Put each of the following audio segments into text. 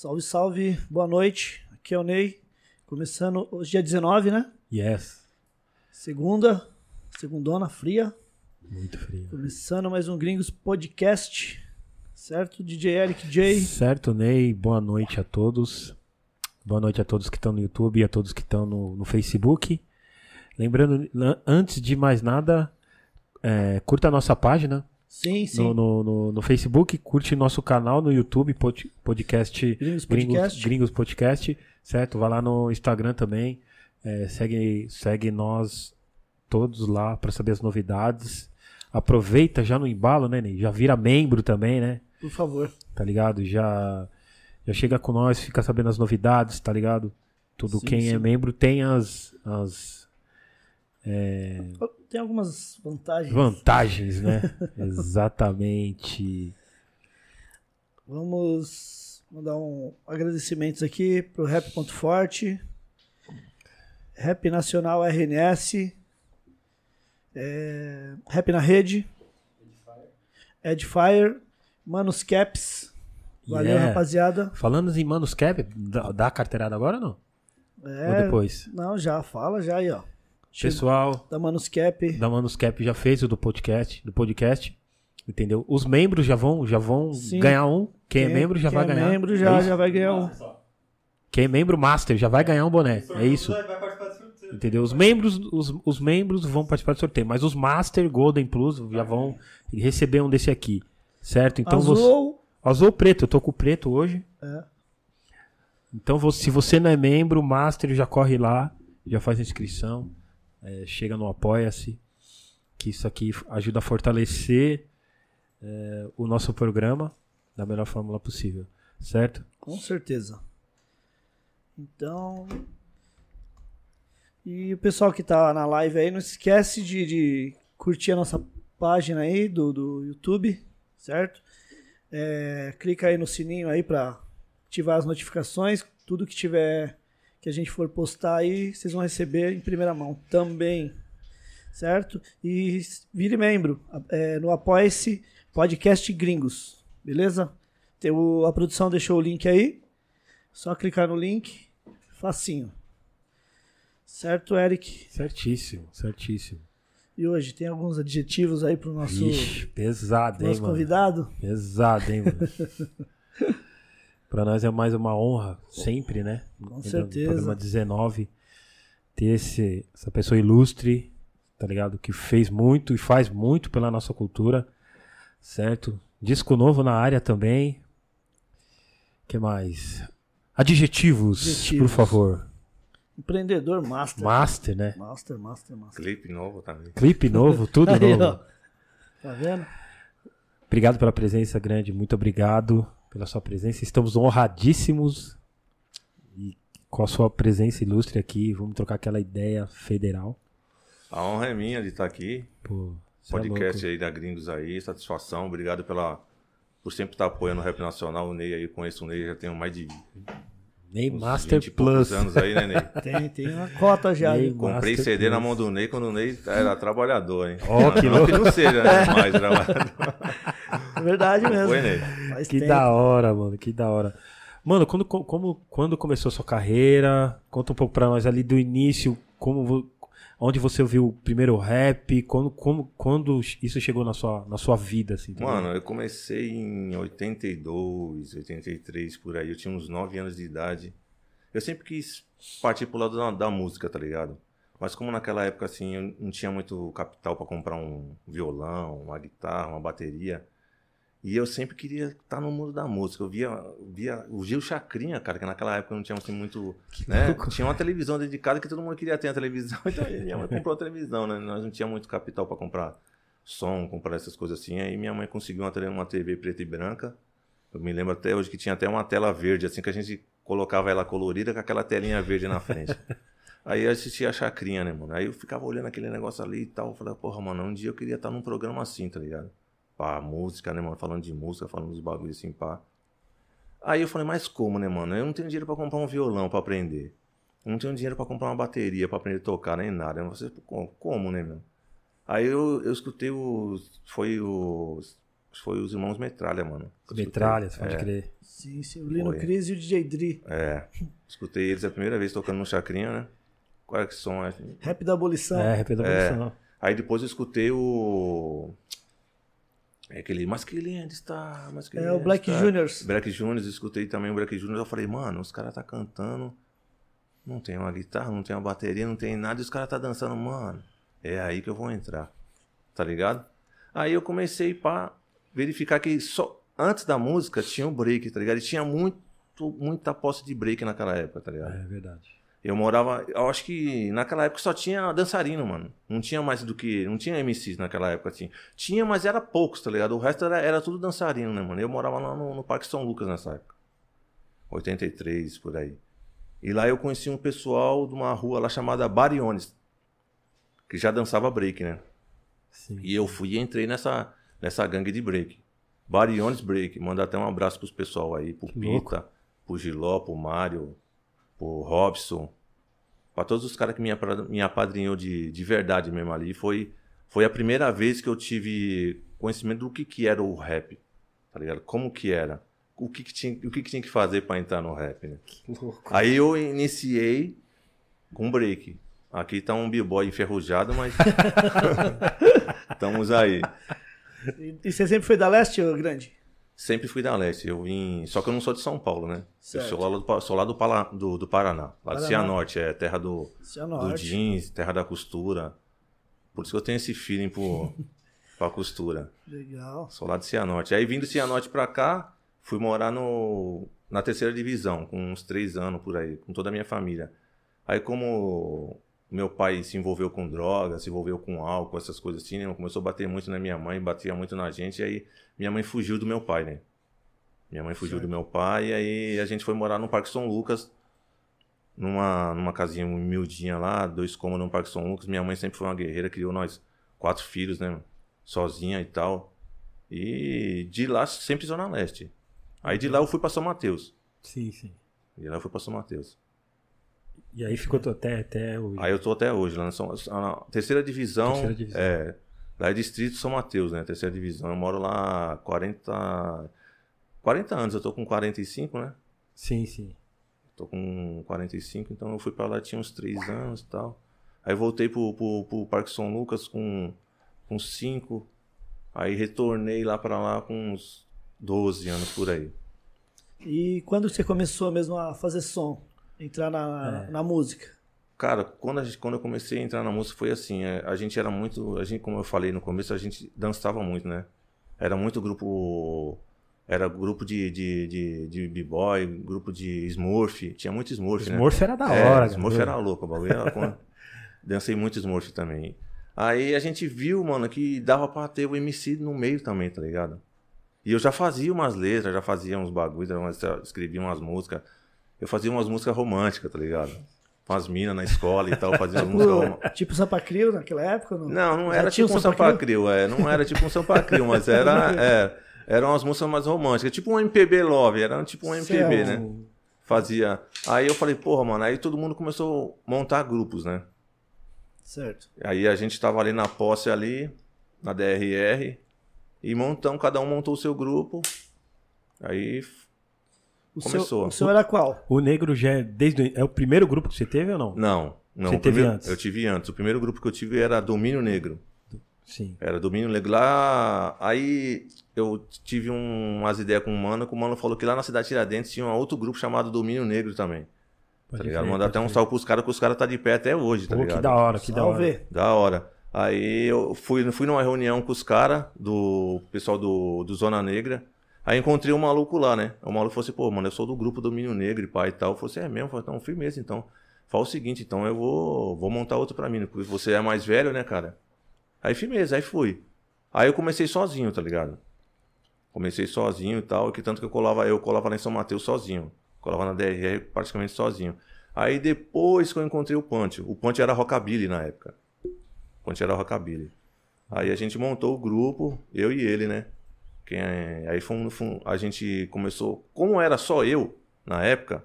Salve, salve, boa noite. Aqui é o Ney. Começando hoje, dia 19, né? Yes. Segunda, segundona fria. Muito frio. Começando mais um Gringos Podcast. Certo? DJ Eric J. Certo, Ney. Boa noite a todos. Boa noite a todos que estão no YouTube e a todos que estão no, no Facebook. Lembrando, an- antes de mais nada, é, curta a nossa página Sim, sim. no, no, no- no Facebook, curte nosso canal no YouTube, pod- podcast Gringos Gringos, Podcast. Gringos Podcast, certo? Vai lá no Instagram também. é, segue, segue nós todos lá para saber as novidades. Aproveita já no embalo, né, Ney? Já vira membro também, né? Por favor. Tá ligado? Já, já chega com nós, fica sabendo as novidades, tá ligado? Tudo Sim, quem sim. é membro tem as, as Tem algumas vantagens. vantagens, né? Exatamente. Vamos mandar um agradecimentos aqui pro Rap Ponto Forte, Rap Nacional RNS, é, Rap na Rede, Edifier, Manos Caps. Valeu, Yeah. rapaziada. Falando em Manos Cap, dá, dá a carteirada agora ou não? É, Ou depois? Não, já, fala já aí, ó. Pessoal, Da Manos Cap. da Manos Cap já fez o do podcast, do podcast, entendeu? Os membros já vão, já vão Sim. ganhar um. Quem, é membro já quem vai é ganhar. membro É já, já vai ganhar um. Quem é membro master já vai ganhar um boné. É isso. Entendeu? Os membros, os, os membros vão participar do sorteio, mas os Master Golden Plus já vão receber um desse aqui. Certo? Então Azul você. Azul ou preto, eu tô com o preto hoje. É. Então, se você não é membro, Master já corre lá, já faz a inscrição, é, chega no Apoia-se, que isso aqui ajuda a fortalecer é, o nosso programa da melhor forma possível, certo? Com certeza. Então. E o pessoal que tá na live aí, não esquece de, de curtir a nossa página aí do, do YouTube, certo? É, clica aí no sininho aí pra ativar as notificações. Tudo que tiver que a gente for postar aí, vocês vão receber em primeira mão também, certo? E vire membro é, no Apoia-se Podcast Gringos, beleza? Tem o- a produção deixou o link aí. Só clicar no link. Facinho. Certo, Eric? Certíssimo, certíssimo. E hoje tem alguns adjetivos aí pro nosso, Ixi, pesado, hein, nosso mano? convidado. Pesado, hein, mano? pra nós é mais uma honra, sempre, né? Com No certeza. Programa 19, ter esse, essa pessoa ilustre, tá ligado? Que fez muito e faz muito pela nossa cultura, certo? Disco novo na área também. que mais? Adjetivos, Adjetivos. por favor. Empreendedor master. Master, né? Master, master, master. Clipe novo também. Clipe novo, tudo Aí, novo. ó. Tá vendo? Obrigado pela presença, grande. Muito obrigado pela sua presença. Estamos honradíssimos e com a sua presença ilustre aqui. Vamos trocar aquela ideia federal. A honra é minha de estar aqui. Pô, é Podcast louco. aí da Gringos aí. Satisfação. Obrigado pela, por sempre estar apoiando o Rap Nacional. O Ney aí, conheço o Ney, já tenho mais de Ney uns Master 20 poucos Plus. anos aí, né, Ney? Tem, tem uma cota já. Ney, viu? Comprei Master CD na Plus. mão do Ney quando o Ney era trabalhador, hein? Ó, que não, louco. que não seja né, mais trabalhador. É verdade mesmo. Foi, Ney? Faz Que tempo. da hora, mano. Que da hora. Mano, quando, co- como, quando começou a sua carreira? Conta um pouco pra nós ali do início. Como, onde você ouviu o primeiro rap? Quando, como, quando isso chegou na sua, na sua vida, assim? tá? Mano, eu comecei em 82, 83, por aí. Eu tinha uns 9 anos de idade. Eu sempre quis partir pro lado da, da música, tá ligado? Mas como naquela época, assim, eu não tinha muito capital pra comprar um violão, uma guitarra, uma bateria. E eu sempre queria estar no mundo da música. Eu via, via o Gil Chacrinha, cara, que naquela época não tinha assim, muito. Né? Tinha uma televisão dentro de casa que todo mundo queria ter a televisão. Então minha mãe comprou a televisão, né? Nós não tinha muito capital pra comprar som, comprar essas coisas assim. Aí minha mãe conseguiu uma, uma TV preta e branca. Eu me lembro até hoje que tinha até uma tela verde, assim, que a gente colocava ela colorida com aquela telinha verde na frente. Aí eu assistia a Chacrinha, né, mano? Aí eu ficava olhando aquele negócio ali e tal. Eu falei, porra, mano, um dia eu queria estar num programa assim, tá ligado? Pá, música, né, mano? Falando de música, falando dos bagulhos assim, pá. Aí eu falei, mas como, né, mano? Eu não tenho dinheiro pra comprar um violão pra aprender. Eu não tenho dinheiro pra comprar uma bateria pra aprender a tocar, nem nada. Você, como, como, né, meu? Aí eu, eu escutei os. Foi os. Foi os irmãos Metralha, mano. Escutei. pode é, crer. Sim, sim. O Lino. Cris e o DJ Dri. É. Escutei eles a primeira vez tocando no Chacrinha, né? Qual é que som é? Rap da abolição. É, rap da evolução. Aí depois eu escutei o. É aquele. Mas que lindo está. Mas que É, o Black está." Juniors. Black Juniors, escutei também o Black Juniors. Eu falei, mano, os caras tá cantando. Não tem uma guitarra, não tem uma bateria, não tem nada. E os caras tá dançando, mano. É aí que eu vou entrar. Tá ligado? Aí eu comecei pra verificar que só antes da música tinha o break, tá ligado? E tinha muito, muita posse de break naquela época, tá ligado? É verdade. Eu morava, eu acho que naquela época só tinha dançarino, mano. Não tinha mais do que, não tinha MCs naquela época, assim. Tinha, mas era poucos, tá ligado? O resto era, era tudo dançarino, né, mano? Eu morava lá no, no Parque São Lucas nessa época. 83, por aí. E lá eu conheci um pessoal de uma rua lá chamada Bariones, que já dançava break, né? Sim. E eu fui e entrei nessa, nessa gangue de break. Bariones Break. Manda até um abraço pros pessoal aí, pro Que louco. Pita, pro Giló, pro Mário, pro Robson. Pra todos os caras que me, me apadrinhou de, de verdade mesmo ali. Foi, foi a primeira vez que eu tive conhecimento do que, que era o rap. Tá ligado? Como que era. O que, que, tinha, o que, que tinha que fazer pra entrar no rap, né? Aí eu iniciei com break. Aqui tá um b-boy enferrujado, mas. Estamos aí. E, e você sempre foi da Leste, grande? Sempre fui da leste. Eu vim. Só que eu não sou de São Paulo, né? Certo. Eu sou lá do, sou lá do, do, do Paraná. Lá Paraná. do Cianorte, é terra do, do Cianorte. jeans, terra da costura. Por isso que eu tenho esse feeling pro, pra costura. Legal. Sou lá de Cianorte. Aí vim do Cianorte pra cá, fui morar no, na terceira divisão, com uns três anos por aí, com toda a minha família. Aí como meu pai se envolveu com droga, se envolveu com álcool, essas coisas assim, né? começou a bater muito na minha mãe, batia muito na gente, e aí minha mãe fugiu do meu pai, né? Minha mãe fugiu do meu pai, e aí a gente foi morar no Parque São Lucas, numa, numa casinha humildinha lá, dois cômodos no Parque São Lucas. Minha mãe sempre foi uma guerreira, criou nós quatro filhos, né? Sozinha e tal. E de lá sempre Zona Leste. Aí de lá eu fui pra São Mateus. Sim, sim. De lá eu fui pra São Mateus. E aí ficou até, até hoje. Aí eu tô até hoje, lá na, São, na terceira divisão. Terceira divisão. É. Lá é distrito São Mateus, né? Terceira divisão. Eu moro lá há 40. 40 anos, eu tô com 45, né? Sim, sim. Tô com 45, então eu fui pra lá, tinha uns 3 anos e tal. Aí voltei pro, pro, pro Parque São Lucas com, com 5. Aí retornei lá pra lá com uns 12 anos por aí. E quando você começou mesmo a fazer som? Entrar na, É. na música? Cara, quando, a gente, quando eu comecei a entrar na música foi assim, é, a gente era muito, a gente, como eu falei no começo, a gente dançava muito, né? Era muito grupo, era grupo de, de, de, de b-boy, grupo de Smurf, tinha muito Smurf, né? Smurf era da É, hora, Smurf cara. era louco, o bagulho era Dancei muito Smurf também. Aí a gente viu, mano, que dava pra ter o MC no meio também, tá ligado? E eu já fazia umas letras, já fazia uns bagulhos, escrevia umas músicas. Eu fazia umas músicas românticas, tá ligado? Com as minas na escola e tal, fazia umas músicas românticas. Tipo, tipo Sampa Crio naquela época? Não, Não, não era tipo um Sampa Sampa Crio, é, não era tipo um Sampa Crio, mas era, é, eram umas músicas mais românticas, tipo um MPB Love, era tipo um MPB, Certo. né? Fazia. Aí eu falei, porra, mano, aí todo mundo começou a montar grupos, né? Certo. Aí a gente tava ali na posse ali, na DRR, e montamos, cada um montou o seu grupo. Aí O Começou. Seu, o seu era qual? O Negro já é desde o- é o primeiro grupo que você teve ou não? Não, não. Você teve primeiro- antes? Eu tive antes. O primeiro grupo que eu tive era Domínio Negro. Sim. Era Domínio Negro. Lá, aí eu tive um- umas ideias com o Mano, que o Mano falou que lá na cidade de Tiradentes tinha um outro grupo chamado Domínio Negro também. Pode tá ligado? Mandar até um salve pros caras, que os caras tá de pé até hoje, tá Pô, ligado? que da hora, que da hora. Salve. Da hora. Aí eu fui, fui numa reunião com os caras, do pessoal do, do Zona Negra. Aí encontrei um maluco lá, né? O maluco falou assim, pô, mano, eu sou do grupo Domínio Negro e pai e tal. Eu falei assim, é mesmo? Eu falei, então, firmeza, então. Fala o seguinte, então eu vou, vou montar outro pra mim, porque você é mais velho, né, cara? Aí firmeza, aí fui. Aí eu comecei sozinho, tá ligado? Comecei sozinho e tal, que tanto que eu colava, eu colava lá em São Mateus sozinho. Colava na DRR praticamente sozinho. Aí depois que eu encontrei o Punch. O Punch era rockabilly na época. O Punch era rockabilly. Aí a gente montou o grupo, eu e ele, né? Quem é- Aí fomos, fomos- a gente começou. Como era só eu na época,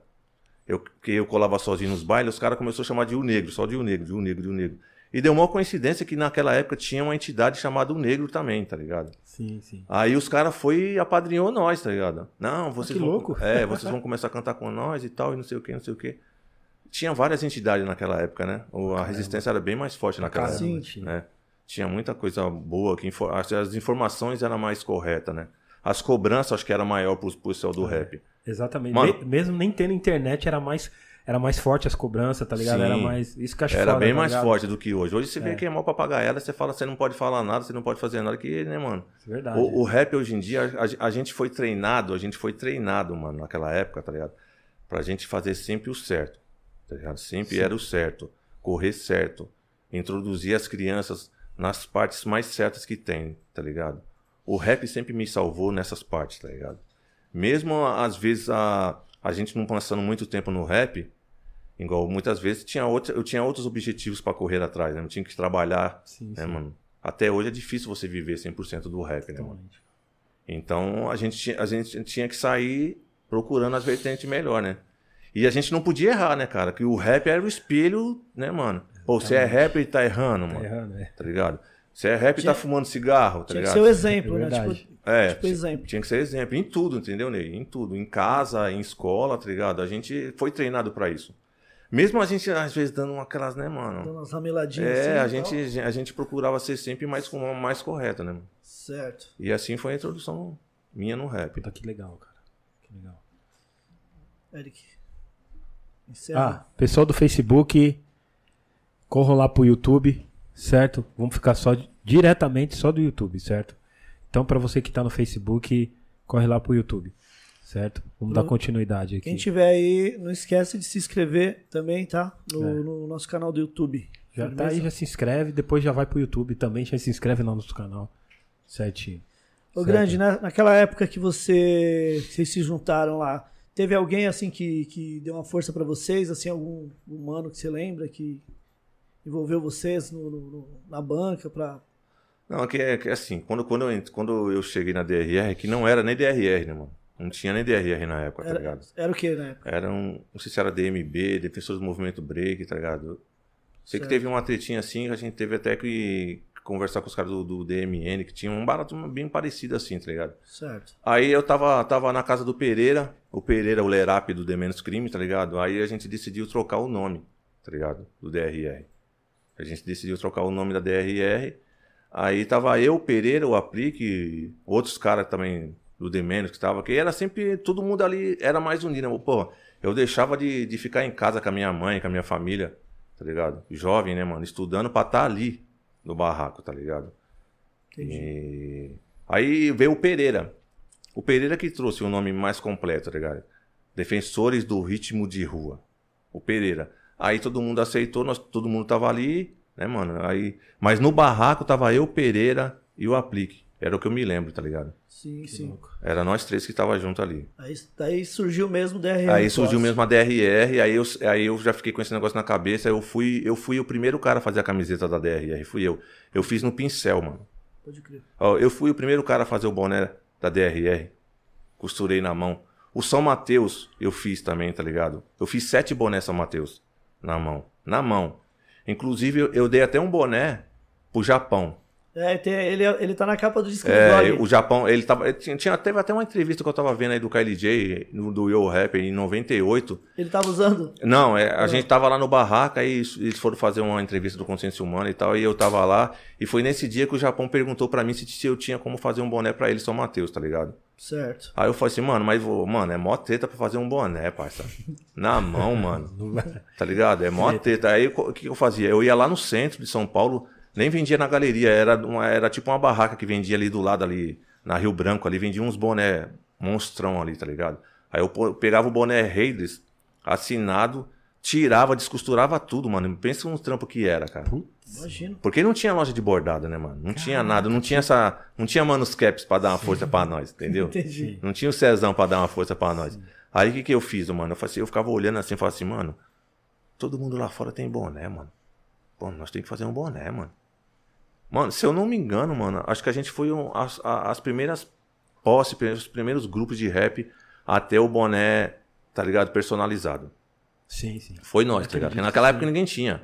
eu, que eu colava sozinho nos bailes, os caras começaram a chamar de O Negro, só de O Negro, de O Negro, de O Negro. E deu uma coincidência que naquela época tinha uma entidade chamada o Negro também, tá ligado? Sim, sim. Aí os caras foi e apadrinhou nós, tá ligado? Não, vocês que vão. louco. É, vocês vão começar a cantar com nós e tal, e não sei o que, não sei o que. Tinha várias entidades naquela época, né? O- A resistência era bem mais forte naquela Caramba, época. Sim. Né? Tinha muita coisa boa, que as, informações eram mais corretas, né? As cobranças acho que era maior pro pessoal do rap. Exatamente. Mano- Me- mesmo nem tendo internet, era mais, era mais forte as cobranças, tá ligado? Sim. Era mais. Isso que acho Era foda, bem tá mais ligado? forte do que hoje. Hoje você vê É. que é mal papagaiada, você fala, você não pode falar nada, você não pode fazer nada, que, né, mano? É Verdade. O, o rap hoje em dia, a, a gente foi treinado, a gente foi treinado, mano, naquela época, tá ligado? Pra gente fazer sempre o certo, tá ligado? Sempre era o certo, correr certo, introduzir as crianças nas partes mais certas que tem, tá ligado? O rap sempre me salvou nessas partes, tá ligado? Mesmo às vezes a, a gente não passando muito tempo no rap, igual muitas vezes tinha outra, eu tinha outros objetivos pra correr atrás, né? Eu tinha que trabalhar, Sim, né, sim. mano? Até hoje é difícil você viver 100% do rap, né, mano? Então a gente, tinha- a gente tinha que sair procurando as vertentes melhor, né? E a gente não podia errar, né, cara? Que o rap era o espelho, né, mano? Pô, você é rapper e tá errando, Tá mano. errando, é. Tá ligado? Você é rapper e Tinha- tá fumando cigarro, tá Tinha que ligado? ser o exemplo, É né? Tipo, É, tipo exemplo. tinha que ser exemplo. Em tudo, entendeu, Ney? Em tudo. Em casa, em escola, tá ligado? A gente foi treinado pra isso. Mesmo a gente, às vezes, dando aquelas, né, mano? Dando umas rameladinhas É, a assim tal. gente, a gente procurava ser sempre mais, mais correta, né? mano? Certo. E assim foi a introdução minha no rap. Puta, que legal, cara. Que legal. Eric. Encerra. Ah, pessoal do Facebook, corram lá pro YouTube, certo? Vamos ficar só diretamente só do YouTube, certo? Então, pra você que tá no Facebook, corre lá pro YouTube, certo? Vamos dar Pro- continuidade aqui. Quem tiver aí, não esquece de se inscrever também, tá? No, É. no nosso canal do YouTube. Já tá Firmeza? aí, já se inscreve, depois já vai pro YouTube também, já se inscreve lá no nosso canal, certinho. Ô, Certo. Grande, na- naquela época que você, vocês se juntaram lá, teve alguém assim que, que deu uma força pra vocês, assim, algum humano que você lembra que envolveu vocês no, no- na banca pra... Não, que é, que é assim, quando, quando, eu, quando eu cheguei na DRR, que não era nem DRR, né, mano? Não tinha nem DRR na época, tá Era, ligado? era o que na época? Era um, não sei se era DMB, Defensores do Movimento Break, tá ligado? Sei que Certo. teve uma tretinha assim, que a gente teve até que conversar com os caras do, do DMN, que tinha um barato bem parecido assim, tá ligado? Certo. Aí eu tava, tava na casa do Pereira, o Pereira, o Lerap do The Menos Crime, tá ligado? Aí a gente decidiu trocar o nome, tá ligado? Do DRR. A gente decidiu trocar o nome da DRR. Aí tava eu, o Pereira, o Aplique, outros caras também do The Menos que tava, que era sempre, todo mundo ali era mais unido. né? Pô, eu deixava de, de ficar em casa com a minha mãe, com a minha família, tá ligado? Jovem, né, mano? Estudando pra estar ali no barraco, tá ligado? Entendi. E... Aí veio o Pereira. O Pereira que trouxe o nome mais completo, tá ligado? Defensores do Ritmo de Rua. O Pereira. Aí todo mundo aceitou, nós, todo mundo tava ali, né, mano? Aí, mas no barraco tava eu, Pereira e o Aplique. Era o que eu me lembro, tá ligado? Sim, sim. Era nós três que tava junto ali. Aí, daí surgiu mesmo o DRR. Aí surgiu mesmo a DRR, aí eu, aí eu já fiquei com esse negócio na cabeça. Eu fui, eu fui o primeiro cara a fazer a camiseta da DRR, fui eu. Eu fiz no pincel, mano. Pode crer. Ó, eu fui o primeiro cara a fazer o boné da DRR. Costurei na mão. O São Mateus eu fiz também, tá ligado? Eu fiz sete bonés São Mateus na mão. Na mão. Inclusive, eu, eu dei até um boné pro Japão. É, tem- ele, ele tá na capa do disco É, o Japão, ele tava. ele tinha, teve até uma entrevista que eu tava vendo aí do Kylie J, do Yo Rapper, em 98. Ele tava usando. Não, é, a gente tava lá no barraca aí eles foram fazer uma entrevista do Consciência Humana e tal, e eu tava lá, e foi nesse dia que o Japão perguntou pra mim se, se eu tinha como fazer um boné pra ele, São Mateus, tá ligado? Certo. Aí eu falei assim, mano, mas vou, mano, é mó treta pra fazer um boné, parça. Na mão, mano. Tá ligado? É mó treta. Aí o que eu fazia? Eu ia lá no centro de São Paulo, nem vendia na galeria, era, uma, era tipo uma barraca que vendia ali do lado ali, na Rio Branco ali, vendia uns boné monstrão ali, tá ligado? Aí eu pegava o boné Raiders, assinado, tirava, descosturava tudo, mano. Pensa um trampo que era, cara. Imagino. Porque não tinha loja de bordado, né, mano? Não tinha nada, não tinha essa. Não tinha manuscaps pra dar uma força pra nós, entendeu? Entendi. Não tinha o Cezão pra dar uma força pra nós. Aí o que, que eu fiz, mano? Eu, assim, eu ficava olhando assim e falava assim, mano, todo mundo lá fora tem boné, mano. Pô, nós temos que fazer um boné, mano. Mano, se eu não me engano, mano, acho que a gente foi um- as, as primeiras posses, os primeiros grupos de rap até o boné, tá ligado? Personalizado. Sim, sim. Foi nós, tá ligado? Porque naquela época ninguém tinha.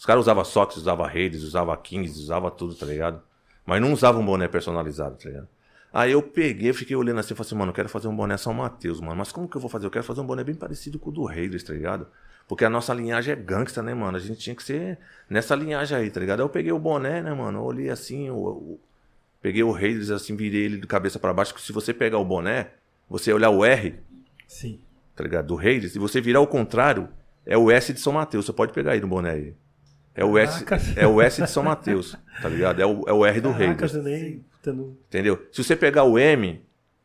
Os caras usavam Sox, usavam Raiders, usavam Kings, usavam tudo, tá ligado? Mas não usavam um boné personalizado, tá ligado? Aí eu peguei, fiquei olhando assim e falei assim, mano, eu quero fazer um boné São Mateus, mano. Mas como que eu vou fazer? Eu quero fazer um boné bem parecido com o do Raiders, tá ligado? Porque a nossa linhagem é gangsta, né, mano? A gente tinha que ser nessa linhagem aí, tá ligado? Aí eu peguei o boné, né, mano? Eu olhei assim, o, peguei o Raiders assim, virei ele de cabeça para baixo. Que se você pegar o boné, você olhar o R, Sim. tá ligado? Do Raiders, e você virar ao contrário, é o S de São Mateus. Você pode pegar aí no boné aí. É o S, é o S de São Mateus, tá ligado? É o, é o R do não- Entendeu? Se você pegar o M,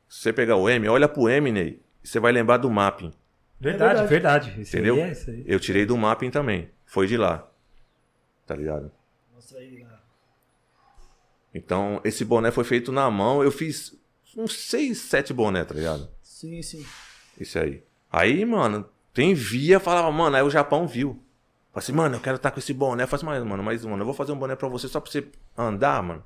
se você pegar o M, olha pro M, Ney, e você vai lembrar do mapping. Verdade, verdade. verdade. Isso Entendeu? é. Eu tirei do mapping também. Foi de lá. Tá ligado? Mostra aí, né? Então, esse boné foi feito na mão. Eu fiz uns 6, 7 boné, tá ligado? Sim, sim. Isso aí. Aí, mano, quem via falava, mano, aí o Japão viu. Falei assim, mano, eu quero estar com esse boné. Falei assim, mas, mano, mas, mano, eu vou fazer um boné pra você só pra você andar, mano.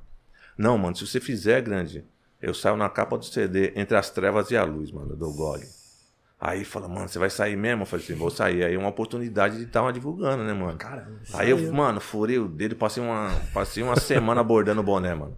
Não, mano, se você fizer, grande, eu saio na capa do CD entre as trevas e a luz, mano, do GOG. Aí fala, mano, você vai sair mesmo? Eu falei assim, vou sair. Aí uma oportunidade de estar divulgando, né, mano? Caramba. Aí eu, mano, furei o dedo, passei uma, passei uma semana abordando o boné, mano.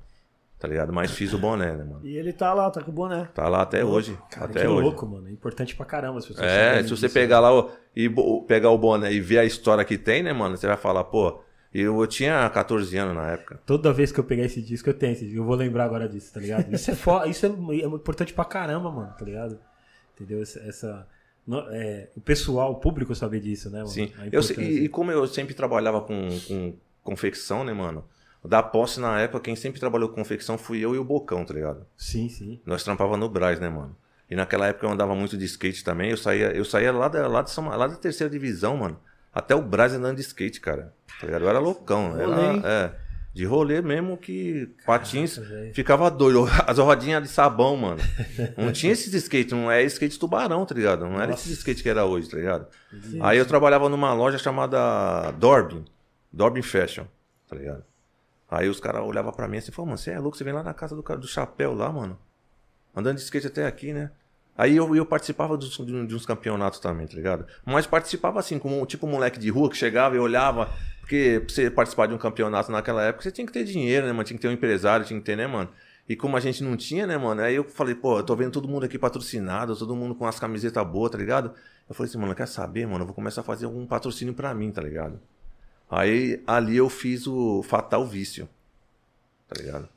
Tá ligado? Mas fiz o boné, né, mano? E ele tá lá, tá com o boné. Tá lá até hoje. Cara, até que hoje. louco, mano. É importante pra caramba as pessoas É, se você disso. pegar lá o- e bo- pegar o boné e ver a história que tem, né, mano? Você vai falar, pô, eu, eu tinha 14 anos na época. Toda vez que eu pegar esse disco, eu tenho esse disco. Eu vou lembrar agora disso, tá ligado? Isso é isso é, é importante pra caramba, mano, tá ligado? Entendeu? Essa. no- é, o pessoal, o público saber disso, né, mano? Sim. Eu, e, e como eu sempre trabalhava com, com confecção, né, mano? Da posse na época, quem sempre trabalhou com confecção fui eu e o Bocão, tá ligado? Sim, sim. Nós trampava no Braz, né, mano? E naquela época eu andava muito de skate também. Eu saía, eu saía lá, da, lá, de São, lá da terceira divisão, mano. Até o Braz andando de skate, cara. Tá ligado? Eu era loucão. Era, Rolê, hein? é, de rolê mesmo que patins velho. ficava doido. As rodinhas de sabão, mano. Não tinha esses skate, não é skate tubarão, tá ligado? Não era Nossa. esses skate que era hoje, tá ligado? Sim, Aí eu trabalhava numa loja chamada Dorbin. Dorbin Fashion, tá ligado? Aí os caras olhavam pra mim assim e falavam, mano, você é louco, você vem lá na casa do, do chapéu lá, mano. Andando de skate até aqui, né? Aí eu, eu participava dos- de, de uns campeonatos também, tá ligado? Mas participava assim, como tipo um moleque de rua que chegava e olhava. Porque pra você participar de um campeonato naquela época, você tinha que ter dinheiro, né, mano? Tinha que ter um empresário, tinha que ter, né, mano? E como a gente não tinha, né, mano? Aí eu falei, pô, eu tô vendo todo mundo aqui patrocinado, todo mundo com as camisetas boas, tá ligado? Eu falei assim, mano, quer saber, mano? Eu vou começar a fazer algum patrocínio pra mim, tá ligado? Aí ali eu fiz o Fatal Vício, tá ligado?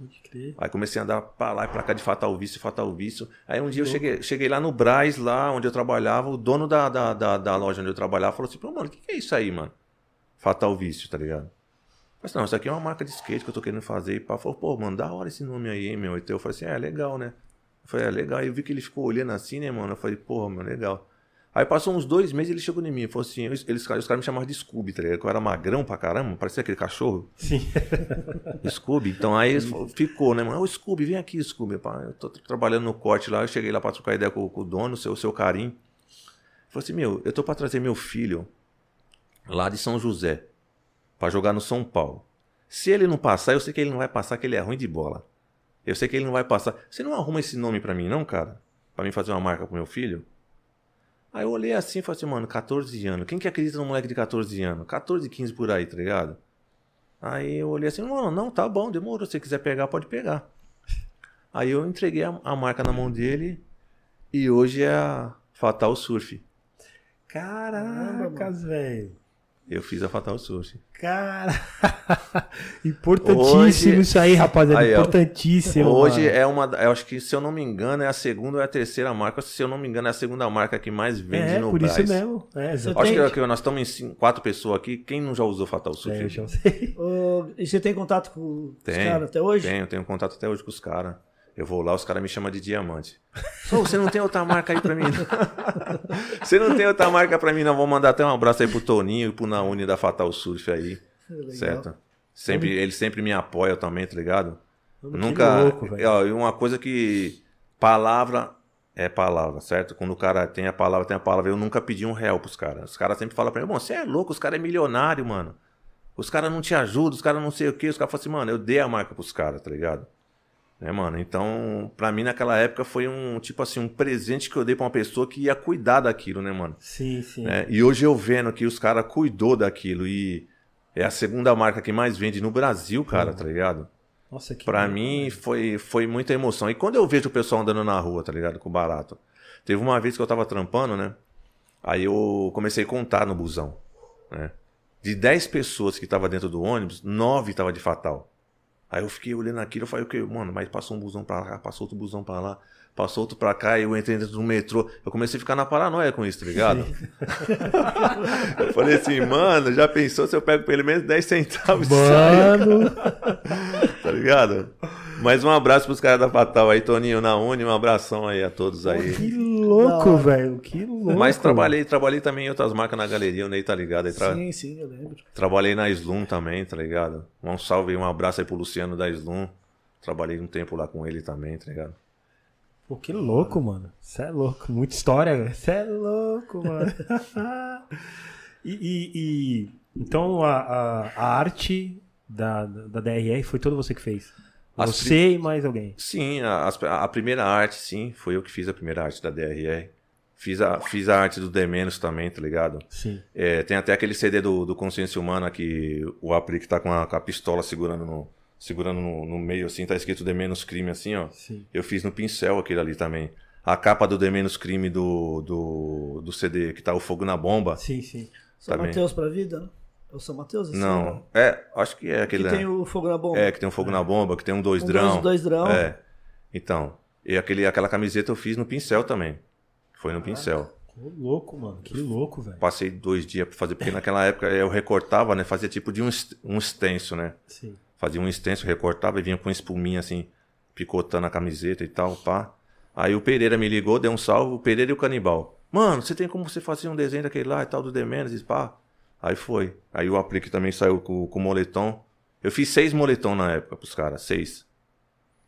Aí comecei a andar pra lá e pra cá de fatal vício, fatal vício. Aí um dia eu cheguei, cheguei lá no Braz, lá onde eu trabalhava, o dono da, da, da, da loja onde eu trabalhava falou assim, pô, mano, o que, que é isso aí, mano? Fatal vício, tá ligado? Falei assim, não, isso aqui é uma marca de skate que eu tô querendo fazer. E pá, falou, pô, mano, da hora esse nome aí, hein, meu. Então eu falei assim, é, legal, né? Eu falei, é, legal. Aí eu vi que ele ficou olhando assim, né, mano? Eu falei, porra, mano, legal. Aí passou uns dois meses ele chegou em mim e falou assim, eles, eles- os caras me chamavam de Scooby, tá ligado? Eu era magrão pra caramba, parecia aquele cachorro. Sim. Scooby. Então aí ficou, né, mano? Ô, Scooby, vem aqui, Scooby. Pá, eu tô trabalhando no corte lá, eu cheguei lá pra trocar ideia com, com o dono, o seu, seu carinho. Falei assim, meu, eu tô pra trazer meu filho lá de São José pra jogar no São Paulo. Se ele não passar, eu sei que ele não vai passar, que ele é ruim de bola. Eu sei que ele não vai passar. Você não arruma esse nome pra mim, não, cara? Pra mim fazer uma marca pro meu filho? Aí eu olhei assim e falei assim, mano, 14 anos. Quem que acredita num moleque de 14 anos? 14, 15 por aí, tá ligado? Aí eu olhei assim, mano, não, tá bom, demorou. Se você quiser pegar, pode pegar. Aí eu entreguei a, a marca na mão dele e hoje é a Fatal Surf. Caracas, velho. Eu fiz a Fatal Surf. Cara. Importantíssimo Hoje- isso aí, rapaziada. Aí, ó. Importantíssimo. Hoje mano. é uma. Eu acho que, se eu não me engano, é a segunda ou é a terceira marca. Se eu não me engano, é a segunda marca que mais vende É, no por isso mesmo. É, Acho exatamente. que, que nós estamos em cinco- quatro pessoas aqui. Quem não já usou Fatal Surf? É, eu já sei. Ô, e você tem contato com os caras até hoje? Tenho, tenho contato até hoje com os caras. Eu vou lá, os caras me chamam de diamante. Pô, você não tem outra marca aí pra mim? não? você não tem outra marca pra mim, não? Vou mandar até um abraço aí pro Toninho e pro Nauni da Fatal Surf aí. Legal. Certo? Sempre, eles sempre me apoiam também, tá ligado? Nunca. louco, velho. ó, e uma coisa que. Palavra é palavra, certo? Quando o cara tem a palavra, tem a palavra. Eu nunca pedi um real pros caras. Os caras sempre falam pra mim, bom, você é louco, os caras é milionário, mano. Os caras não te ajudam, os caras não sei o quê. Os caras falam assim, mano, eu dei a marca pros caras, tá ligado? Né, mano? Então, pra mim naquela época foi um, tipo assim, um presente que eu dei pra uma pessoa que ia cuidar daquilo, né, mano? Sim, sim. né? E hoje eu vendo que os caras cuidou daquilo e É a segunda marca que mais vende no Brasil, cara, tá ligado? Nossa, que. Pra mim foi, foi muita emoção. E quando eu vejo o pessoal andando na rua, tá ligado? Com barato. Teve uma vez que eu tava trampando, né? Aí eu comecei a contar no busão, né? De 10 pessoas que tava dentro do ônibus, 9 tava de fatal. Aí eu fiquei olhando aquilo, eu falei, o que, mano, mas passou um busão pra cá, passou outro busão pra lá, passou outro pra cá, e eu entrei dentro do metrô. Eu comecei a ficar na paranoia com isso, tá ligado? eu falei assim, mano, já pensou se eu pego pelo menos 10 centavos? Mano! tá ligado? Mais um abraço pros caras da Fatal aí, Toninho na Uni, um abração aí a todos aí. que louco, velho. Que louco. Mas trabalhei, trabalhei também em outras marcas na galeria, o Ney tá ligado? Aí tra- Sim, sim, eu lembro. Trabalhei na Slum também, tá ligado? Um salve e um abraço aí pro Luciano da Slum. Trabalhei um tempo lá com ele também, tá ligado? Pô, que louco, mano. Você é louco. Muita história, velho. Você é louco, mano. e, e- e- Então a, a, a arte da, da DRR foi toda você que fez? As Você e mais alguém? Sim, a, a primeira arte, sim, foi eu que fiz a primeira arte da DRR. Fiz a, fiz a arte do D menos também, tá ligado? Sim. É, tem até aquele CD do, do Consciência Humana que o Aplique tá com a, com a pistola segurando no, segurando no, no meio, assim, tá escrito D menos crime, assim, ó. Sim. Eu fiz no pincel aquele ali também. A capa do D menos crime do, do, do CD, que tá o Fogo na Bomba. Sim, sim. São Também. Mateus pra vida, né? É o São Mateus? Não, né? é, acho que é Que aquele. tem o fogo na bomba. É, que tem um fogo na bomba, que tem um dois Um drão. dois- dois drão. É. Então, e aquele, aquela camiseta eu fiz no pincel também. Foi no pincel. Que louco, mano. Que louco, velho. Passei dois dias pra fazer, porque naquela época eu recortava, né? Fazia tipo de um, um extenso, né? Sim. Fazia um extenso, recortava e vinha com espuminha assim, picotando a camiseta e tal, pá. Aí o Pereira me ligou, deu um salve, o Pereira e o Canibal. Mano, você tem como você fazer um desenho daquele lá e tal, do Demenes, pá? Aí foi. Aí o Aplique também saiu com, com moletom. Eu fiz seis moletom na época pros caras, seis.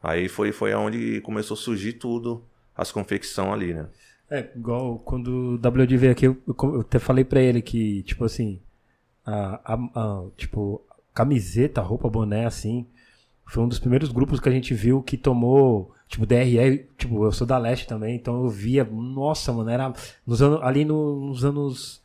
Aí foi, foi aonde começou a surgir tudo, as confecção ali, né? É, igual quando o WD veio aqui, eu, eu até falei pra ele que, tipo assim, a, a, a- tipo, camiseta, roupa, boné, assim, foi um dos primeiros grupos que a gente viu que tomou, tipo, DRE, tipo, eu sou da Leste também, então eu via, nossa, mano, era nos anos, ali no- nos anos,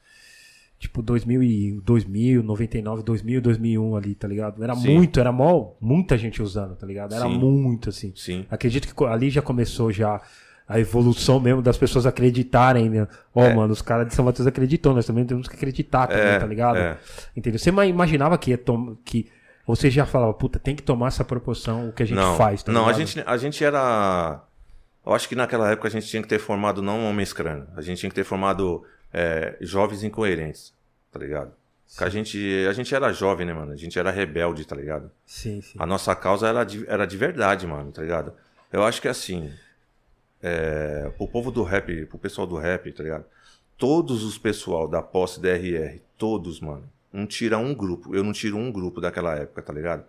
tipo, 2000, e, 2000, 99, 2000, 2001 ali, tá ligado? Era Sim. muito, era mó, muita gente usando, tá ligado? Era Sim. muito, assim. Sim. Acredito que ali já começou já a evolução mesmo das pessoas acreditarem, né? Ó, É. mano, os caras de São Mateus acreditam, nós também temos que acreditar também, É, tá ligado? é. Entendeu? Você ma- imaginava que que você já falava, puta, tem que tomar essa proporção o que a gente não, faz, tá Não, a ligado? gente, a gente era. Eu acho que naquela época a gente tinha que ter formado não homens crânio. A gente tinha que ter formado é, jovens incoerentes, tá ligado? A gente, a gente era jovem, né, mano? A gente era rebelde, tá ligado? Sim, sim. A nossa causa era de, era de verdade, mano, tá ligado? Eu acho que assim. É, o povo do rap, pro pessoal do rap, tá ligado? Todos os pessoal da posse DRR, todos, mano. Não tira um grupo. Eu não tiro um grupo daquela época, tá ligado?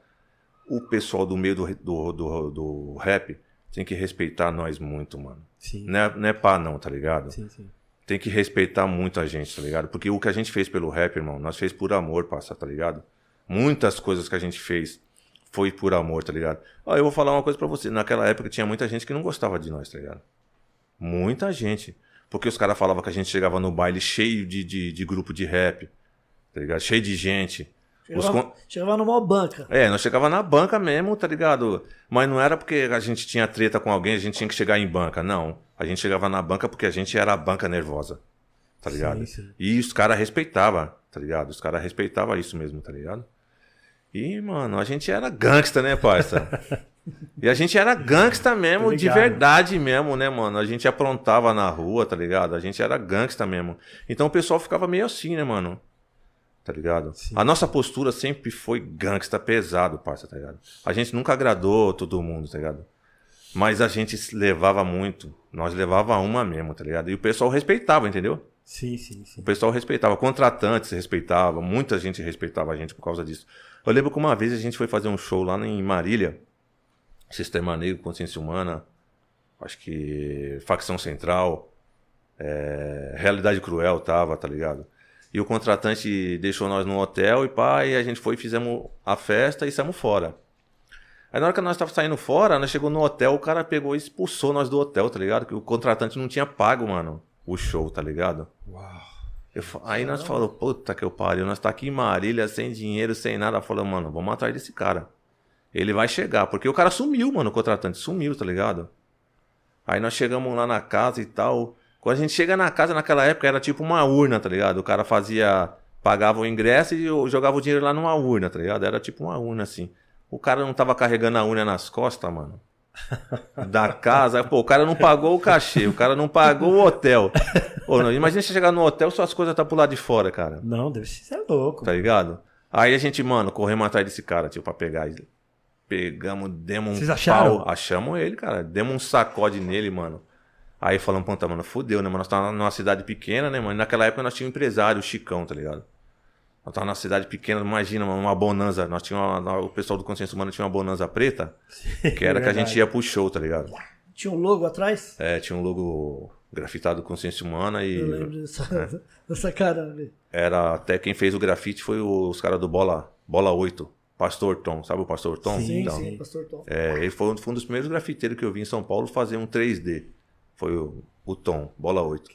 O pessoal do meio do, do, do, do rap tem que respeitar nós muito, mano. Sim, Não é, não é pá, não, tá ligado? sim, sim. Tem que respeitar muito a gente, tá ligado? Porque o que a gente fez pelo rap, irmão, nós fez por amor, passa, tá ligado? Muitas coisas que a gente fez foi por amor, tá ligado? Ó, eu vou falar uma coisa pra você. Naquela época tinha muita gente que não gostava de nós, tá ligado? Muita gente. Porque os caras falavam que a gente chegava no baile cheio de, de, de grupo de rap, tá ligado? Cheio de gente. Chegava, con- chegava numa banca. É, nós chegava na banca mesmo, tá ligado? Mas não era porque a gente tinha treta com alguém, a gente tinha que chegar em banca, não. A gente chegava na banca porque a gente era a banca nervosa, tá ligado? Sim, sim. E os caras respeitavam, tá ligado? Os caras respeitavam isso mesmo, tá ligado? E, mano, a gente era gangsta, né, parça? e a gente era gangsta mesmo, de verdade mesmo, né, mano? A gente aprontava na rua, tá ligado? A gente era gangsta mesmo. Então o pessoal ficava meio assim, né, mano? Tá ligado? Sim. A nossa postura sempre foi gangsta pesado, parça, tá ligado? A gente nunca agradou todo mundo, tá ligado? Mas a gente levava muito. Nós levava uma mesmo, tá ligado? E o pessoal respeitava, entendeu? Sim, sim, sim. O pessoal respeitava, contratantes respeitava, muita gente respeitava a gente por causa disso. Eu lembro que uma vez a gente foi fazer um show lá em Marília, Sistema Negro, Consciência Humana, acho que Facção Central, é, Realidade Cruel tava, tá ligado? E o contratante deixou nós no hotel e pá, e a gente foi e fizemos a festa e saímos fora. Aí na hora que nós tava saindo fora, nós chegou no hotel, o cara pegou e expulsou nós do hotel, tá ligado? Que o contratante não tinha pago, mano, o show, tá ligado? Uau. Eu aí nós falou, puta que eu pariu, nós tá aqui em Marília, sem dinheiro, sem nada. Falou, mano, vamos atrás desse cara. Ele vai chegar, porque o cara sumiu, mano, o contratante, sumiu, tá ligado? Aí nós chegamos lá na casa e tal. Quando a gente chega na casa, naquela época era tipo uma urna, tá ligado? O cara fazia, pagava o ingresso e jogava o dinheiro lá numa urna, tá ligado? Era tipo uma urna assim. O cara não tava carregando a urna nas costas, mano. Da casa, pô, o cara não pagou o cachê, o cara não pagou o hotel. Pô, não, imagina você chegar no hotel e suas coisas tá pro lado de fora, cara. Não, deve ser louco. Tá ligado? Aí a gente, mano, corremos atrás desse cara, tipo, pra pegar ele. Pegamos, demos um Vocês acharam? pau. Achamos ele, cara. Demos um sacode nele, mano. Aí falamos, puta, mano, fudeu, né, mano? Nós tava numa cidade pequena, né, mano? E naquela época nós tínhamos um empresário, o Chicão, tá ligado? Nós tava numa cidade pequena, imagina, mano, uma bonanza. Nós tínhamos uma- o pessoal do Consciência Humana tinha uma bonanza preta, que era que a gente ia pro show, tá ligado? Tinha um logo atrás? É, tinha um logo grafitado Consciência Humana Eu e lembro dessa, É. dessa cara ali. era até quem fez o grafite foi os caras do Bola, Bola 8, Pastor Tom, sabe o Pastor Tom? Sim, Então, sim, pastor Tom. É, ele foi um, foi um dos primeiros grafiteiros que eu vi em São Paulo fazer um 3D. Foi o, o Tom, bola 8.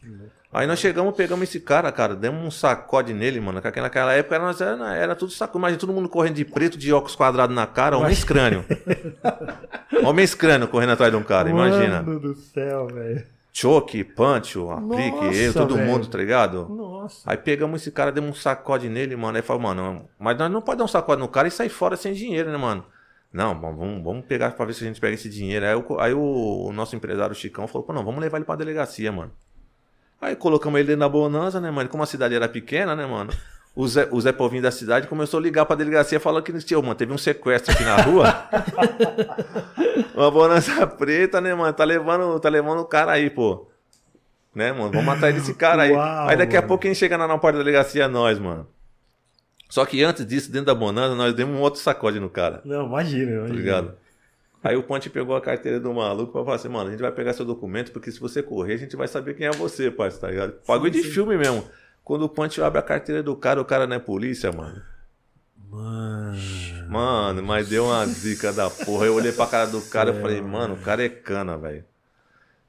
Aí nós chegamos, pegamos esse cara, cara, demos um sacode nele, mano. Que naquela época nós era, era tudo saco. Imagina todo mundo correndo de preto, de óculos quadrados na cara, homem escrânio. homem escrânio correndo atrás de um cara, imagina. Mano do céu, velho. Choque, punch, aplique, Nossa, eu, todo velho. mundo, tá ligado? Nossa. Aí pegamos esse cara, demos um sacode nele, mano. Aí falou, mano, mas nós não pode dar um sacode no cara e sair fora sem dinheiro, né, mano? Não, vamos, vamos pegar pra ver se a gente pega esse dinheiro. Aí, o- aí o, o nosso empresário, o Chicão, falou, pô, não, vamos levar ele pra delegacia, mano. Aí colocamos ele dentro da bonança, né, mano? Como a cidade era pequena, né, mano? O Zé, o Zé Povinho da cidade começou a ligar pra delegacia falando que tio, mano, teve um sequestro aqui na rua. Uma bonança preta, né, mano? Tá levando, tá levando o cara aí, pô. Né, mano? Vamos atrás desse cara aí. Uau, aí daqui a mano. pouco quem chega na, na porta da delegacia, nós, mano. Só que antes disso, dentro da bonança, nós demos um outro sacode no cara. Não, imagina, imagina. Tá ligado? Aí o Ponte pegou a carteira do maluco pra falar assim, mano, a gente vai pegar seu documento, porque se você correr, a gente vai saber quem é você, parceiro, tá ligado? Bagulho de filme mesmo. Quando o Ponte abre a carteira do cara, o cara não é polícia, mano. Mano. Mano, mas deu uma zica da porra. Eu olhei pra cara do cara e falei, mano, o cara é cana, velho.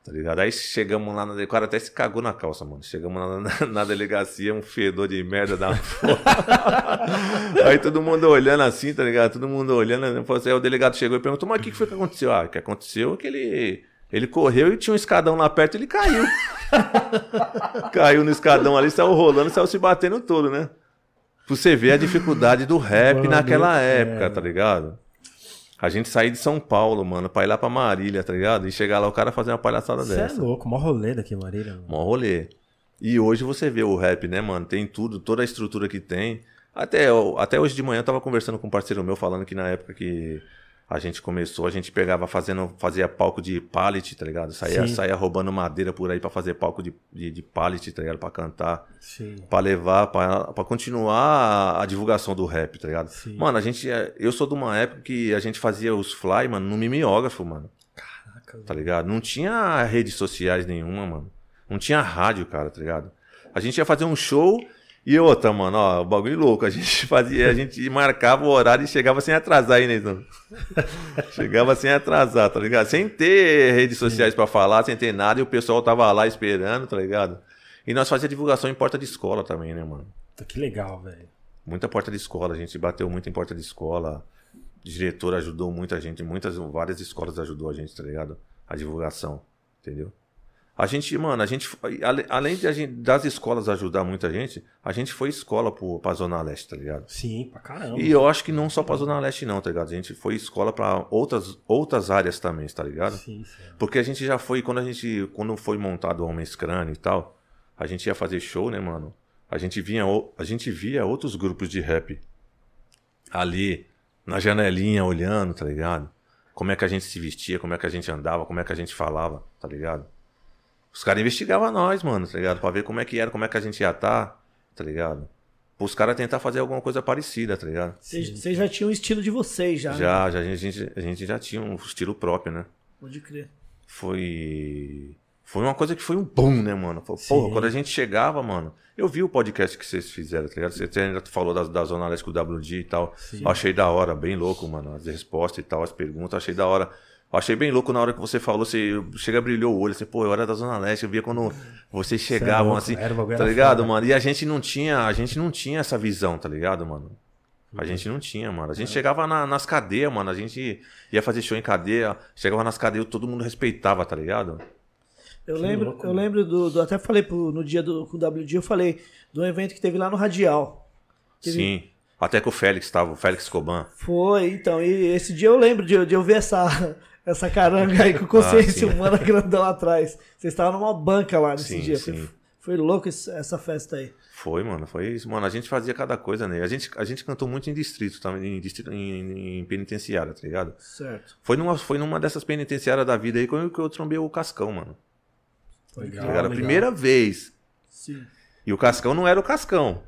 Tá ligado? Aí chegamos lá, na... o cara até se cagou na calça, mano. Chegamos lá na, na delegacia, um fedor de merda da porra. Aí todo mundo olhando assim, tá ligado? Todo mundo olhando. né? Assim, Aí o delegado chegou e perguntou, mas o que que foi que aconteceu? Ah, o que aconteceu é que ele... Ele correu e tinha um escadão lá perto e ele caiu. caiu no escadão ali, saiu rolando, saiu se batendo todo, né? Pra você ver a dificuldade do rap Mano, naquela é. época, tá ligado? A gente sair de São Paulo, mano, pra ir lá pra Marília, tá ligado? E chegar lá o cara fazer uma palhaçada Você é dessa. louco, mó rolê daqui, Marília. mano. Mó rolê. E hoje você vê o rap, né, mano? Tem tudo, toda a estrutura que tem. Até, até hoje de manhã eu tava conversando com um parceiro meu falando que na época que a gente começou, a gente pegava fazendo, fazia palco de pallet, tá ligado? Saía, Sim. saía roubando madeira por aí pra fazer palco de, de, de pallet, tá ligado? Pra cantar. Sim. Pra levar, pra, pra continuar a, a divulgação do rap, tá ligado? Sim. Mano, a gente. é- Eu sou de uma época que a gente fazia os fly, mano, no mimeógrafo, mano. Caraca, Tá ligado? Não tinha redes sociais nenhuma, mano. Não tinha rádio, cara, tá ligado? A gente ia fazer um show e outra, mano, ó, o bagulho louco. A gente fazia, a gente marcava o horário e chegava sem atrasar aí, né, Zão? Chegava sem atrasar, tá ligado? Sem ter redes sociais pra falar, sem ter nada, e o pessoal tava lá esperando, tá ligado? E nós fazia divulgação em porta de escola também, né, mano? Que legal, velho. Muita porta de escola, a gente bateu muito em porta de escola. O diretor ajudou muita gente, muitas, várias escolas ajudou a gente, tá ligado? A divulgação, entendeu? A gente, mano, a gente, além de a gente, das escolas ajudar muita gente, a gente foi escola pro, pra Zona Leste, tá ligado? Sim, pra caramba. E eu acho que não só pra Zona Leste não, tá ligado? A gente foi escola pra outras, outras áreas também, tá ligado? Sim, sim. Porque a gente já foi, quando a gente, quando foi montado o Homens Crânio e tal, a gente ia fazer show, né, mano? A gente vinha, a gente via outros grupos de rap ali na janelinha olhando, tá ligado? Como é que a gente se vestia, como é que a gente andava, como é que a gente falava, tá ligado? Os caras investigavam nós, mano, tá ligado? Pra ver como é que era, como é que a gente ia estar, tá ligado? Os caras tentar fazer alguma coisa parecida, tá ligado? Vocês já tinham o estilo de vocês, já. né? Já, já a, gente, a gente já tinha um estilo próprio, né? Pode crer. foi foi uma coisa que foi um boom, né, mano? Foi, Sim. Porra, quando a gente chegava, mano, eu vi o podcast que vocês fizeram, tá ligado? Você ainda falou da, da Zona Leste com o WD e tal. Sim. Eu achei da hora, bem louco, mano, as respostas e tal, as perguntas, achei da hora. Eu achei bem louco na hora que você falou, você chega brilhou o olho, assim, pô, eu era da Zona Leste, eu via quando vocês chegavam louco, assim, tá era ligado, mano? E a gente não tinha, a gente não tinha essa visão, tá ligado, mano? A gente não tinha, mano. A gente chegava na- nas cadeias, mano. A gente ia fazer show em cadeia, chegava nas cadeias, todo mundo respeitava, tá ligado? Eu Que lembro, louco, eu mano. lembro do, do- Até falei pro- no dia do com o WD, eu falei do evento que teve lá no Radial. Teve- Sim. Até que o Félix tava, o Félix Coban. Foi, então. E esse dia eu lembro de, de eu ver essa, essa caranga aí com consciência Ah, humana grandão atrás. Vocês estavam numa banca lá nesse Sim, dia. sim. Foi, foi louco essa festa aí. Foi, mano, foi isso. Mano, a gente fazia cada coisa, né? A gente, a gente cantou muito em distrito também, em, distrito, em, em penitenciária, tá ligado? Certo. Foi numa, foi numa dessas penitenciárias da vida aí que eu, que eu trombei o Cascão, mano. Legal, Tá ligado? A legal. primeira vez. Sim. E o Cascão não era o Cascão.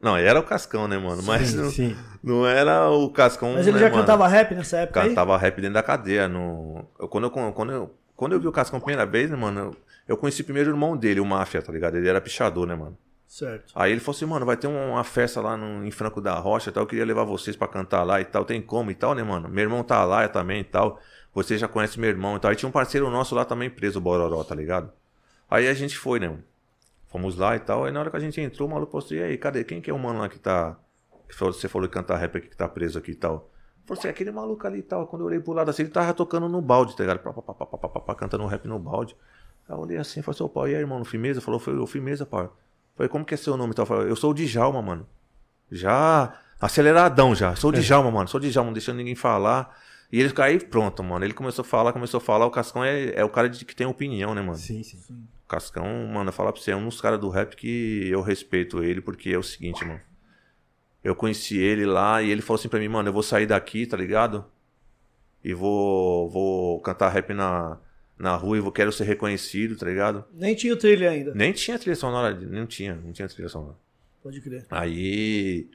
Não, era o Cascão, né, mano? Mas Sim, não, sim. não era o Cascão. Mas ele né, já mano? cantava rap nessa época aí? Cantava rap dentro da cadeia. No... eu- quando, eu, quando, eu, quando eu vi o Cascão a primeira vez, né, mano? Eu, eu conheci primeiro o irmão dele, o Máfia, tá ligado? Ele era pichador, né, mano? Certo. Aí ele falou assim, mano, vai ter uma festa lá no, em Franco da Rocha e tal. Eu queria levar vocês pra cantar lá e tal. Tem como e tal, né, mano? Meu irmão tá lá também e tal. Você já conhece meu irmão e tal. Aí tinha um parceiro nosso lá também preso, o Bororó, tá ligado? Aí a gente foi, né, mano? Fomos lá e tal. Aí na hora que a gente entrou, o maluco postou, e aí, cadê? Quem que é o mano lá que tá. Que você falou que canta rap aqui que tá preso aqui e tal. Falou assim, aquele maluco ali e tal. Quando eu olhei pro lado assim, ele tava tocando no balde, tá ligado? Pá, pá, pá, pá, pá, pá, pá, pá, cantando um rap no balde. Aí eu olhei assim, falei assim, ô pau, e aí, irmão, no Firmeza? Falou, foi o Firmeza, pau. Falei, como que é seu nome e tal? Falei, eu sou o Djalma, mano. Já aceleradão já. Sou o Djalma, mano. Sou o Djalma, não deixando ninguém falar. E ele aí, pronto, mano. Ele começou a falar, começou a falar. O Cascão é, é o cara de, que tem opinião, né, mano? Sim, sim. O Cascão, mano, eu falar pra você, é um dos caras do rap que eu respeito ele, porque é o seguinte, mano. Eu conheci ele lá e ele falou assim pra mim, mano, eu vou sair daqui, tá ligado? E vou, vou cantar rap na, na rua e vou, quero ser reconhecido, tá ligado? Nem tinha o trilho ainda. Nem tinha trilha sonora, não tinha, não tinha trilha sonora. Pode crer. Aí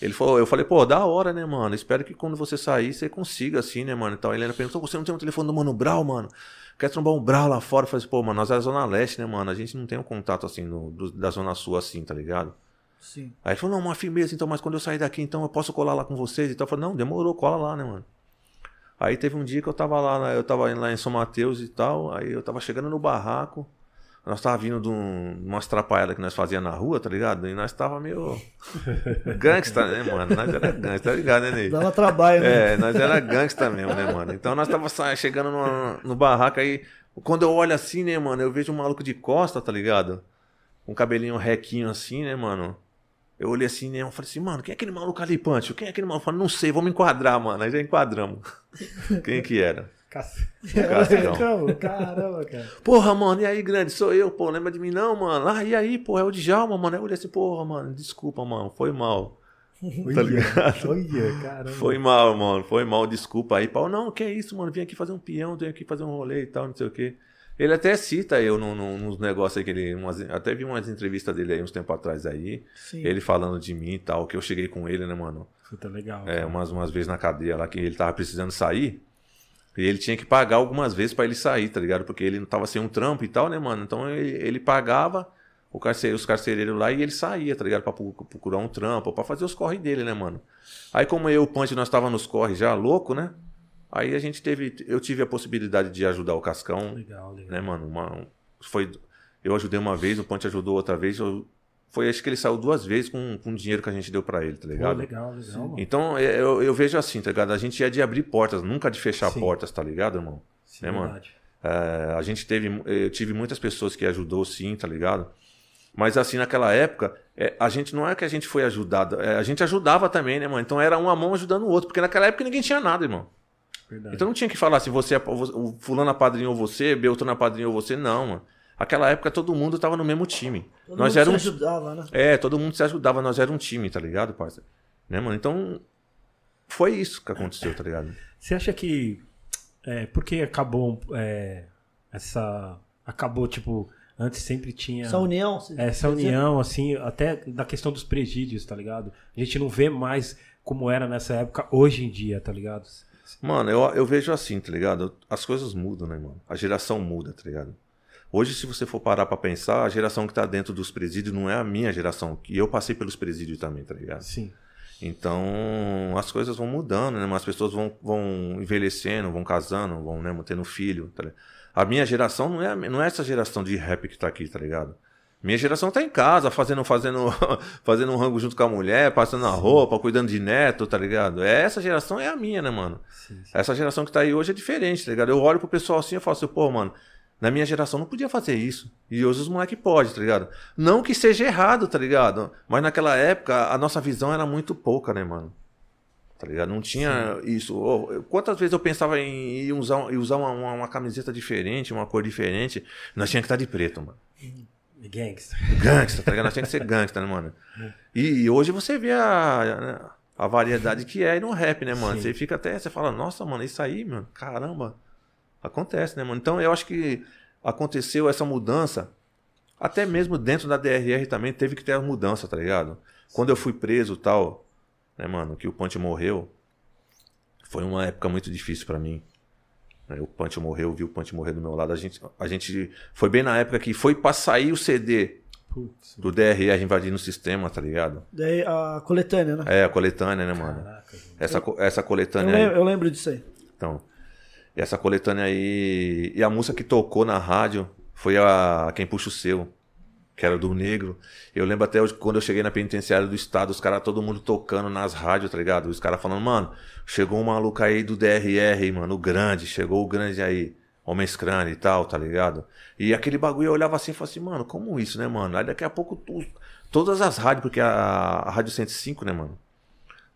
ele falou, eu falei, pô, da hora, né, mano? Espero que quando você sair, você consiga, assim, né, mano? Então a Helena perguntou, você não tem um telefone do Mano Brau, mano? Quer trombar um Brau lá fora? Eu falei, assim, pô, mano, nós é Zona Leste, né, mano? A gente não tem um contato, assim, no- do- da Zona Sul, assim, tá ligado? Sim. Aí ele falou, não, uma firmeza, então, mas quando eu sair daqui, então eu posso colar lá com vocês? Então eu falei, não, demorou, cola lá, né, mano? Aí teve um dia que eu tava lá, né, eu tava lá em São Mateus e tal, aí eu tava chegando no barraco, nós tava vindo de um, umas atrapalhadas que nós fazia na rua, tá ligado? E nós tava meio gangsta, né, mano? Nós era gangsta, tá ligado, né, Ney? Dava trabalho, né? É, nós era gangsta mesmo, né, mano? Então nós tava chegando no, no barraco aí. Quando eu olho assim, né, mano, eu vejo um maluco de costa, tá ligado? Com um cabelinho requinho assim, né, mano? Eu olhei assim, né? Eu falei assim, mano, quem é aquele maluco ali, Pancho? Quem é aquele maluco? Eu falei, não sei, vamos enquadrar, mano. Aí já enquadramos. quem que era? Cacete. Caramba, cara. Porra, mano, e aí, grande? Sou eu, pô, lembra de mim não, mano? Ah, e aí, pô, é o Djalma, mano. Aí eu olhei assim, porra, mano, desculpa, mano, foi mal. Tá ligado? Olha, caramba. Foi mal, mano. Foi mal, desculpa aí. Pau, não, que é isso, mano. Vim aqui fazer um peão, vim aqui fazer um rolê e tal, não sei o quê. Ele até cita eu no, no, nos negócios aí que ele. Umas, até vi umas entrevistas dele aí uns tempos atrás aí. Sim. Ele falando de mim e tal, que eu cheguei com ele, né, mano? Puta, legal. É, umas, umas vezes na cadeia lá que ele tava precisando sair. E ele tinha que pagar algumas vezes pra ele sair, tá ligado? Porque ele não tava sem um trampo e tal, né, mano? Então ele, ele pagava o carcereiro, os carcereiros lá e ele saía, tá ligado? Pra procurar um trampo, pra fazer os corre dele, né, mano? Aí como eu e o Punch, nós tava nos corre já louco, né? Aí a gente teve, eu tive a possibilidade de ajudar o Cascão, Legal, legal. né, mano? Uma, um- foi, eu ajudei uma vez, o Punch ajudou outra vez. eu- foi, acho que ele saiu duas vezes com, com o dinheiro que a gente deu pra ele, tá Pô, ligado? legal, legal, mano. Então é, eu, eu vejo assim, tá ligado? A gente é de abrir portas, nunca de fechar Sim. portas, tá ligado, irmão? Sim, né, mano? verdade. É, a gente teve, eu tive muitas pessoas que ajudou sim, tá ligado? Mas assim, naquela época, é, a gente não é que a gente foi ajudado, é, a gente ajudava também, né, mano? Então era uma mão ajudando o outro, porque naquela época ninguém tinha nada, irmão. verdade. Então não tinha que falar assim, você, é- o fulano apadrinhou você, Beltrano apadrinhou você, não, mano. Aquela época todo mundo tava no mesmo time. Todo nós mundo éramos, se ajudava, né? é, todo mundo se ajudava, nós era um time, tá ligado, parça? Né, mano? Então foi isso que aconteceu, tá ligado? Você acha que. É, porque acabou é, essa. Acabou, tipo. Antes sempre tinha. Essa união. você Essa união, assim, até da questão dos presídios, tá ligado? A gente não vê mais como era nessa época hoje em dia, tá ligado? Mano, eu, eu vejo assim, tá ligado? As coisas mudam, né, mano? A geração muda, tá ligado? Hoje, se você for parar pra pensar, a geração que tá dentro dos presídios não é a minha geração. E eu passei pelos presídios também, tá ligado? Sim. Então, as coisas vão mudando, né? Mas as pessoas vão, vão envelhecendo, vão casando, vão né, tendo filho. Tá a minha geração não é, não é essa geração de rap que tá aqui, tá ligado? Minha geração tá em casa, fazendo, fazendo, fazendo um rango junto com a mulher, passando a roupa, cuidando de neto, tá ligado? É, essa geração é a minha, né, mano? Sim, sim. Essa geração que tá aí hoje é diferente, tá ligado? Eu olho pro pessoal assim e falo assim, pô, mano, na minha geração não podia fazer isso. E hoje os moleques podem, tá ligado? Não que seja errado, tá ligado? Mas naquela época a nossa visão era muito pouca, né, mano? Tá ligado? Não tinha Sim. isso. Quantas vezes eu pensava em usar, em usar uma, uma, uma, camiseta diferente, uma cor diferente? Nós tinha que estar de preto, mano. Gangsta. Gangsta, tá ligado? Nós tinha que ser gangsta, né, mano? E, e hoje você vê a, a variedade que é no rap, né, mano? Sim. Você fica até, você fala, nossa, mano, isso aí, mano, caramba. Acontece, né, mano? Então eu acho que aconteceu essa mudança. Até mesmo dentro da DRR também teve que ter a mudança, tá ligado? Quando eu fui preso tal, né, mano, que o Punch morreu, foi uma época muito difícil para mim. Né, o Punch morreu, vi o Punch morrer do meu lado. A gente, a gente foi bem na época que foi pra sair o CD Putz. do DRR invadindo o sistema, tá ligado? Daí a coletânea, né? É, a coletânea, né, mano? Caraca, essa, essa coletânea. Eu lembro, eu lembro disso aí. Então, e essa coletânea aí. E a música que tocou na rádio foi a Quem Puxa o Seu, que era do Negro. Eu lembro até hoje, quando eu cheguei na penitenciária do estado, os caras, todo mundo tocando nas rádios, tá ligado? Os caras falando, mano, chegou um maluco aí do DRR, mano, o grande, chegou o grande aí, Homens Crânio e tal, tá ligado? E aquele bagulho eu olhava assim e falava assim, mano, como isso, né, mano? Aí daqui a pouco tu, todas as rádios, porque a, a Rádio 105, né, mano?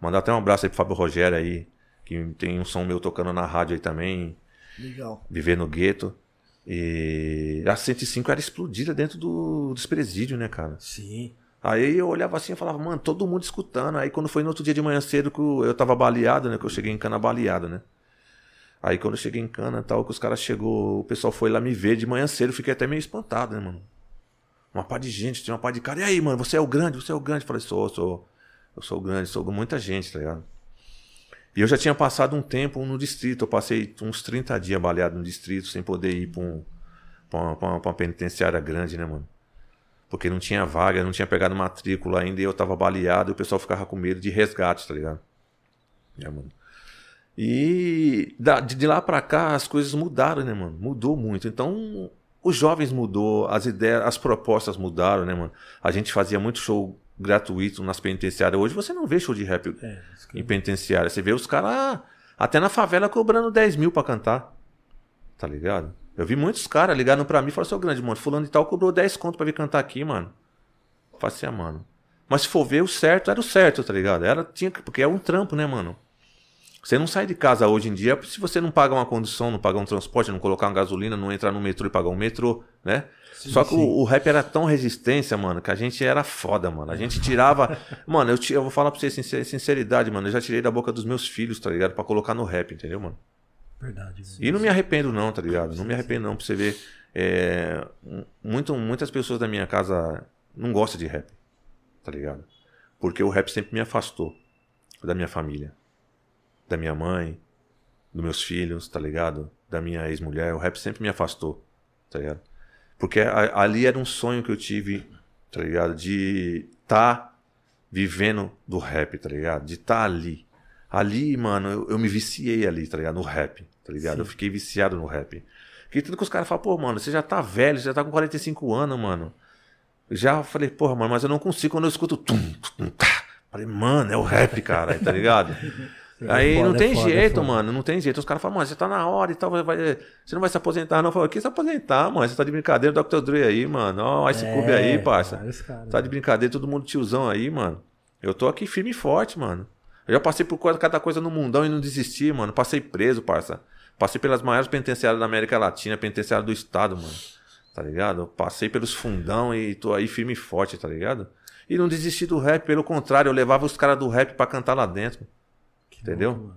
Mandar até um abraço aí pro Fábio Rogério aí, que tem um som meu tocando na rádio aí também. Legal. Viver no gueto. E a 105 era explodida dentro do, dos presídios, né, cara? Sim. Aí eu olhava assim e falava, mano, todo mundo escutando. Aí quando foi no outro dia de manhã cedo que eu tava baleado, né? Que eu cheguei em cana baleado, né? Aí quando eu cheguei em cana tal, que os caras chegou, o pessoal foi lá me ver de manhã cedo, fiquei até meio espantado, né, mano? Uma par de gente, tinha uma par de cara. E aí, mano, você é o grande, você é o grande. Eu falei, sou, sou. Eu sou o grande, sou muita gente, tá ligado? E eu já tinha passado um tempo no distrito, eu passei uns 30 dias baleado no distrito, sem poder ir pra, um, uma, uma, uma penitenciária grande, né, mano? Porque não tinha vaga, não tinha pegado matrícula ainda e eu tava baleado e o pessoal ficava com medo de resgate, tá ligado? É, mano. E da, de lá pra cá as coisas mudaram, né, mano? Mudou muito. Então, os jovens mudou, as ideias, as propostas mudaram, né, mano? A gente fazia muito show gratuito nas penitenciárias. Hoje você não vê show de rap é, em penitenciária. Você vê os caras até na favela cobrando 10 mil pra cantar. Tá ligado? Eu vi muitos caras ligando pra mim e falaram, seu grande, mano, fulano e tal cobrou 10 conto pra vir cantar aqui, mano. Falei assim, ah, mano. Mas se for ver, o certo era o certo, tá ligado? Era, tinha, porque é um trampo, né, mano? Você não sai de casa hoje em dia se você não paga uma condição, não pagar um transporte, não colocar uma gasolina, não entrar no metrô e pagar um metrô, né? Sim, Só que sim. o, o, rap era tão resistência, mano, que a gente era foda, mano. A gente tirava. mano, eu, eu vou falar pra você sinceridade, mano. Eu já tirei da boca dos meus filhos, tá ligado? Pra colocar no rap, entendeu, mano? Verdade. Sim, e não me arrependo, não, tá ligado? Não me arrependo, não, pra você ver. É, muito, muitas pessoas da minha casa não gostam de rap, tá ligado? Porque o rap sempre me afastou da minha família, da minha mãe, dos meus filhos, tá ligado? Da minha ex-mulher. O rap sempre me afastou, tá ligado? Porque ali era um sonho que eu tive, tá ligado? De tá vivendo do rap, tá ligado? De tá ali. Ali, mano, eu, eu me viciei ali, tá ligado? No rap, tá ligado? Sim. Eu fiquei viciado no rap. Que tudo que os caras falam, pô, mano, você já tá velho, você já tá com 45 anos, mano. Já falei, porra, mano, mas eu não consigo quando eu escuto tum, tum, tá. Falei, mano, é o rap, cara, tá ligado? Aí foda, não tem é foda, jeito, é mano, não tem jeito. Os caras falam, mano, você tá na hora e tal, vai, você não vai se aposentar, não. Eu falo, que se aposentar, mano? Você tá de brincadeira, Dr. Dre aí, mano. Ó, Ice é, Cube aí, parça. Cara, tá de brincadeira, todo mundo tiozão aí, mano. Eu tô aqui firme e forte, mano. Eu já passei por cada coisa no mundão e não desisti, mano. Passei preso, parça. Passei pelas maiores penitenciárias da América Latina, penitenciária do Estado, mano. Tá ligado? Passei pelos fundão e tô aí firme e forte, tá ligado? E não desisti do rap, pelo contrário, eu levava os caras do rap para cantar lá dentro. Entendeu?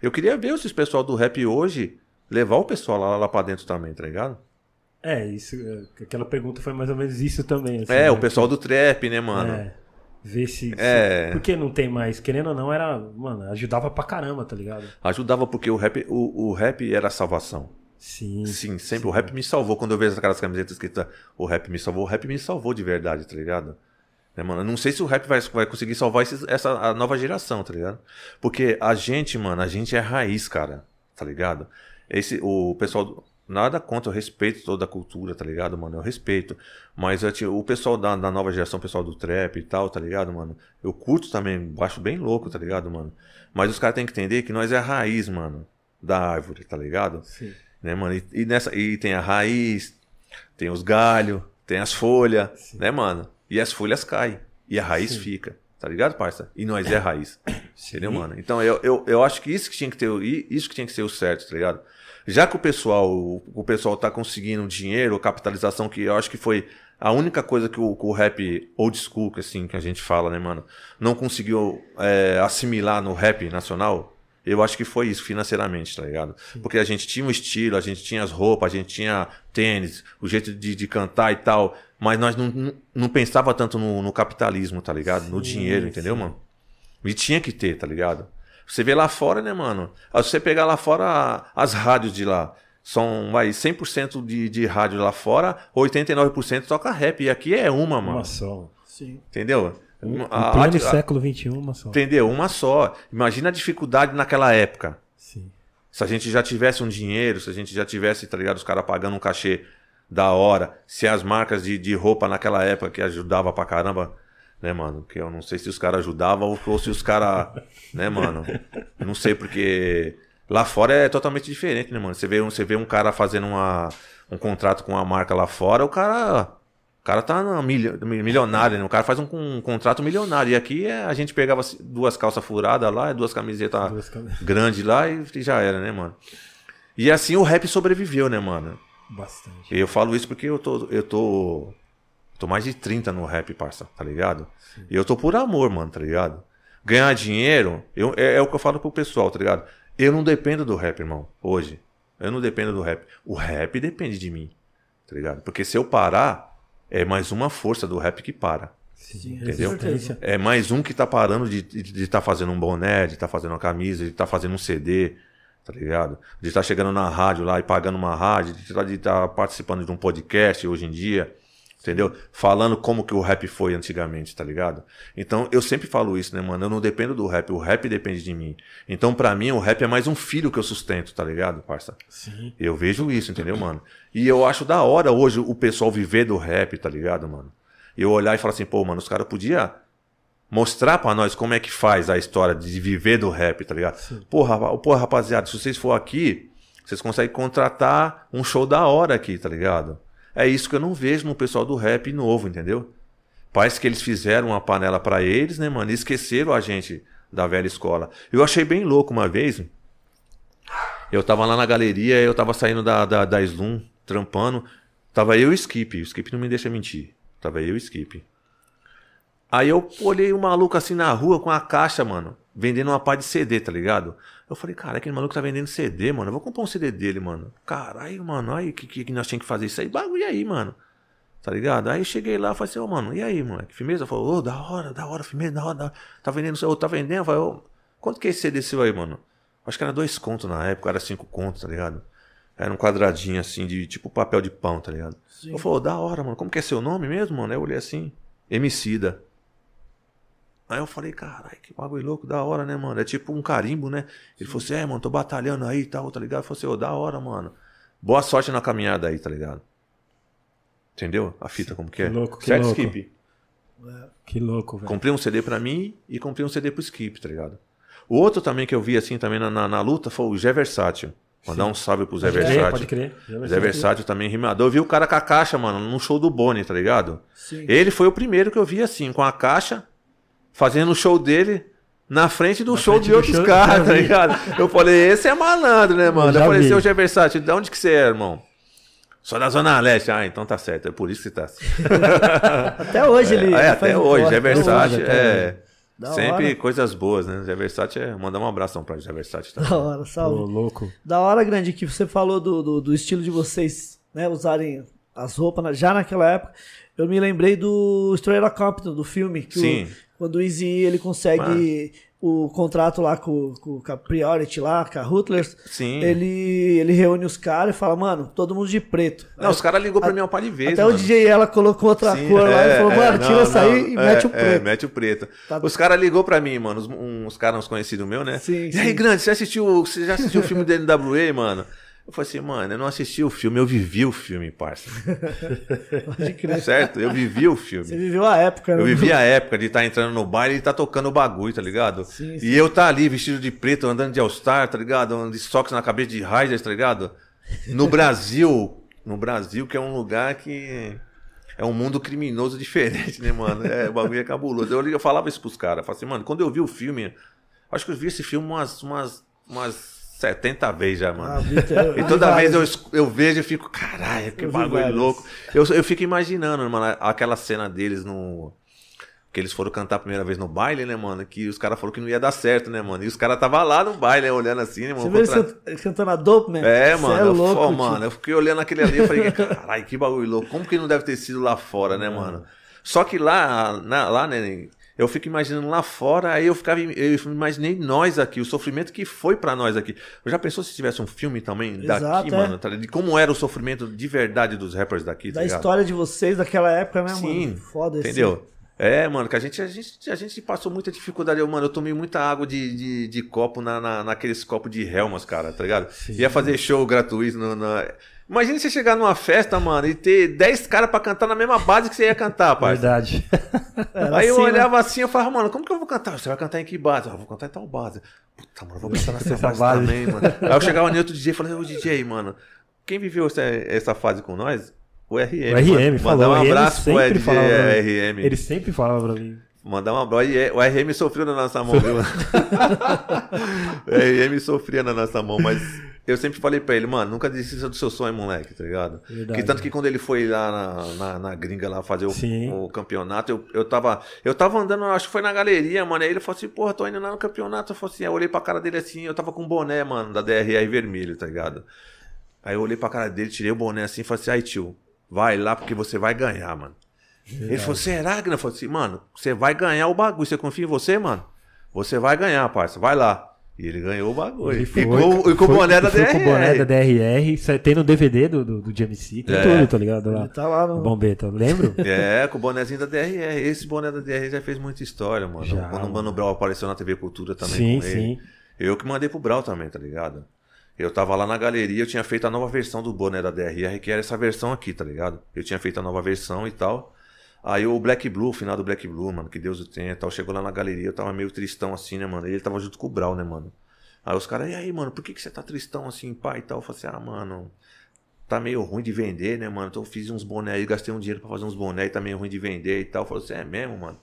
Eu queria ver se o pessoal do rap hoje levar o pessoal lá, lá pra dentro também, tá ligado? É, isso. É, aquela pergunta foi mais ou menos isso também. Assim, é, né? o pessoal do trap, né, mano? É. Ver se, é. se. Por que não tem mais? Querendo ou não, era. Mano, ajudava pra caramba, tá ligado? Ajudava porque o rap, o, o rap era a salvação. Sim. Sim, sempre. Sim. O rap me salvou. Quando eu vejo aquelas camisetas escritas, o rap me salvou, o rap me salvou de verdade, tá ligado? Né, mano? Eu não sei se o rap vai, vai conseguir salvar esses- essa a nova geração, tá ligado? Porque a gente, mano, a gente é raiz, cara, tá ligado? Esse, o pessoal. Nada contra, eu respeito toda a cultura, tá ligado, mano? Eu respeito. Mas eu, te- o pessoal da, da nova geração, o pessoal do trap e tal, tá ligado, mano? Eu curto também, acho bem louco, tá ligado, mano? Mas os caras têm que entender que nós é a raiz, mano, da árvore, tá ligado? Sim. né, mano? E, e nessa, e tem a raiz, tem os galhos, tem as folhas, né, mano? E as folhas caem. E a raiz fica. Tá ligado, parça? E nós é a raiz. Entendeu, mano? Então eu, eu, eu acho que isso que tinha que ter, o- isso que tinha que ser o certo, tá ligado? Já que o pessoal, o, o pessoal tá conseguindo dinheiro, capitalização, que eu acho que foi a única coisa que o, que o rap old school, que assim, que a gente fala, né, mano, não conseguiu é, assimilar no rap nacional, eu acho que foi isso financeiramente, tá ligado? Porque a gente tinha um estilo, a gente tinha as roupas, a gente tinha tênis, o jeito de, de cantar e tal, mas nós não, não, não pensava tanto no, no capitalismo, tá ligado? no dinheiro, entendeu, mano? E tinha que ter, tá ligado? Você vê lá fora, né, mano? Ah, Se você pegar lá fora as rádios de lá, são, vai, 100% de, de rádio lá fora, 89% toca rap. E aqui é uma, mano. Uma só. Sim. Entendeu? Em A- pleno a- século XXI, uma só. Entendeu? Uma só. Imagina a dificuldade naquela época. Sim. Se a gente já tivesse um dinheiro, se a gente já tivesse, tá ligado, os caras pagando um cachê da hora, se as marcas de, de roupa naquela época que ajudava pra caramba, né, mano? Que eu não sei se os caras ajudavam ou, se os caras, né, mano? Não sei, porque lá fora é totalmente diferente, né, mano? Você vê, um- você vê um cara fazendo uma, um contrato com uma marca lá fora, o cara. O cara tá milionário, né? O cara faz um, um contrato milionário. E aqui é, a gente pegava duas calças furadas lá, duas camisetas Duas cam- grande lá e já era, né, mano? E assim o rap sobreviveu, né, mano? Bastante. E eu falo isso porque eu tô. Eu tô. Tô mais de 30 no rap, parça, tá ligado? E eu tô por amor, mano, tá ligado? Ganhar dinheiro, eu, é, é o que eu falo pro pessoal, tá ligado? Eu não dependo do rap, irmão, hoje. Eu não dependo do rap. O rap depende de mim, tá ligado? Porque se eu parar, é mais uma força do rap que para. Sim. Entendeu? É mais um que tá parando de estar de, tá fazendo um boné, de estar fazendo uma camisa, de estar fazendo um CD, tá ligado? De estar chegando na rádio lá e pagando uma rádio, de estar participando de um podcast hoje em dia, entendeu? Falando como que o rap foi antigamente, tá ligado? Então eu sempre falo isso, né, mano? Eu não dependo do rap, o rap depende de mim. Então pra mim o rap é mais um filho que eu sustento, tá ligado, parça? Sim. Eu vejo isso, entendeu, mano? E eu acho da hora hoje o pessoal viver do rap, tá ligado, mano? Eu olhar e falar assim, pô, mano, os caras podiam mostrar pra nós como é que faz a história de viver do rap, tá ligado? Porra, porra, rapaziada, se vocês for aqui, vocês conseguem contratar um show da hora aqui, tá ligado? É isso que eu não vejo no pessoal do rap novo, entendeu? Parece que eles fizeram uma panela pra eles, né, mano? E esqueceram a gente da velha escola. Eu achei bem louco uma vez. Eu tava lá na galeria, eu tava saindo da, da, da Slum, trampando. Tava eu e o Skip. O Skip não me deixa mentir. Tava eu e o Skip. Aí eu olhei o maluco assim na rua com a caixa, mano, vendendo uma pá de CD, tá ligado? Eu falei, cara, aquele maluco tá vendendo CD, mano. Eu vou comprar um CD dele, mano. Caralho, mano, aí que, que, que nós tínhamos que fazer isso aí? Bagulho aí, mano. Tá ligado? Aí cheguei lá e falei assim, ô, mano, e aí, moleque? Firmeza? Falou, ô, da hora, da hora, firmeza, da hora, da hora. Tá vendendo, ô, tá vendendo? Eu falei, ô, quanto que é esse CD seu aí, mano? Acho que era dois contos na época, era cinco contos, tá ligado? Era um quadradinho assim, de tipo papel de pão, tá ligado? Sim. Eu falei, da hora, mano, como que é seu nome mesmo, mano? Aí eu olhei assim, Emicida. Aí eu falei, caralho, que bagulho louco, da hora, né, mano? É tipo um carimbo, né? Ele falou assim, é, mano, tô batalhando aí e tal, tá ligado? Eu falei assim, ô, da hora, mano. Boa sorte na caminhada aí, tá ligado? Entendeu? A fita como que é? Que louco, que louco. Skip? Que louco, velho. Comprei um CD pra mim e comprei um CD pro Skip, tá ligado? O outro também que eu vi assim também na, na, na luta foi o Zé Versátil. Mandar um salve pro Zé Versátil. pode crer. Zé. Versátil também rimador. Eu vi o cara com a caixa, mano, num show do Boni, tá ligado? Sim. Ele foi o primeiro que eu vi assim, com a caixa, fazendo o show dele na frente do show frente de do outros show, caras, tá ligado? Eu falei, esse é malandro, né, mano? Eu Eu, já falei, vi. seu Versátil, de onde que você é, irmão? Sou da Zona Leste. Ah, então tá certo. É por isso que você tá assim. Até hoje ele. É, ele até faz um hoje. até hoje. Versátil até é. Da Sempre hora. coisas boas, né? Zé Versátil é. Mandar um abração pra Zé Versátil também. Da hora, Ô, salve. louco. Da hora, grande, que você falou do, do, do estilo de vocês, né, usarem as roupas na- já naquela época. Eu me lembrei do Outta Compton, do filme. Que Sim. O, quando o Easy ele consegue o contrato lá com, com, com a Priority lá, com a Hutlers, Sim. ele, ele reúne os caras e fala, mano, todo mundo de preto. Não, os caras ligou pra mim uma par de vezes. Até mano. o DJ ela colocou outra Sim, cor lá é, e falou, é, mano, não, tira essa não, aí e é, mete o é, preto. mete o preto. Tá- Os caras ligou pra mim, mano, uns, uns caras, uns conhecidos meus, né? Sim, e aí, sim. Grande, você assistiu, você já assistiu o filme da NWA, mano? Eu falei assim, mano, eu não assisti o filme, eu vivi o filme, parça. Pode crer. certo? Eu vivi o Você filme. viveu a época, né? Eu vivi a época de estar entrando no baile e estar tocando o bagulho, tá ligado? Sim, sim. E eu tá ali vestido de preto, andando de All-Star, tá ligado? Andando de socks na cabeça de Riders, tá ligado? No Brasil, no Brasil, que é um lugar que é um mundo criminoso diferente, né, mano? É, o bagulho é cabuloso. Eu, eu falava isso pros caras, falava assim, mano, quando eu vi o filme, acho que eu vi esse filme umas, umas, umas 70 vezes já, mano. Ah, Vitor, eu E toda vez eu, eu vejo e fico, caralho, que Eu bagulho louco. Eu, eu fico imaginando, mano, aquela cena deles no. Que eles foram cantar a primeira vez no baile, né, mano? Que os caras falaram que não ia dar certo, né, mano? E os caras estavam lá no baile, né, olhando assim, né, Você mano? eles contra- eles cantando a Dope, man? É, Cê mano. É eu, louco, pô, mano, eu fiquei olhando aquele ali e falei, caralho, que bagulho louco. Como que não deve ter sido lá fora, né, mano? Só que lá, na- lá, né, eu fico imaginando lá fora, aí eu ficava, eu imaginei nós aqui, o sofrimento que foi pra nós aqui. Eu já pensou se tivesse um filme também daqui, Exato, é. mano, tá de como era o sofrimento de verdade dos rappers daqui, tá Da ligado? história de vocês daquela época, né, Sim, mano? Foda esse- Entendeu? É, mano, que a gente, a gente, a gente passou muita dificuldade. Eu, mano, eu tomei muita água de, de, de copo na, na, naqueles copos de Helmas, cara, tá ligado? Ia fazer show gratuito. No, na... Imagina você chegar numa festa, mano, e ter 10 caras pra cantar na mesma base que você ia cantar, parça. Verdade. Era Aí eu assim, né? olhava assim e falava, mano, como que eu vou cantar? Você vai cantar em que base? Ah, vou cantar em tal base. Puta, mano, eu vou cantar nessa base, base. também, mano. Aí eu chegava no outro DJ e falei, ô DJ, mano, quem viveu essa, essa fase com nós? O RM. O RM mano. falou. Mandar um abraço pro falava mim. RM. Ele sempre falava pra mim. Mandar um abraço. E O RM sofreu na nossa mão, viu? o RM sofria na nossa mão, mas eu sempre falei pra ele, mano, nunca desista do seu sonho, moleque, tá ligado? Verdade. Que tanto que quando ele foi lá na, na, na gringa lá fazer o, o campeonato, eu, eu tava. Eu tava andando, acho que foi na galeria, mano. Aí ele falou assim, porra, tô indo lá no campeonato. Eu falei assim, aí eu olhei pra cara dele assim, eu tava com um boné, mano, da DRR vermelho, tá ligado? Aí eu olhei pra cara dele, tirei o boné assim e falei assim, ai tio, vai lá porque você vai ganhar, mano. Ele falou, será que não? Eu falei assim, mano, você vai ganhar o bagulho. Você confia em você, mano? Você vai ganhar, parça. Vai lá. E ele ganhou o bagulho. Ele E foi, com, e com o foi- boné da DRR. com o boné da DRR. Tem no DVD do, do, do GMC, tem É. tudo, tá ligado? Lá. Ele tá lá no... Bombeta, lembro? É, com o bonézinho da DRR. Esse boné da DRR já fez muita história, mano. Já, Quando o mano. Mano Brau apareceu na TV Cultura também sim, com ele. sim. Eu que mandei pro Brau também, tá ligado? Eu tava lá na galeria, eu tinha feito a nova versão do boné da DRR, que era essa versão aqui, tá ligado? Eu tinha feito a nova versão e tal. Aí o Black Blue, o final do Black Blue, mano, que Deus o tenha tal, chegou lá na galeria, eu tava meio tristão assim, né, mano? E ele tava junto com o Brau, né, mano? Aí os caras, e aí, mano, por que, que você tá tristão assim, pai e tal? Eu falei assim, ah, mano, tá meio ruim de vender, né, mano? Então eu fiz uns boné aí, gastei um dinheiro pra fazer uns boné e tá meio ruim de vender e tal. Eu falei assim, é mesmo, mano?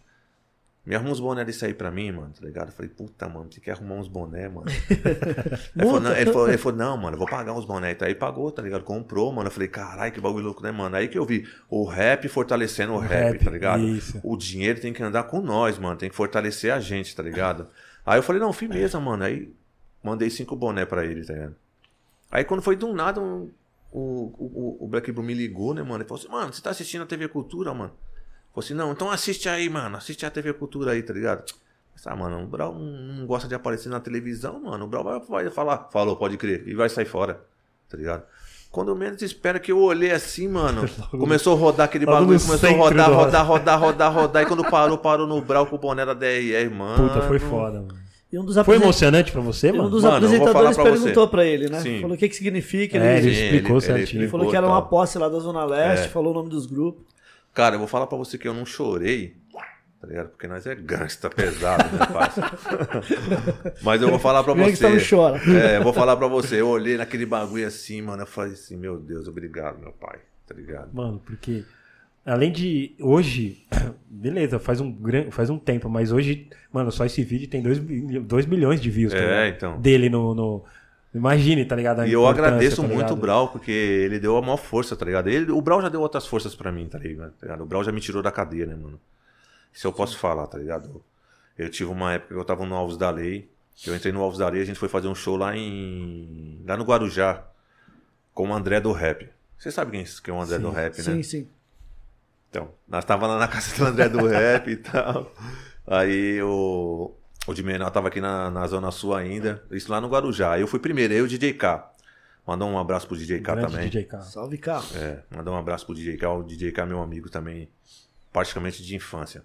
Me arruma uns boné desse aí pra mim, mano, tá ligado? Eu falei, puta, mano, você quer arrumar uns boné, mano? ele, falou, não, ele, falou, ele falou, não, mano, eu vou pagar uns boné. Então aí pagou, tá ligado? Comprou, mano. Eu falei, caralho, que bagulho louco, né, mano? Aí que eu vi o rap fortalecendo o, rap, rap, tá ligado? isso. O dinheiro tem que andar com nós, mano. Tem que fortalecer a gente, tá ligado? Aí eu falei, não, firmeza, mano. Aí mandei cinco boné pra ele, tá ligado? Aí quando foi do nada, um- o, o, o Black Blue me ligou, né, mano? Ele falou assim, mano, você tá assistindo a TV Cultura, mano? Falei assim, não, então assiste aí, mano. Assiste a TV Cultura aí, tá ligado? Ah, mano, o Brau não, gosta de aparecer na televisão, mano. O Brau vai, vai falar, falou, pode crer, e vai sair fora, tá ligado? Quando menos espera que eu olhei assim, mano, começou a rodar aquele bagulho, começou a rodar, rodar, rodar, rodar, rodar, e quando parou, parou no Brau com o boné da DRR, mano. Puta, foi foda, mano. E um dos, Foi emocionante pra você, e um mano? dos Mano, apresentadores pra você. perguntou pra ele, né? Sim. Falou o que que significa. É, Ele, ele explicou ele- certinho. ele falou que era uma tal. posse lá da Zona Leste, É. falou o nome dos grupos. Cara, eu vou falar pra você que eu não chorei, tá ligado? Porque nós é gangsta pesado, né, parça? Mas eu vou falar pra Gangsta você. não chora. É, eu vou falar pra você. Eu olhei naquele bagulho assim, mano. Eu falei assim, meu Deus, obrigado, meu pai. Tá ligado? Mano, porque além de hoje, beleza, faz um faz um tempo, mas hoje, mano, só esse vídeo tem 2 milhões de views, tá É, então. Dele no, no- imagine, tá ligado? E eu agradeço tá muito o Brau, porque ele deu a maior força, tá ligado? Ele, o Brau já deu outras forças pra mim, tá ligado? Tá ligado? O Brau já me tirou da cadeia, né, mano? Isso eu posso falar, tá ligado? Eu tive uma época que eu tava no Alves da Lei. Eu entrei no Alves da Lei, a gente foi fazer um show lá em. lá no Guarujá. Com o André do Rap. Você sabe quem que é o André Sim, do Rap, né? Sim, sim. Então, nós tava lá na casa do André do Rap e tal. Aí o. O de menor tava aqui na, na Zona Sul ainda. Isso lá no Guarujá. Aí eu fui primeiro, eu e o DJ K. Mandou um abraço pro DJ K Grande também. DJ K. Salve, carro. É, mandar um abraço pro DJ K. O DJ K é meu amigo também, praticamente de infância.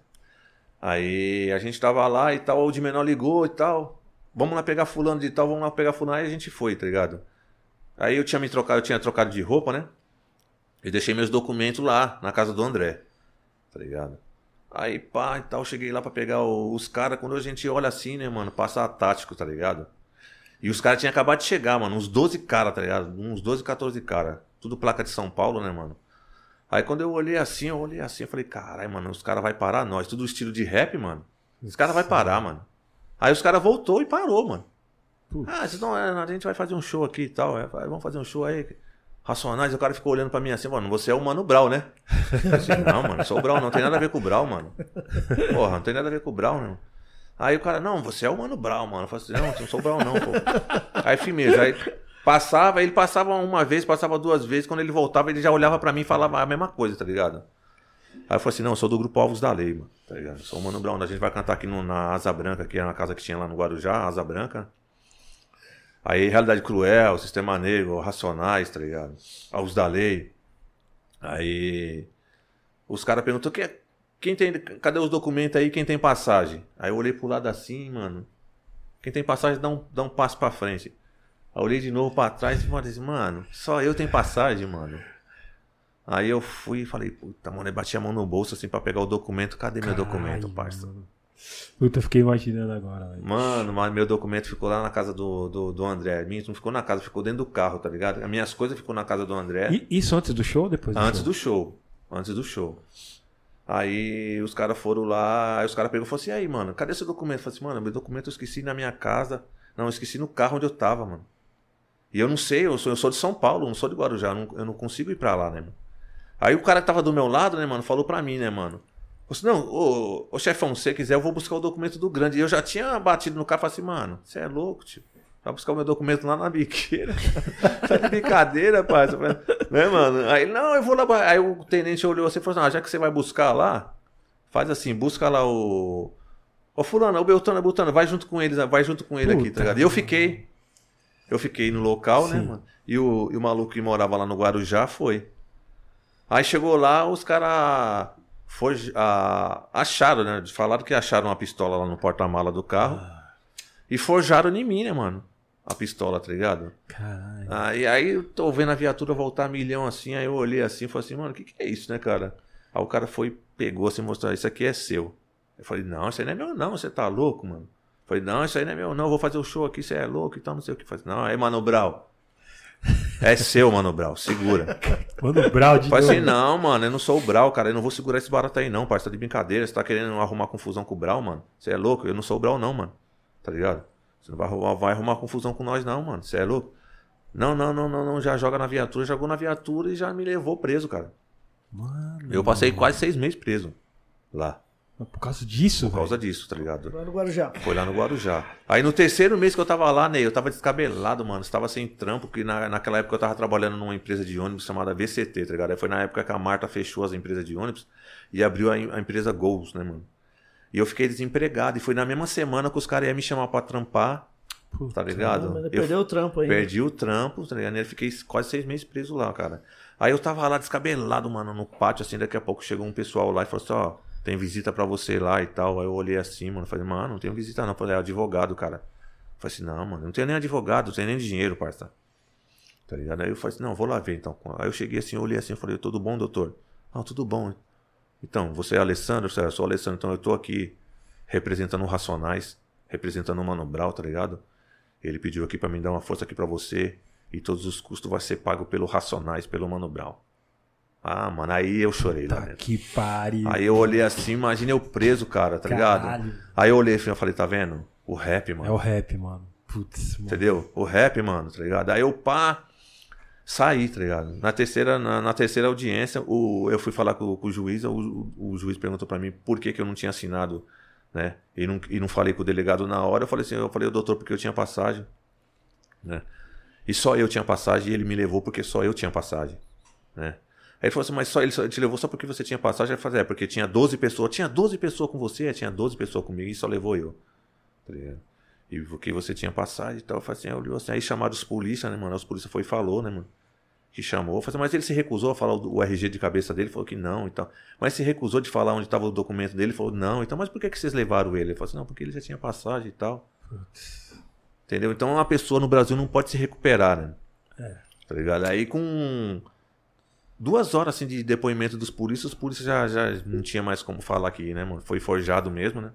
Aí a gente tava lá e tal, o de menor ligou e tal. Vamos lá pegar fulano de tal, vamos lá pegar fulano. Aí a gente foi, tá ligado? Aí eu tinha me trocado, eu tinha trocado de roupa, né? E deixei meus documentos lá, na casa do André. Tá ligado? Aí, pá, e tal, cheguei lá pra pegar o- os caras. Quando a gente olha assim, né, mano, passa a tático, tá ligado? E os caras tinham acabado de chegar, mano. Uns 12 caras, tá ligado? Uns 12, 14 caras. Tudo placa de São Paulo, né, mano? Aí quando eu olhei assim, eu olhei assim, eu falei, caralho, mano, os caras vão parar nós. Tudo estilo de rap, mano. Os caras vão parar, mano. Aí os caras voltou e parou, mano. Putz. Ah, é, a gente vai fazer um show aqui e tal. Vai, vamos fazer um show aí. Racionais, o cara ficou olhando pra mim assim, mano, você é o Mano Brau, né? Eu disse, não, mano, sou o Brau, não tem nada a ver com o Brau, mano. Porra, não tem nada a ver com o Brau, não. Aí o cara, não, você é o Mano Brau, mano. Eu falei assim, não, eu não sou o Brau, não, pô. Aí firmeza, aí passava, ele passava uma vez, passava duas vezes, quando ele voltava, ele já olhava pra mim e falava a mesma coisa, tá ligado? Aí eu falei assim, não, eu sou do grupo Alvos da Lei, mano, tá ligado? Sou o Mano Brown, a gente vai cantar aqui no- na Asa Branca, que é na casa que tinha lá no Guarujá, Asa Branca. Aí Realidade Cruel, Sistema Negro, Racionais, tá ligado? Alvos da Lei. Aí os caras perguntam, quem, é- quem tem, cadê os documentos aí, quem tem passagem? Aí eu olhei pro lado assim, mano, quem tem passagem dá um, dá um passo pra frente. Aí eu olhei de novo pra trás e falei assim, mano, só eu tenho passagem, mano. Aí eu fui e falei, puta, mano, eu bati a mão no bolso assim pra pegar o documento. Cadê meu documento, Caralho, parça? mano. Puta, fiquei imaginando agora, velho. Mano, mas meu documento ficou lá na casa do, do, do André. Minha não ficou na casa, ficou dentro do carro, tá ligado? As minhas coisas ficou na casa do André. E- isso antes do show ou depois do Antes show? do show. Antes do show. Aí os caras foram lá, aí os caras pegou e falaram assim, e aí, mano, cadê seu documento? Eu falei assim, mano, meu documento eu esqueci na minha casa. Não, eu esqueci no carro onde eu tava, mano. E eu não sei, eu sou, eu sou de São Paulo, não sou de Guarujá, eu não, eu não consigo ir pra lá, né, mano? Aí o cara que tava do meu lado, né, mano, falou pra mim, né, mano? Assim, não, ô, ô chefão, se você quiser, eu vou buscar o documento do grande. E eu já tinha batido no carro e falei assim, mano, você é louco, tio. Vai buscar o meu documento lá na biqueira. tá de brincadeira, parça. Né, mano? Aí, não, eu vou lá. Aí o tenente olhou assim e falou assim: ah, já que você vai buscar lá, faz assim, busca lá o. Ô, Fulano, o Beltano, Beltano, vai junto com eles, vai junto com ele aqui, Puta. tá ligado? E eu fiquei. Eu fiquei no local, né, Sim. mano? E o, e o maluco que morava lá no Guarujá foi. Aí chegou lá, os caras acharam, né? Falaram que acharam uma pistola lá no porta-mala do carro. E forjaram em mim, né, mano? A pistola, tá ligado? Caralho. Aí, aí eu tô vendo a viatura voltar a milhão assim, aí eu olhei assim e falei assim, mano, o que, que é isso, né, cara? Aí o cara foi, pegou assim, mostrou, isso aqui é seu. Eu falei, não, isso aí não é meu não, você tá louco, mano. Eu falei, não, isso aí não é meu não, eu vou fazer o show aqui, você é louco e tal, não sei o que. Eu falei, não, aí, Mano Brau. É seu, Mano Brau, segura. Mano, Brau de falei assim, não, mano, eu não sou o Brau, cara, eu não vou segurar esse barato aí não, parça, tá de brincadeira, você tá querendo arrumar confusão com o Brau, mano. Você é louco, eu não sou o Brau não, mano. Tá ligado? Você não vai arrumar, vai arrumar confusão com nós não, mano. Você é louco? Não, não, não, não, não, já joga na viatura, jogou na viatura e já me levou preso, cara. Mano, Eu passei quase seis meses preso lá, por causa disso, por causa disso, tá ligado? Lá no Guarujá. Foi lá no Guarujá. Aí no terceiro mês que eu tava lá, Ney, eu tava descabelado, mano. Estava sem trampo, porque na, naquela época eu tava trabalhando numa empresa de ônibus chamada VCT, tá ligado? Aí foi na época que a Marta fechou as empresas de ônibus e abriu a, a empresa Gols, né, mano? E eu fiquei desempregado. E foi na mesma semana que os caras iam me chamar pra trampar, Puta, tá ligado? Eu perdeu o trampo aí. Perdi o trampo, tá ligado? E eu fiquei quase seis meses preso lá, cara. Aí eu tava lá descabelado, mano, no pátio, assim, daqui a pouco chegou um pessoal lá e falou assim, ó, tem visita pra você lá e tal. Aí eu olhei assim, mano, falei, mano, não tenho visita não. Falei, é advogado, cara. Falei assim, não, mano, não tenho nem advogado, não tenho nem dinheiro, parça. Tá ligado? Aí eu falei assim, não, vou lá ver então. Aí eu cheguei assim, olhei assim, falei, tudo bom, doutor? Ah, tudo bom. Então, você é Alessandro? Eu "Eu sou Alessandro, então eu tô aqui representando o Racionais, representando o Mano Brau, tá ligado? Ele pediu aqui pra mim dar uma força aqui pra você e todos os custos vai ser pago pelo Racionais, pelo Mano Brau. Ah, mano, aí eu chorei lá Tá dentro. que pariu. Aí eu olhei assim, imagina eu preso, cara, tá ligado? Caralho. Aí eu olhei assim, eu falei, tá vendo? O rap, mano. É o rap, mano. Putz, mano. Entendeu? O rap, mano, tá ligado? Aí eu pá, saí, tá ligado? Na terceira, na, na terceira audiência, o, eu fui falar com, com o juiz, o, o- o juiz perguntou pra mim por que, que eu não tinha assinado, né? E não, e não falei com o delegado na hora. Eu falei assim, eu falei, doutor, porque eu tinha passagem, né? E só eu tinha passagem e ele me levou porque só eu tinha passagem, né? Aí ele falou assim, mas só ele só- te levou só porque você tinha passagem? Eu falei, é, porque tinha 12 pessoas. Tinha 12 pessoas com você? É, tinha 12 pessoas comigo e só levou eu. tá ligado? E porque você tinha passagem e tal, eu falei assim, aí olhou assim, aí chamaram os polícia, né, mano? Os polícia foi e falou, né, mano? Que chamou. Eu falei assim, mas ele se recusou a falar o, o RG de cabeça dele, falou que não e tal. Mas se recusou de falar onde estava o documento dele, falou, não, então, mas por que, que vocês levaram ele? Ele falou assim, não, porque ele já tinha passagem e tal. Entendeu? Então uma pessoa no Brasil não pode se recuperar, né? É. Tá ligado? Aí com duas horas assim de depoimento dos polícias, os polícias já, já não tinha mais como falar aqui, né, mano? Foi forjado mesmo, né?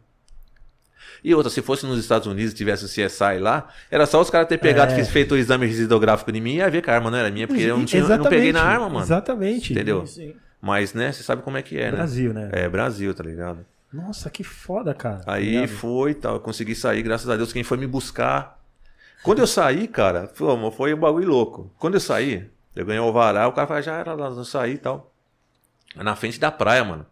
E outra, se fosse nos Estados Unidos e tivesse o CSI lá, era só os caras ter pegado, É. feito o exame residográfico de mim e ia ver que a arma não era minha, porque eu não, tinha, eu não peguei na arma, mano. Exatamente. Entendeu? Sim. Mas, né, você sabe como é que é, né? Brasil, né? É, Brasil, tá ligado? Nossa, que foda, cara. Aí Obrigado. foi e tal, eu consegui sair, graças a Deus, quem foi me buscar. Quando eu saí, cara, foi um bagulho louco. Quando eu saí, eu ganhei o alvará, o cara falou, já era lá, eu saí e tal. Na frente da praia, mano.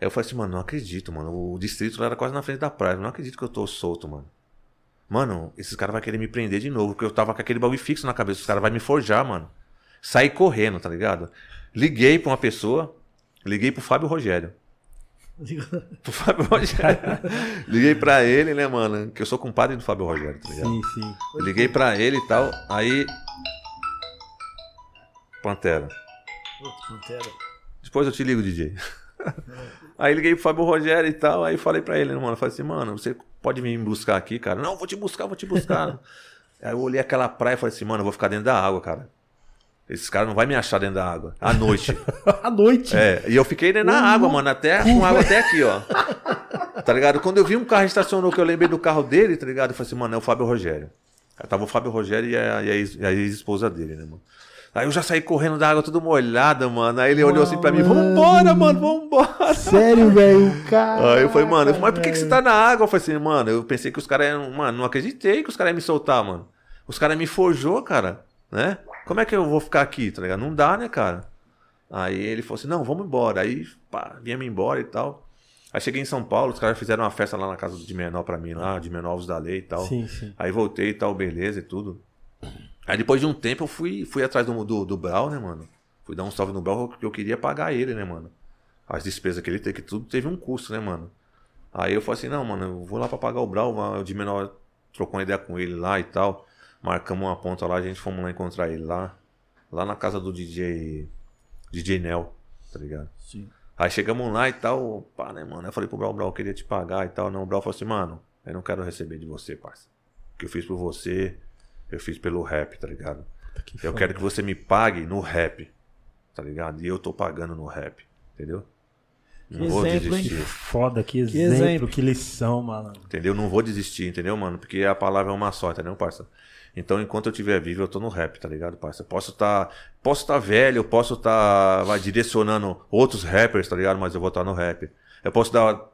Aí eu falei assim, mano, não acredito, mano. O distrito lá era quase na frente da praia. Não acredito que eu tô solto, mano. Mano, esses caras vão querer me prender de novo, porque eu tava com aquele bagulho fixo na cabeça. Os caras vão me forjar, mano. Saí correndo, tá ligado? Liguei pra uma pessoa, liguei pro Fábio Rogério. Pro Fábio Rogério. Liguei pra ele, né, mano? Que eu sou compadre do Fábio Rogério, tá ligado? Sim, sim. Liguei pra ele e tal. Aí. Pantera. Putz, Pantera. Depois eu te ligo, DJ. aí liguei pro Fábio Rogério e tal. Aí falei pra ele, né, mano? Falei assim, mano, você pode vir me buscar aqui, cara? Não, vou te buscar, vou te buscar. aí eu olhei aquela praia e falei assim, mano, eu vou ficar dentro da água, cara. Esses caras não vão me achar dentro da água. À noite. À noite. É, e eu fiquei dentro da água, mano, até com água até aqui, ó. Tá ligado? Quando eu vi um carro estacionou, que eu lembrei do carro dele, tá ligado? Eu falei assim, mano, é o Fábio Rogério. Aí tava o Fábio Rogério e a, e a ex-esposa dele, né, mano? Aí eu já saí correndo da água tudo molhada, mano. Aí ele olhou assim pra mim, vambora, mano, vambora. Sério, velho, cara. Aí eu falei, mano, eu falei, mas por que, que você tá na água? Eu falei assim, mano, eu pensei que os caras iam. Mano, não acreditei que os caras iam me soltar, mano. Os caras me forjou, cara, né? Como é que eu vou ficar aqui, tá ligado? Não dá, né, cara? Aí ele falou assim, não, vamos embora. Aí, pá, viemos embora e tal. Aí cheguei em São Paulo, os caras fizeram uma festa lá na casa de menor pra mim, lá, de menor da lei e tal. Sim, sim. Aí voltei e tal, beleza e tudo. Aí depois de um tempo eu fui, fui atrás do, do, do Brau, né, mano? Fui dar um salve no Brau porque eu queria pagar ele, né, mano? As despesas que ele teve, que tudo teve um custo, né, mano? Aí eu falei assim, não, mano, eu vou lá pra pagar o Brau, o de menor trocou uma ideia com ele lá e tal. Marcamos uma ponta lá, a gente fomos lá encontrar ele lá. Lá na casa do DJ. DJ Nel, tá ligado? Sim. Aí chegamos lá e tal, pá, né, mano? Eu falei pro Brau, Brau, eu queria te pagar e tal. Não, o Brau falou assim, mano, eu não quero receber de você, parça. O que eu fiz por você, eu fiz pelo rap, tá ligado? Que Eu foda. quero que você me pague no rap, tá ligado? E eu tô pagando no rap, entendeu? Não Que vou exemplo, hein? Que desistir, foda, que exemplo, exemplo. que lição, mano. entendeu? Não vou desistir, entendeu, mano? Porque a palavra é uma só, entendeu, parça? Então, enquanto eu estiver vivo, eu tô no rap, tá ligado, parça? Posso tá, posso tá velho, eu posso tá vai, direcionando outros rappers, tá ligado? Mas eu vou estar no rap. Eu posso dar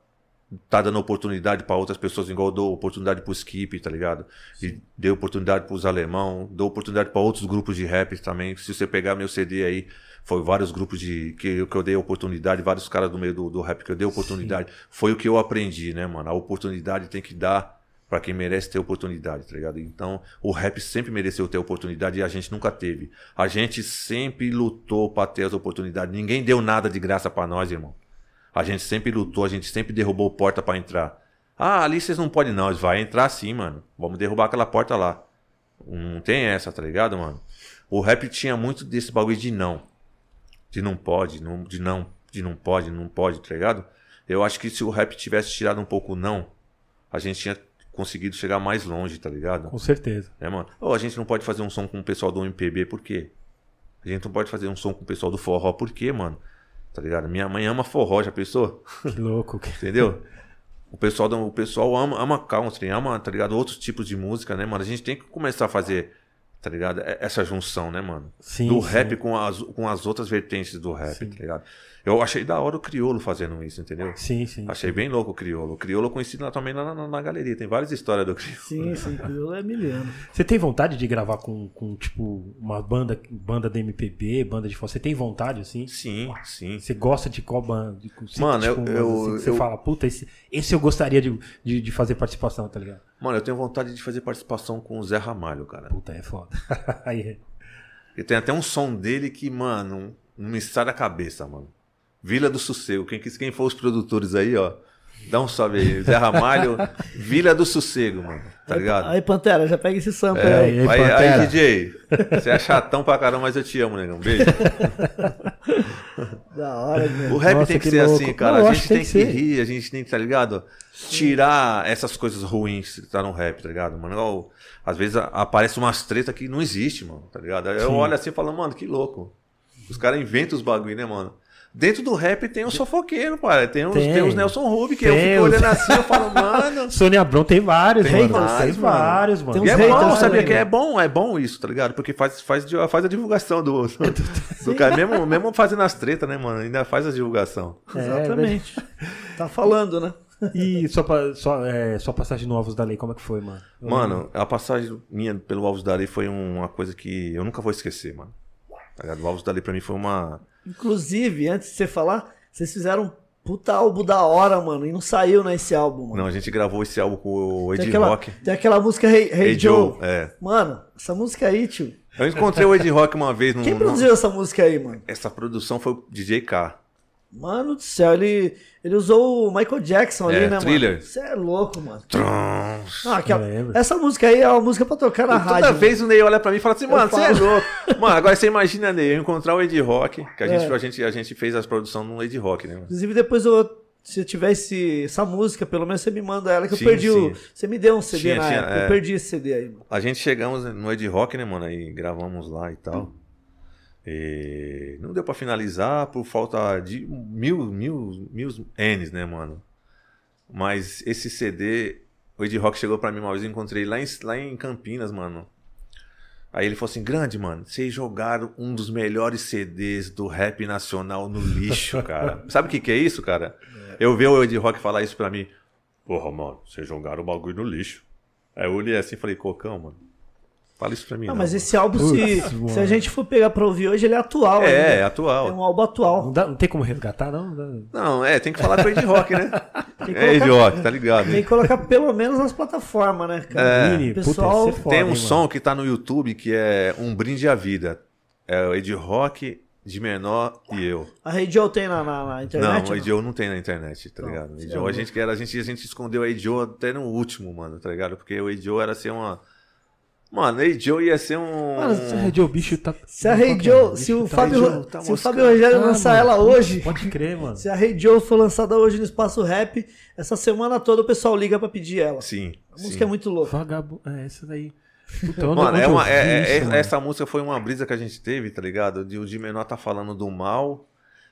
tá dando oportunidade pra outras pessoas, igual eu dou oportunidade pro Skip, tá ligado? E dei oportunidade pros alemão, dou oportunidade pra outros grupos de rap também. Se você pegar meu CD aí, foi vários grupos de que, eu- que eu dei oportunidade, vários caras do meio do, do rap que eu dei oportunidade. Foi o que eu aprendi, né, mano? A oportunidade tem que dar pra quem merece ter oportunidade, tá ligado? Então, o rap sempre mereceu ter oportunidade e a gente nunca teve. A gente sempre lutou pra ter as oportunidades. Ninguém deu nada de graça pra nós, irmão. A gente sempre lutou, a gente sempre derrubou porta pra entrar. Ah, ali vocês não podem não, vai entrar sim, mano. Vamos derrubar aquela porta lá. Não tem essa, tá ligado, mano? O rap tinha muito desse bagulho de não. De não pode, não, de não, de não pode, não pode, tá ligado? Eu acho que se o rap tivesse tirado um pouco não, a gente tinha conseguido chegar mais longe, tá ligado? Com certeza. né, mano? Ou a gente não pode fazer um som com o pessoal do MPB, por quê? A gente não pode fazer um som com o pessoal do forró, por quê, mano? Tá ligado? Minha mãe ama forró, já pensou? Que louco. Entendeu? O pessoal, o pessoal ama, ama country, ama, tá ligado? Outros tipos de música, né, mano? A gente tem que começar a fazer, tá ligado? Essa junção, né, mano? Sim, do sim. rap com as, com as outras vertentes do rap, Sim. tá ligado? Eu achei da hora o Criolo fazendo isso, entendeu? Sim, sim. Achei bem louco o Criolo. O Criolo eu conheci lá também na, na, na galeria. Tem várias histórias do Criolo. Sim, sim, crioulo é miliano. Você tem vontade de gravar com, com tipo, uma banda, banda da MPB, banda de? Você tem vontade, assim? Sim, sim. Você gosta de qual banda? De, você Mano, tem, eu- eu- assim, você eu- fala, puta, esse, esse eu gostaria de, de, de fazer participação, tá ligado? Mano, eu tenho vontade de fazer participação com o Zé Ramalho, cara. Puta, é foda. Aí, é. E tem até um som dele que, mano, não me sai da cabeça, mano. Vila do Sossego. Quem, quem for os produtores aí, ó. Dá um salve aí. Zé Ramalho, Vila do Sossego, mano. Tá ligado? Aí, Pantera, já pega esse sample É, aí. aí, aí, aí. DJ. Você é chatão pra caramba, mas eu te amo, negão. Beijo. Da hora, meu. O rap Nossa, tem que, que ser louco. assim, cara. Não, a gente tem tem que, que rir, a gente tem que, tá ligado? Tirar essas coisas ruins que tá no rap, tá ligado? Mano, Igual, às vezes aparece umas treta que não existe, mano, tá ligado? Eu Sim. olho assim e falo, mano, que louco. Os caras inventam os bagulho, né, mano? Dentro do rap tem os fofoqueiro, pai. Tem os, Tem. tem. os Nelson Rubio, que eu Tem fico os- olhando assim e falo, mano. Sônia Abrão tem vários, Tem mano. vários, tem mano. vários, mano. Tem E uns é bom, sabia que é bom, é bom isso, tá ligado? Porque faz, faz, faz a divulgação do, do cara. Mesmo, mesmo fazendo as tretas, né, mano? Ainda faz a divulgação. É, Exatamente. Tá falando, né? E sua, pa- sua, é, sua passagem no Alvos da Lei, como é que foi, mano? Eu Mano, a passagem minha pelo Alves da Lei foi uma coisa que eu nunca vou esquecer, mano. Tá ligado? O Alves da Lei pra mim foi uma. Inclusive, antes de você falar, vocês fizeram um puta álbum da hora, mano. E não saiu nesse álbum, mano. Não, a gente gravou esse álbum com o tem, Ed aquela, Rock. tem aquela música Hey, hey, Hey Joe. Joe, é. Mano, essa música aí, tio. Eu encontrei o Ed Rock uma vez no. Quem no- produziu essa música aí, mano? Essa produção foi o DJ K. Mano do céu, ele, ele usou o Michael Jackson ali, É, né, Thriller. mano? Você é louco, mano. Trons. Ah, aquela- essa música aí é uma música pra tocar na E Toda rádio. vez o Ney olha pra mim e fala assim, mano, você é louco. Mano, agora você imagina, Ney, eu encontrar o Ed Rock, que a gente, É. a gente, a gente fez as produções no Ed Rock, né? mano? Inclusive, depois eu, se eu tiver esse- essa música, pelo menos você me manda ela, que Sim, eu perdi o. sim. Você me deu um CD Tinha, na tinha, época. é. Eu perdi esse CD aí, mano. A gente chegamos no Ed Rock, né, mano? Aí gravamos lá e tal. E não deu pra finalizar por falta de mil, mil, mil N's, né, mano? Mas esse CD, o Ed Rock chegou pra mim uma vez, eu encontrei lá em, lá em Campinas, mano. Aí ele falou assim: grande, mano, vocês jogaram um dos melhores CDs do rap nacional no lixo, cara. Sabe o que, que é isso, cara? Eu vi o Ed Rock falar isso pra mim. Porra, mano, vocês jogaram o bagulho no lixo. Aí eu olhei assim e falei, Cocão, mano. Fala isso pra mim. Não, não, mas mano." esse álbum, se, Putz, se a gente for pegar pra ouvir hoje, ele é atual. É, ainda. é É atual. um álbum atual. Não, dá- não tem como resgatar, não? Não, é, tem que falar com o Ed Rock, né? É Ed Rock, tá ligado? Tem que colocar pelo menos nas plataformas, né, cara? O puta, pessoal ia ser foda, Tem um hein, som mano? que tá no YouTube que é Um Brinde à Vida. É o Ed Rock, de menor e eu. A Rei Joe tem na, na, na internet? não, o Ed Joe não tem na internet, tá Não, ligado? É a, louco. gente, quer- a, gente, a gente escondeu Ed Joe até no último, mano, tá ligado? Porque o Ed Joe era ser uma. Mano, Ed Joe ia ser um. Mano, Esse Red o bicho tá. Se a é? Joe, bicho se o tá- Fábio, Joe tá se o. Fábio Rogério Ah, lançar mano, ela hoje, Pode crer, mano. se a Rei Joe for lançada hoje no Espaço Rap, essa semana toda o pessoal liga pra pedir ela. Sim. A música sim. é muito louca. Vagabundo. É, essa daí. Mano, é uma, é- é- isso, é- mano? essa música foi uma brisa que a gente teve, tá ligado? De o de menor tá falando do mal,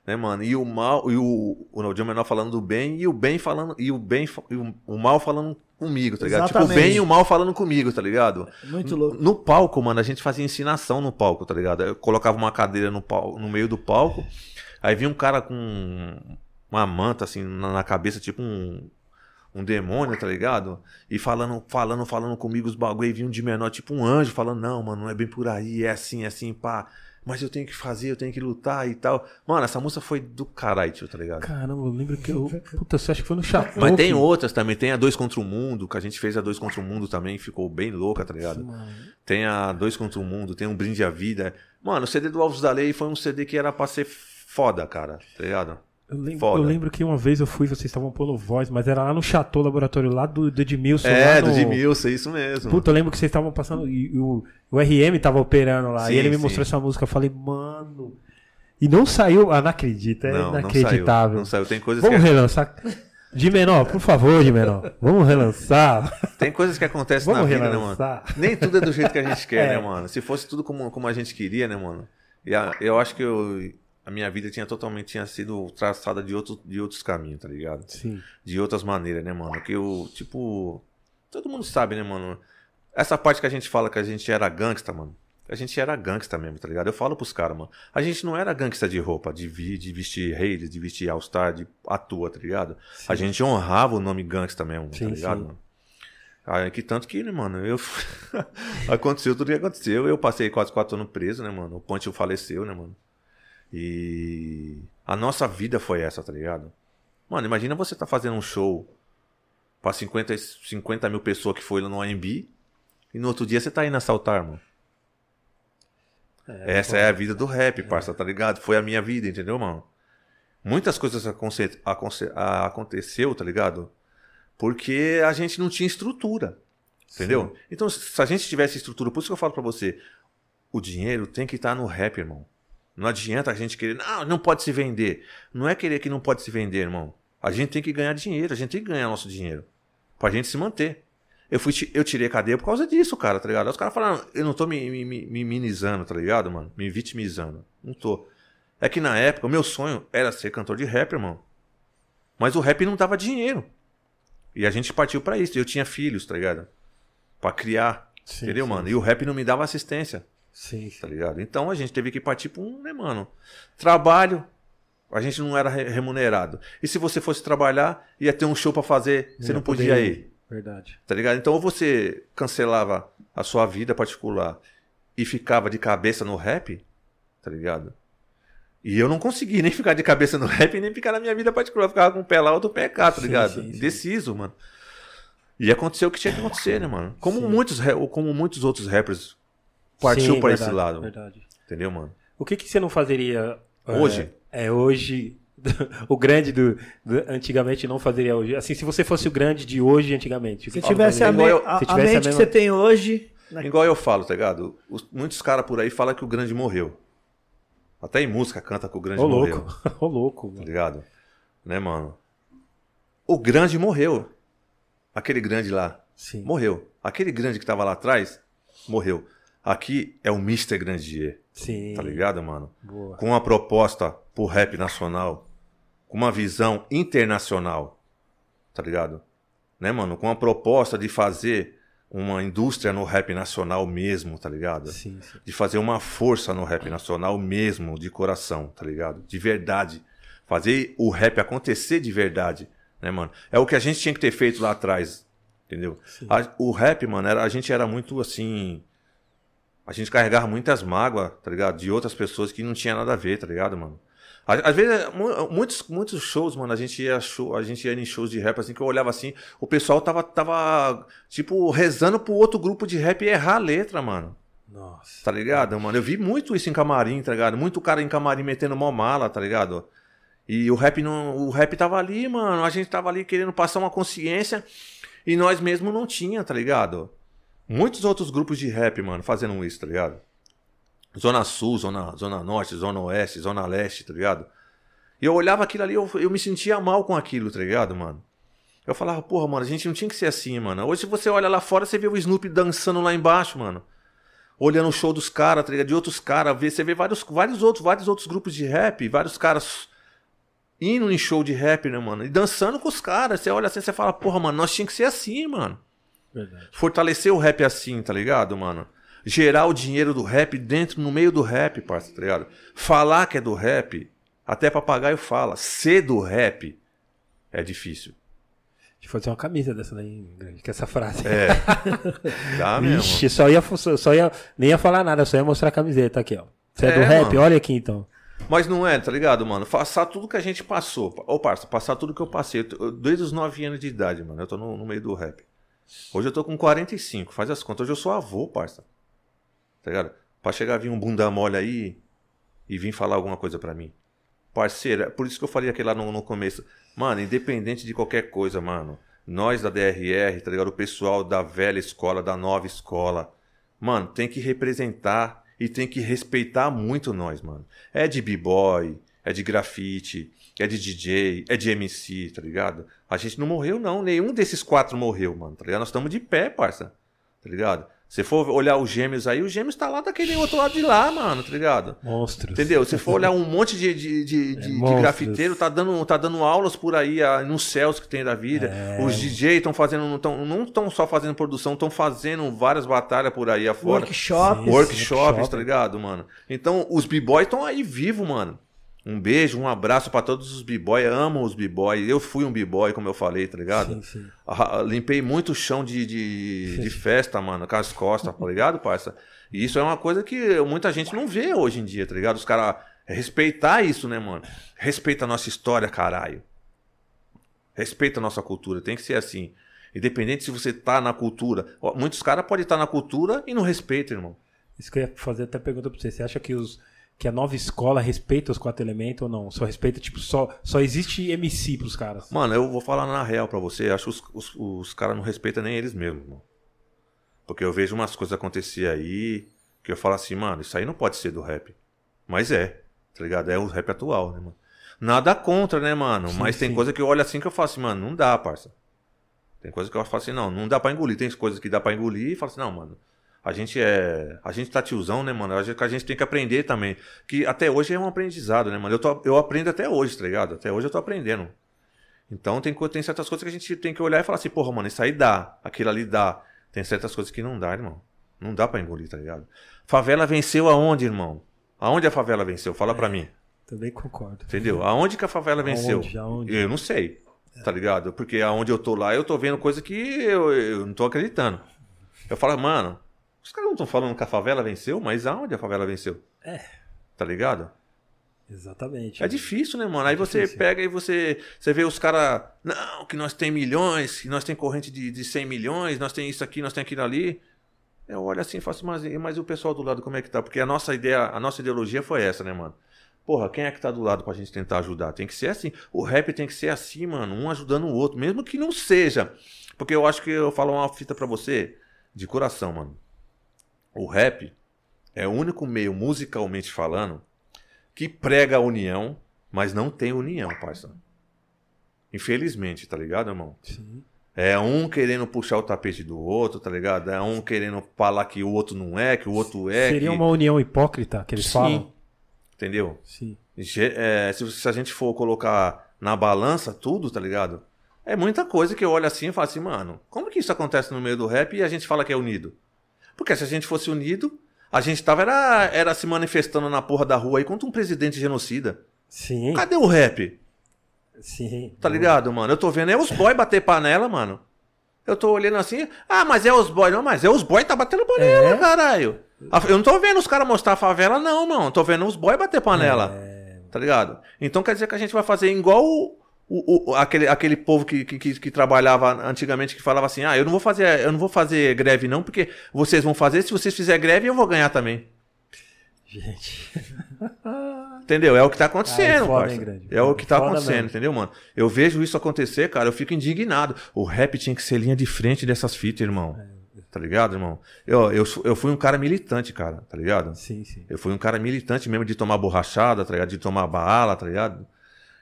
né, mano? E o mal, e o, o, de menor falando do bem, e o bem falando, e o bem, e o, o mal falando comigo, tá ligado? Tipo, o Exatamente. bem e o mal falando comigo, tá ligado? Muito louco. No palco, mano, a gente fazia ensinação no palco, tá ligado? Eu colocava uma cadeira no, pal- no meio do palco, aí vinha um cara com uma manta, assim, na, na cabeça, tipo um, um demônio, tá ligado? E falando, falando, falando comigo os bagulho, e vinha um de menor, tipo um anjo, falando, não, mano, não é bem por aí, é assim, é assim, pá. Mas eu tenho que fazer, eu tenho que lutar e tal. Mano, essa música foi do caralho, tio, tá ligado? Caramba, eu lembro que eu. Puta, você acha que foi no Chapéu? Mas tem que- outras também, tem a Dois Contra o Mundo, que a gente fez a Dois Contra o Mundo também, ficou bem louca, tá ligado? Mano, Tem a Dois Contra o Mundo, tem um Brinde à Vida. Mano, o CD do Alves da Lei foi um CD que era pra ser foda, cara, tá ligado? Eu lembro, Foda. eu lembro que uma vez eu fui, vocês estavam pondo voz, mas era lá no Chateau Laboratório, lá do, do Edmilson. É, lá do no... Edmilson, isso mesmo. Puta, eu lembro que vocês estavam passando. E, e o, o RM tava operando lá. Sim, e ele me sim. mostrou essa música. Eu falei, mano. E não saiu. Ah, não acredito. É não, não saiu. inacreditável. Não saiu. Tem coisas, Vamos que, relançar. De menor, por favor, de menor. Vamos relançar. tem coisas que acontecem na Vamos vida, né, mano? Nem tudo é do jeito que a gente quer, É. né, mano? Se fosse tudo como, como a gente queria, né, mano? E a- eu acho que eu- a minha vida tinha totalmente tinha sido traçada de, outro, de outros caminhos, tá ligado? Sim. de outras maneiras, né, mano? Que eu, tipo, todo mundo sabe, né, mano? Essa parte que a gente fala que a gente era gangsta, mano. A gente era gangsta mesmo, tá ligado? Eu falo pros caras, mano. A gente não era gangsta de roupa, de, vi- de vestir Raiders, de vestir All-Star, de atua, tá ligado? A gente honrava o nome gangsta mesmo, Sim, tá ligado, sim. mano? Ah, que tanto que, né, mano, eu... aconteceu tudo que aconteceu. Eu passei quase quatro anos preso, né, mano? O Ponte faleceu, né, mano? E a nossa vida foi essa, tá ligado? Mano, imagina você tá fazendo um show pra 50, 50 mil pessoas que foi lá no AMB e no outro dia você tá indo assaltar, mano. Essa é a vida do rap, parça, tá ligado? Foi a minha vida, entendeu, mano? Muitas coisas aconte aconte aconteceu, tá ligado? Porque a gente não tinha estrutura. Entendeu? Sim. Então, se a gente tivesse estrutura, por isso que eu falo para você, o dinheiro tem que estar tá no rap, irmão. Não adianta a gente querer, não, não pode se vender. Não é querer que não pode se vender, irmão. A gente tem que ganhar dinheiro, a gente tem que ganhar nosso dinheiro. Pra gente se manter. Eu, fui, eu tirei cadeia por causa disso, cara, tá ligado? Os caras falaram, eu não tô me, me, me, minimizando, tá ligado, mano? Me vitimizando. Não tô. É que na época, o meu sonho era ser cantor de rap, irmão. Mas o rap não dava dinheiro. E a gente partiu para isso. Eu tinha filhos, tá ligado? Pra criar. Sim, entendeu, sim, mano? E o rap não me dava assistência. Sim. Tá ligado? Então a gente teve que partir pra um, né, mano? Trabalho. A gente não era remunerado. E se você fosse trabalhar, ia ter um show para fazer, você não podia ir. ir. Verdade. Tá ligado? Então ou você cancelava a sua vida particular e ficava de cabeça no rap, tá ligado? E eu não consegui nem ficar de cabeça no rap nem ficar na minha vida particular. Eu ficava com o pé lá, outro pé cá, tá ligado? Sim, sim, sim. Deciso, mano. E aconteceu o que tinha que acontecer, né, mano? Como, muitos, como muitos outros rappers partiu para esse lado. Verdade. Entendeu, mano? O que, que você não fazeria hoje? É, é hoje. o grande do, do, antigamente não fazeria hoje. Assim, se você fosse o grande de hoje antigamente. Se tivesse a, me, a, se tivesse a, mente a mesma... que você tem hoje. Igual eu falo, tá ligado? Os, muitos caras por aí falam que o grande morreu. Até em música canta que o grande Ô, morreu. Louco. Ô, louco. Tá ligado? Né, mano? O grande morreu. Aquele grande lá. Sim. Morreu. Aquele grande que tava lá atrás, morreu. Aqui é o Mr. Grandier. Sim. Tá ligado, mano? Boa. Com uma proposta pro rap nacional. Com uma visão internacional. Tá ligado? Né, mano? Com uma proposta de fazer uma indústria no rap nacional mesmo, tá ligado? Sim, sim. De fazer uma força no rap nacional mesmo, de coração, tá ligado? De verdade. Fazer o rap acontecer de verdade né, mano? É o que a gente tinha que ter feito lá atrás, entendeu? A, o rap, mano, era, a gente era muito assim. A gente carregava muitas mágoas, tá ligado? De outras pessoas que não tinha nada a ver, tá ligado, mano? Às vezes, muitos, muitos shows, mano, a gente, ia show, a gente ia em shows de rap, assim, que eu olhava assim, o pessoal tava, tava tipo, rezando pro outro grupo de rap errar a letra, mano. Nossa. Tá ligado, mano? Eu vi muito isso em camarim, tá ligado? Muito cara em camarim metendo mó mala, tá ligado? E o rap não, o rap tava ali, mano. A gente tava ali querendo passar uma consciência e nós mesmo não tinha, tá ligado? Muitos outros grupos de rap, mano, fazendo isso, tá ligado? Zona Sul, Zona, zona Norte, Zona Oeste, Zona Leste, tá ligado? E eu olhava aquilo ali, eu, eu me sentia mal com aquilo, tá ligado, mano? Eu falava, porra, mano, a gente não tinha que ser assim, mano. Hoje, se você olha lá fora, você vê o Snoop dançando lá embaixo, mano. Olhando o show dos caras, tá ligado? De outros caras, você vê vários, vários outros, vários outros grupos de rap, vários caras indo em show de rap, né, mano? E dançando com os caras. Você olha assim, você fala, porra, mano, nós tínhamos que ser assim, mano. Verdade. Fortalecer o rap assim, tá ligado, mano? Gerar o dinheiro do rap dentro, no meio do rap, parça, tá ligado? Falar que é do rap, até papagaio fala. Ser do rap é difícil. De fazer uma camisa dessa daí, que essa frase. É. Dá mesmo. Vixe, só ia, só ia, nem ia falar nada, só ia mostrar a camiseta aqui, ó. Você é, é do rap? Mano. Olha aqui então. Mas não é, tá ligado, mano? Passar tudo que a gente passou. Ô, parça, passar tudo que eu passei. Desde os 9 anos de idade, mano. Eu tô no, no, meio do rap. Hoje eu tô com 45, faz as contas. Hoje eu sou avô, parça. Tá ligado? Pra chegar vir um bunda mole aí e vir falar alguma coisa pra mim. Parceiro, é por isso que eu falei aqui lá no, no começo. Mano, independente de qualquer coisa, mano. Nós da DRR, tá ligado? O pessoal da velha escola, da nova escola. Mano, tem que representar e tem que respeitar muito nós, mano. É de b-boy, é de grafite, é de DJ, é de MC, tá ligado? A gente não morreu, não. Nenhum desses quatro morreu, mano, tá ligado? Nós estamos de pé, parça. Tá ligado? Se for olhar os gêmeos aí, os gêmeos tá lá daquele outro lado de lá, mano, tá ligado? Monstros. Entendeu? Se for olhar um monte de, de, de, é, de, de grafiteiro, tá dando, tá dando aulas por aí a, nos céus que tem da vida. É. Os DJ estão fazendo, tão, não estão só fazendo produção, estão fazendo várias batalhas por aí afora. Workshops. Workshops, tá ligado, mano? Então, os b-boys estão aí vivos, mano. Um beijo, um abraço para todos os b-boy. Amo os b-boy. Eu fui um b-boy, como eu falei, tá ligado? Sim, sim. Ah, limpei muito chão de, de, de, festa, mano, com as costas, tá ligado, parça? E isso é uma coisa que muita gente não vê hoje em dia, tá ligado? Os caras. Respeitar isso, né, mano? Respeita a nossa história, caralho. Respeita a nossa cultura. Tem que ser assim. Independente se você tá na cultura. Muitos caras podem estar na cultura e não respeitam, irmão. Isso que eu ia fazer até pergunta pra você. Você acha que os que a nova escola respeita os quatro elementos ou não? Só respeita, tipo, só, só existe MC pros caras. Mano, eu vou falar na real pra você. Acho que os, os, os caras não respeitam nem eles mesmos, mano. Porque eu vejo umas coisas acontecer aí que eu falo assim, mano, isso aí não pode ser do rap. Mas é, tá ligado? É o rap atual, né, mano? Nada contra, né, mano? Sim, Mas tem sim. coisa que eu olho assim que eu falo assim, mano, não dá, parça. Tem coisa que eu falo assim, não, não dá pra engolir. Tem coisas que dá pra engolir e falo assim, não, mano. A gente é. A gente tá tiozão, né, mano? Acho que a gente tem que aprender também. Que até hoje é um aprendizado, né, mano? Eu, tô, eu aprendo até hoje, tá ligado? Até hoje eu tô aprendendo. Então tem, tem certas coisas que a gente tem que olhar e falar assim, porra, mano, isso aí dá, aquilo ali dá. Tem certas coisas que não dá, irmão. Não dá pra engolir, tá ligado? Favela venceu aonde, irmão? Aonde a favela venceu? Fala pra mim. Também concordo. Entendeu? Aonde que a favela venceu? Aonde? Aonde? Eu não sei. Tá ligado? Porque aonde eu tô lá, eu tô vendo coisa que eu, eu não tô acreditando. Eu falo, mano, os caras não estão falando que a favela venceu, mas aonde a favela venceu? É. Tá ligado? Exatamente. É difícil, né, mano? Aí você difícil. pega e você, você vê os caras, não, que nós tem milhões, que nós tem corrente de, de 100 milhões, nós tem isso aqui, nós tem aquilo ali. Eu olho assim e faço, mas, mas e o pessoal do lado como é que tá? Porque a nossa ideia, a nossa ideologia foi essa, né, mano? Porra, quem é que tá do lado pra gente tentar ajudar? Tem que ser assim. O rap tem que ser assim, mano, um ajudando o outro, mesmo que não seja. Porque eu acho que eu falo uma fita pra você, de coração, mano. O rap é o único meio, musicalmente falando, que prega a união, mas não tem união, parça. Infelizmente, tá ligado, irmão? Sim. É um querendo puxar o tapete do outro, tá ligado? É um querendo falar que o outro não é, que o outro é. Seria que- uma união hipócrita que eles Sim. falam? Entendeu? Sim. É, se, se a gente for colocar na balança tudo, tá ligado? É muita coisa que eu olho assim e falo assim, mano, como que isso acontece no meio do rap e a gente fala que é unido? Porque se a gente fosse unido, a gente tava era, era se manifestando na porra da rua aí contra um presidente genocida. Sim. Cadê o rap? Sim. Tá ligado, mano? Eu tô vendo é os boy bater panela, mano. Eu tô olhando assim, ah, mas é os boy, não, mas é os boy tá batendo panela, É? caralho. Eu não tô vendo os caras mostrar a favela, não, mano. Tô vendo os boy bater panela. É, Tá ligado? Então quer dizer que a gente vai fazer igual o, o- aquele, aquele povo que, que, que- que trabalhava antigamente que falava assim: ah, eu não vou fazer, eu não vou fazer greve, não, porque vocês vão fazer, se vocês fizerem greve, eu vou ganhar também. Gente. Entendeu? É o que tá acontecendo, Ah, é foda, hein? É o que tá Foda acontecendo, mesmo. entendeu, mano? Eu vejo isso acontecer, cara, eu fico indignado. O rap tinha que ser linha de frente dessas fitas, irmão. É. Tá ligado, irmão? Eu, eu, eu fui um cara militante, cara, tá ligado? Sim, sim. Eu fui um cara militante mesmo de tomar borrachada, tá ligado? De tomar bala, tá ligado?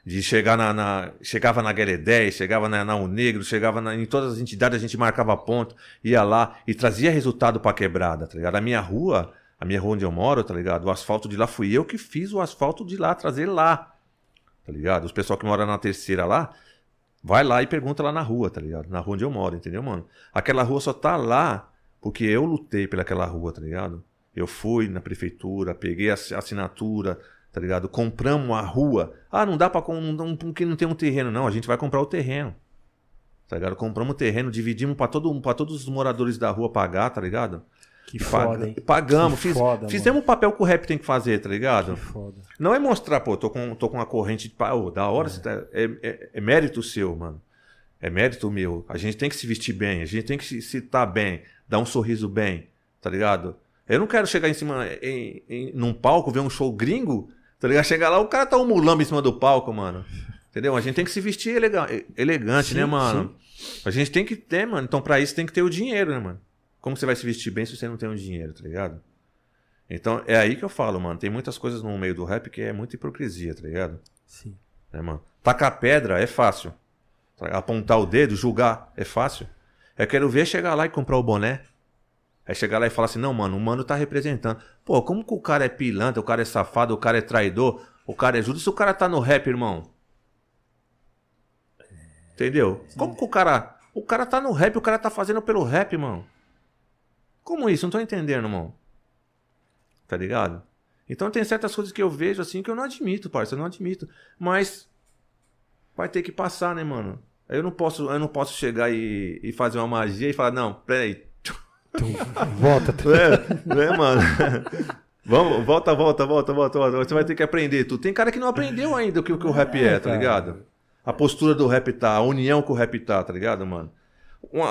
De chegar na. na- chegava na Guerra 10, chegava na, na Negro, chegava na- em todas as entidades, a gente marcava ponto, ia lá e trazia resultado pra quebrada, tá ligado? A minha rua, a minha rua onde eu moro, tá ligado? O asfalto de lá fui eu que fiz o asfalto de lá, trazer lá. Tá ligado? Os pessoal que mora na terceira lá, vai lá e pergunta lá na rua, tá ligado? Na rua onde eu moro, entendeu, mano? Aquela rua só tá lá porque eu lutei pelaquela rua, tá ligado? Eu fui na prefeitura, peguei a assi- assinatura, tá ligado? Compramos a rua. Ah, não dá pra. com- Não, porque não tem um terreno, não. A gente vai comprar o terreno. Tá ligado? Compramos o terreno, dividimos pra, todo, pra todos os moradores da rua pagar, tá ligado? Que foda, hein? Pagamos, Que fiz- foda, fizemos o papel que o rap tem que fazer, tá ligado? Que foda. Não é mostrar, pô, tô com, tô com uma corrente de pau, da hora, você tá- é, é- é mérito seu, mano. É mérito meu. A gente tem que se vestir bem, a gente tem que se, se tá bem, dar um sorriso bem, tá ligado? Eu não quero chegar em cima, em, em- num palco, ver um show gringo, tá ligado? Chegar lá, o cara tá um mulambo em cima do palco, mano. Entendeu? A gente tem que se vestir elega- elegante, Sim, né, mano? A gente tem que ter, mano. Então, pra isso tem que ter o dinheiro, né, mano? Como você vai se vestir bem se você não tem o dinheiro, tá ligado? Então, é aí que eu falo, mano. Tem muitas coisas no meio do rap que é muita hipocrisia, tá ligado? Sim. Né, mano? Tacar pedra é fácil. Apontar o dedo, julgar é fácil. Eu quero ver chegar lá e comprar o boné. Aí chegar lá e falar assim, não, mano, o mano tá representando. Pô, como que o cara é pilantra, o cara é safado, o cara é traidor, o cara é justo se o cara tá no rap, irmão? Entendeu? Como que o cara. O cara tá no rap, o cara tá fazendo pelo rap, mano. Como isso? Não tô entendendo, irmão. Tá ligado? Então tem certas coisas que eu vejo assim que eu não admito, parça, eu não admito. Mas vai ter que passar, né, mano? Eu não posso, eu não posso chegar e, e fazer uma magia e falar, não, peraí. Volta. É, né, mano? Vamos, volta, volta, volta, volta, volta. Você vai ter que aprender tudo. Tem cara que não aprendeu ainda o que, o que o rap é, tá cara. ligado? A postura do rap tá, a união que o rap tá, tá ligado, mano?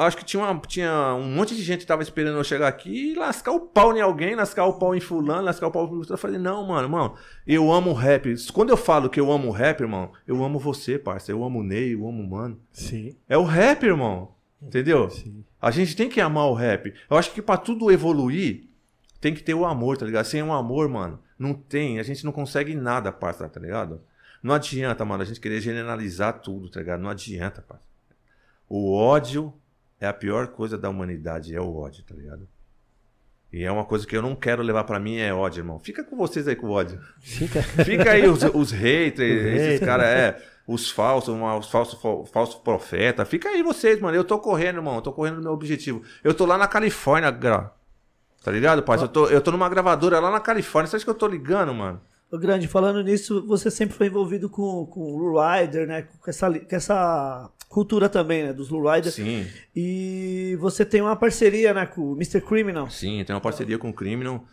acho que tinha, uma- tinha um monte de gente que tava esperando eu chegar aqui e lascar o pau em alguém, lascar o pau em fulano, lascar o pau em fulano. Eu falei, não, mano, mano, eu amo o rap. Quando eu falo que eu amo o rap, irmão, eu amo você, parça. Eu amo o Ney, eu amo o Mano. Sim, É o rap, irmão. Entendeu? sim. A gente tem que amar o rap. Eu acho que pra tudo evoluir, tem que ter o amor, tá ligado? Sem o amor, mano, não tem. A gente não consegue nada, parça, tá ligado? Não adianta, mano, a gente querer generalizar tudo, tá ligado? Não adianta, parça. O ódio é a pior coisa da humanidade, é o ódio, tá ligado? E é uma coisa que eu não quero levar pra mim, é ódio, irmão. Fica com vocês aí com o ódio. Fica. Fica aí os, os haters, esses hater. caras, é, os falsos, uma- os falsos falsos profetas. Fica aí vocês, mano. Eu tô correndo, irmão. Eu tô correndo no meu objetivo. Eu tô lá na Califórnia, gra... tá ligado, pai? Eu tô, eu tô numa gravadora lá na Califórnia. Você acha que eu tô ligando, mano? Ô, Grande, falando nisso, você sempre foi envolvido com, com o Lou Rider, né? Com essa, com essa cultura também, né? Dos Lou Rider. Sim, E você tem uma parceria, né? Com o Mr. Criminal. sim. Tem uma parceria com o Criminal.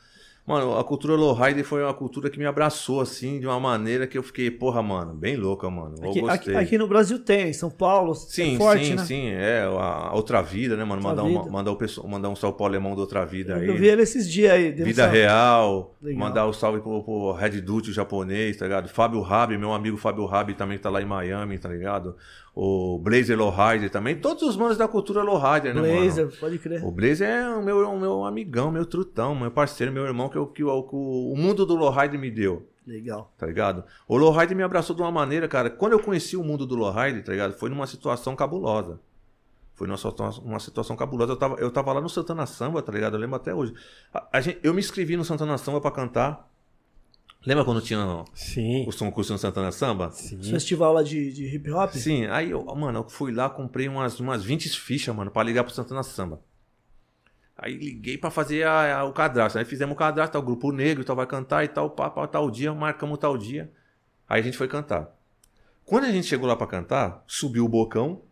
Mano, a cultura Lowrider foi uma cultura que me abraçou, assim, de uma maneira que eu fiquei, porra, mano, bem louca, mano. Eu Aqui, gostei. aqui, aqui no Brasil tem, em São Paulo. Sim, é forte, sim, né? sim. É, a outra vida, né, mano? Outra Mandar, Vida. mandar, o pessoal, mandar um salve pro alemão da outra vida aí. Eu vi ele esses dias aí. um Vida salve. Real, Legal. mandar o salve pro, pro Red Duty, o japonês, tá ligado? Fábio Rabi, meu amigo Fábio Rabi também que tá lá em Miami, tá ligado? O Blazer Lowrider também, todos os manos da cultura Lowrider, né, Blazer, mano? pode crer. O Blazer é o meu, o meu amigão, meu trutão, meu parceiro, meu irmão que, eu- que, o- que o, mundo do Lowrider me deu, Legal. tá ligado? O Lowrider me abraçou de uma maneira, cara, quando eu conheci o mundo do Lowrider, tá ligado? Foi numa situação cabulosa. Foi numa situação, uma situação cabulosa. Eu tava, eu tava lá no Santana Samba, tá ligado? Eu lembro até hoje. A- a gente- eu me inscrevi no Santana Samba pra cantar. Lembra quando tinha Sim. o concurso no Santana Samba? Sim. Festival lá de, de hip hop? Sim, aí eu, mano, eu fui lá, comprei umas, umas 20 fichas, mano, pra ligar pro Santana Samba. Aí liguei pra fazer a- a- o cadastro. Aí fizemos o cadastro, tá, o grupo negro, tal, vai cantar e tal, pá, pá, tal dia, marcamos tal dia. Aí a gente foi cantar. Quando a gente chegou lá pra cantar, subiu o Bocão,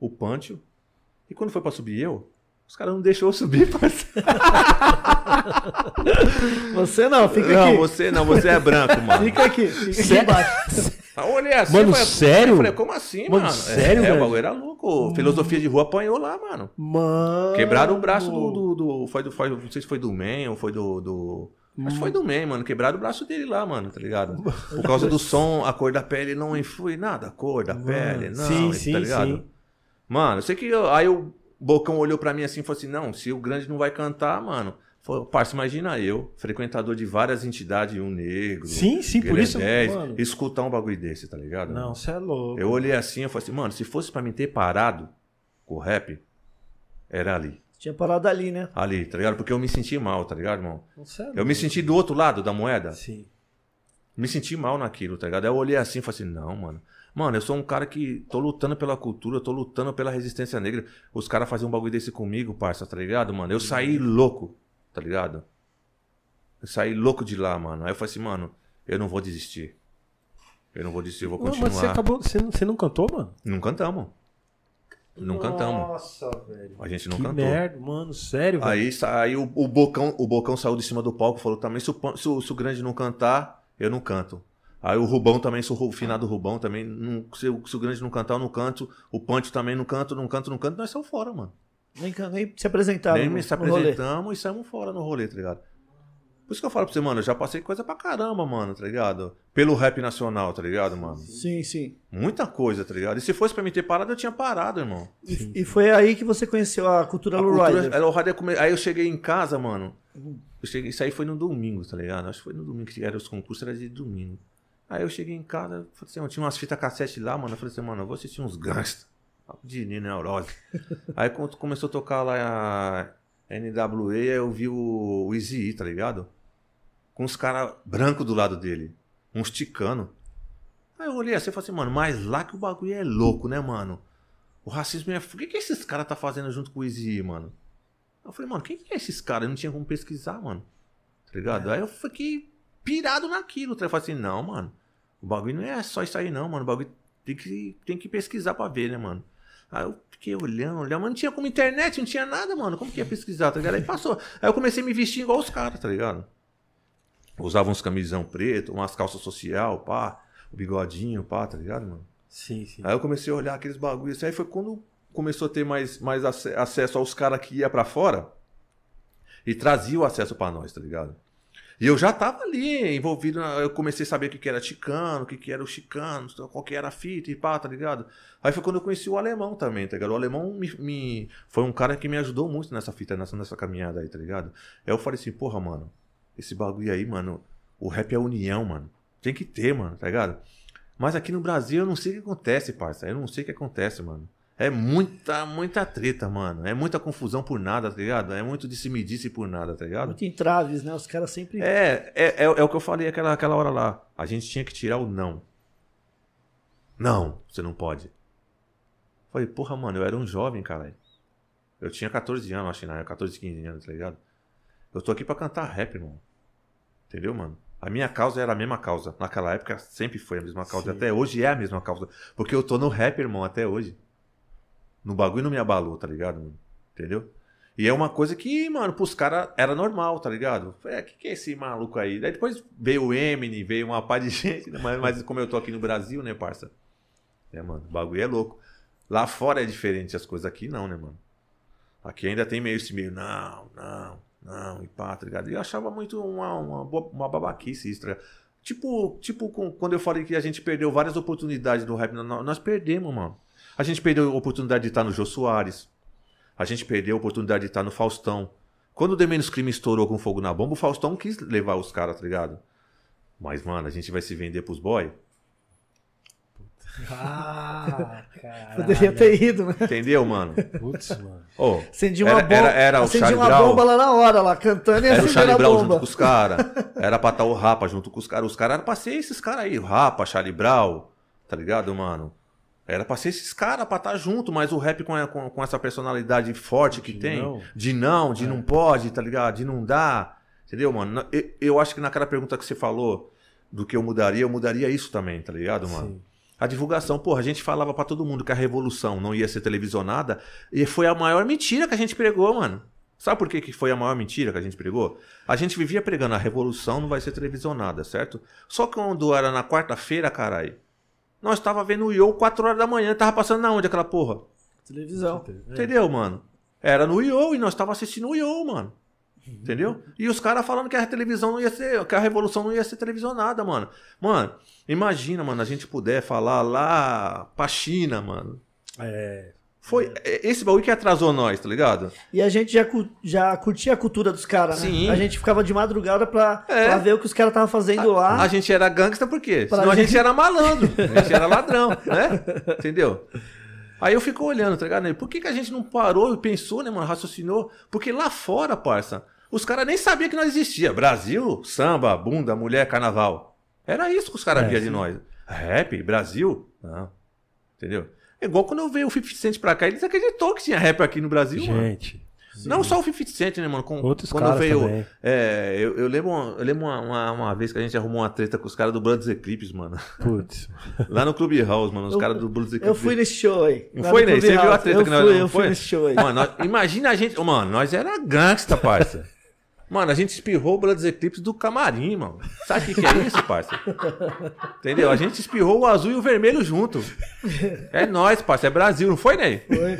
o Pâncio, e quando foi pra subir eu, os caras não deixou eu subir, parceiro. Você não, fica não, aqui. você não, você é branco, mano. Fica aqui, fica aqui Sério? embaixo. Eu olhei assim, Mano, eu falei, sério? Eu falei, como assim, Mano, mano? sério, é, é, o bagulho era louco. Filosofia de rua apanhou lá, mano. Mano. Quebraram o braço do. do, do- foi do foi, não sei se foi do Man ou foi do. do acho que foi do Man, mano. Quebraram o braço dele lá, mano, tá ligado? Por causa do som, a cor da pele não influi nada, a cor da pele, não, Sim, tá sim, ligado? sim. Mano, eu sei que. eu- aí o Bocão olhou pra mim assim e falou assim: não, se o grande não vai cantar, mano. Parça, imagina eu, frequentador de várias entidades, um negro. Sim, sim, por isso, 10, mano. escutar um bagulho desse, tá ligado? Não, você é louco. Eu olhei assim e falei assim, mano, se fosse pra mim ter parado com o rap, era ali. Tinha parado ali, né? Ali, tá ligado? Porque eu me senti mal, tá ligado, irmão? Você é Eu louco. me senti do outro lado da moeda. Sim. Me senti mal naquilo, tá ligado? Aí eu olhei assim e falei assim, não, mano. Mano, eu sou um cara que tô lutando pela cultura, tô lutando pela resistência negra. Os caras faziam um bagulho desse comigo, parça, tá ligado, mano? Eu saí louco, tá ligado? Eu saí louco de lá, mano. Aí eu falei assim, mano, eu não vou desistir. Eu não vou desistir, eu vou Não, continuar. mas você acabou. Você não, você não cantou, mano? Não cantamos. Não cantamos. Nossa, velho. A gente não que cantou. merda, mano. Sério, velho. Aí, aí o, o Bocão, o Bocão saiu de cima do palco e falou também, se o, Pan- se o- se o grande não cantar, eu não canto. Aí o Rubão também, se o finado Rubão também, não- se, o- se o grande não cantar, eu não canto. O Punch também não canto, não canto, não canto, nós saímos fora, mano. Nem, nem se apresentaram. Nem no- se rolê. apresentamos e saímos fora no rolê, tá ligado? Por isso que eu falo pra você, mano, eu já passei coisa pra caramba, mano, tá ligado? Pelo rap nacional, tá ligado, mano? Sim, sim. Muita coisa, tá ligado? E se fosse pra me ter parado, eu tinha parado, irmão. E, e foi aí que você conheceu a cultura A Low cultura- Rider. era o rádio come- Aí eu cheguei em casa, mano. Eu cheguei, isso aí foi no domingo, tá ligado? Acho que foi no domingo que era os concursos, era de domingo. Aí eu cheguei em casa, falei assim, tinha umas fitas cassete lá, mano. Eu falei assim, mano, eu vou assistir uns gangsters. Papo De Neurose. aí quando começou a tocar lá a NWA, eu vi o, o Easy, tá ligado? Com os caras brancos do lado dele. Uns ticanos. Aí eu olhei assim e falei assim, mano, mas lá que o bagulho é louco, né, mano? O racismo é. O que, que esses caras tá fazendo junto com o Easy, mano? Eu falei, mano, quem que é esses caras? Eu não tinha como pesquisar, mano. Tá ligado? Aí eu fiquei pirado naquilo. Eu falei assim, não, mano. O bagulho não é só isso aí, não, mano. O bagulho tem que, tem que pesquisar pra ver, né, mano? Aí eu fiquei olhando, olhando, mas não tinha como internet, não tinha nada, mano. Como que ia pesquisar, tá ligado? Aí passou. Aí eu comecei a me vestir igual os caras, tá ligado? Usava uns camisão preto, umas calças social, pá, o bigodinho, pá, tá ligado, mano? Sim, sim. Aí eu comecei a olhar aqueles bagulhos assim, aí foi quando, começou a ter mais, mais ace- acesso aos caras que ia pra fora e trazia o acesso pra nós, tá ligado? E eu já tava ali envolvido, na- eu comecei a saber o que, que era chicano, o que, que era o chicano, qual que era a fita e pá, tá ligado? Aí foi quando eu conheci o alemão também, tá ligado? O alemão me, me- foi um cara que me ajudou muito nessa fita, nessa, nessa caminhada aí, tá ligado? Aí eu falei assim, porra, mano, esse bagulho aí, mano, o rap é união, mano. Tem que ter, mano, tá ligado? Mas aqui no Brasil eu não sei o que acontece, parça. Eu não sei o que acontece, mano. É muita, muita treta, mano. É muita confusão por nada, tá ligado? É muito disse-me-disse por nada, tá ligado? Muito entraves, né? Os caras sempre. É, é, é, é o que eu falei aquela, aquela hora lá. A gente tinha que tirar o não. Não, você não pode. Falei, porra, mano, eu era um jovem, caralho. Eu tinha 14 anos, acho que na época, 14, 15 anos, tá ligado? Eu tô aqui pra cantar rap, irmão. Entendeu, mano? A minha causa era a mesma causa. Naquela época sempre foi a mesma causa. Sim. Até hoje é a mesma causa. Porque eu tô no rap, irmão, até hoje. No bagulho não me abalou, tá ligado, mano? Entendeu? E é uma coisa que, mano, pros caras era normal, tá ligado? É, que que é esse maluco aí? Daí depois veio o Eminem, veio uma par de gente, né? mas, mas como eu tô aqui no Brasil, né, parça? É, mano, o bagulho é louco. Lá fora é diferente as coisas, aqui não, né, mano? Aqui ainda tem meio esse meio, não, não, não, e pá, tá ligado? E eu achava muito uma, uma, uma babaquice isso, tá ligado? Tipo, tipo quando eu falei que a gente perdeu várias oportunidades do rap, nó- nós perdemos, mano. A gente perdeu a oportunidade de estar no Jô Soares. A gente perdeu a oportunidade de estar no Faustão. Quando o The Menos Crime estourou com fogo na bomba, o Faustão quis levar os caras, tá ligado? Mas, mano, a gente vai se vender pros boy? Ah, caralho. Poderia ter ido, né? Entendeu, mano? Putz, mano. Ô, Acendi uma Era- bomba. era- era o Charlie uma Brown. bomba lá na hora, lá, cantando e Era o Charlie Brown bomba. junto com os caras. Era pra estar o Rapa junto com os caras. Os caras eram pra ser esses caras aí. O Rapa, Charlie Brown. Tá ligado, mano? Era pra ser esses caras pra estar junto, mas o rap com, com, com essa personalidade forte que De tem. não. De não, de não pode, tá ligado? De não dá. Entendeu, mano? Eu, eu acho que naquela pergunta que você falou do que eu mudaria, eu mudaria isso também, tá ligado, mano? Sim. A divulgação, porra, a gente falava pra todo mundo que a revolução não ia ser televisionada e foi a maior mentira que a gente pregou, mano. Sabe por que, que foi a maior mentira que a gente pregou? A gente vivia pregando a revolução não vai ser televisionada, certo? Só que quando era na quarta-feira, caralho, nós tava vendo o Yo 4 horas da manhã, tava passando na onde aquela porra? Televisão. Entendeu, mano? Era no Yo e nós tava assistindo o Yo, mano. Entendeu? E os caras falando que a televisão não ia ser, que a revolução não ia ser televisionada, mano. Mano, imagina, mano, a gente puder falar lá pra China, mano. É. Foi é- esse bagulho que atrasou nós, tá ligado? E a gente já, já curtia a cultura dos caras, né? Sim. A gente ficava de madrugada pra, É. pra ver o que os caras estavam fazendo lá. A gente era gangsta por quê? Pra Senão a gente gente- era malandro, a gente era ladrão, né? Entendeu? Aí eu fico olhando, tá ligado? Por que, que a gente não parou e pensou, né, mano? Raciocinou? Porque lá fora, parça, os caras nem sabiam que nós existia. Brasil, samba, bunda, mulher, carnaval. Era isso que os caras É, viam de nós. Rap, Brasil? Não. Entendeu? É igual quando eu veio o 50 Cent pra cá, eles acreditou que tinha rap aqui no Brasil, mano. Gente. Não só o 50 Cent, né, mano? Com- Outros quando caras veio. também. É, eu, eu lembro, eu lembro uma, uma, uma vez que a gente arrumou uma treta com os caras do Brothers Eclipse, mano. Putz. Lá no Clube House, mano. Os Eu- caras do Brothers Eclipse. Eu fui nesse show aí. Não foi, né? Você viu a House. treta eu que nós fui, não Eu foi? fui nesse show aí. Mano, nós- imagina a gente. Mano, nós era gangsta, parça. Mano, a gente espirrou o Brothers Eclipse do camarim, mano. Sabe o que, que é isso, parça? Entendeu? A gente espirrou o azul e o vermelho junto. É nós, parça. É Brasil, não foi, Ney? Foi.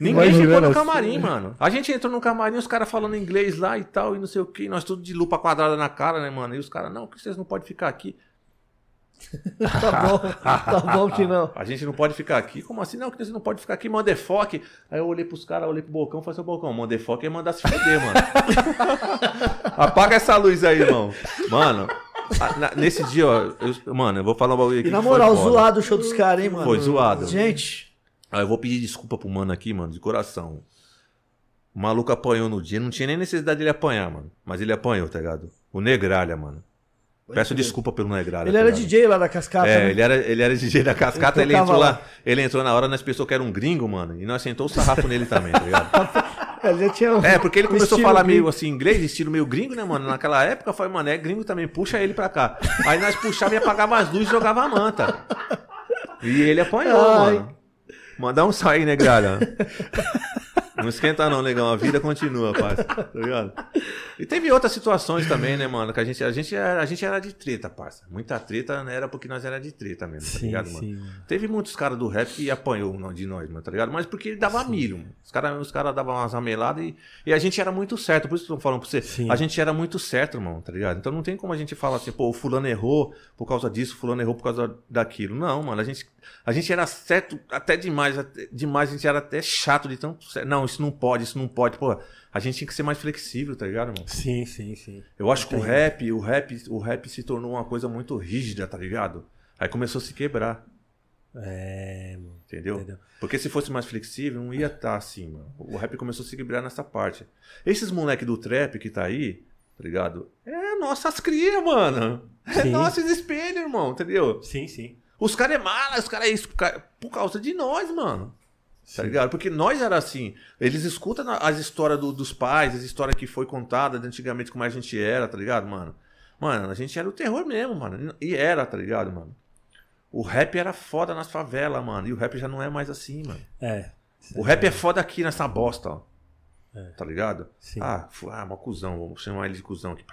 Ninguém ficou no assim. camarim, mano. A gente entrou no camarim, os caras falando inglês lá e tal, e não sei o que. Nós tudo de lupa quadrada na cara, né, mano? E os caras, não, que vocês não podem ficar aqui. Tá bom, tá bom que não. A gente não pode ficar aqui. Como assim? Não, que você não pode ficar aqui, Mandefoque. Aí eu olhei pros caras, olhei pro Bocão e falei assim, Bocão, Mandefoque é mandar se fuder, mano. Apaga essa luz aí, irmão. Mano, na- nesse dia, ó, eu- mano, eu vou falar um bagulho aqui. E na moral, zoado o show dos caras, hein, mano? Foi zoado. Gente, Aí eu vou pedir desculpa pro mano aqui, mano, de coração. O maluco apanhou no dia, não tinha nem necessidade dele apanhar, mano. Mas ele apanhou, tá ligado? O Negralha, mano. Peço desculpa pelo Negralha. ele tá era ligado? DJ lá da Cascata, É, né? ele era, ele era DJ da cascata, Ele ele, entrou lá. lá. Ele entrou na hora, nós pensou que era um gringo, mano. E nós sentou o sarrafo nele também, tá ligado? Ele já tinha É, porque ele um começou a falar gringo. meio assim, inglês, estilo meio gringo, né, mano? Naquela época, eu falei, mano, é gringo também, puxa ele pra cá. Aí nós puxava e apagava as luzes e jogava a manta. E ele apanhou, Ai. mano. Mandar um sair, né, gralha? Não esquenta não, negão. A vida continua, parça. Tá ligado? E teve outras situações também, né, mano? Que a gente, a gente, era, a gente era de treta, parça. Muita treta né, era porque nós era de treta mesmo, tá Sim, ligado, mano? sim. Teve muitos caras do rap que apanhou de nós, mano, tá ligado? Mas porque ele dava milho, mano. Os caras os cara davam umas rameladas e, e a gente era muito certo. Por isso que eu tô falando pra você. Sim. A gente era muito certo, irmão, tá ligado? Então não tem como a gente falar assim, pô, o fulano errou por causa disso, o fulano errou por causa daquilo. Não, mano, a gente, a gente era certo até demais, até, demais, a gente era até chato de tanto certo. Não, isso não pode, isso não pode. Pô, a gente tinha que ser mais flexível, tá ligado, irmão? Sim, sim, sim. Eu acho que o Entendi. rap, o rap, o rap se tornou uma coisa muito rígida, tá ligado? Aí começou a se quebrar, É, mano. entendeu? Entendeu? Porque se fosse mais flexível, não ia estar assim, mano. O rap começou a se quebrar nessa parte. Esses moleque do trap que tá aí, tá ligado? É nossas crias, mano. É Sim. nossos espelhos, irmão, entendeu? Sim, sim. Os caras é mala, os caras é isso por ca- por causa de nós, mano. Tá ligado? Porque nós era assim. Eles escutam as histórias do- dos pais, as histórias que foi contada de antigamente como a gente era, tá ligado, mano? Mano, a gente era o terror mesmo, mano. E era, tá ligado, mano? O rap era foda nas favelas, mano. E o rap já não é mais assim, mano. É. O rap é foda aqui nessa bosta, ó. É. Tá ligado? Sim. Ah, ah, uma cuzão. Vamos chamar ele de cuzão aqui.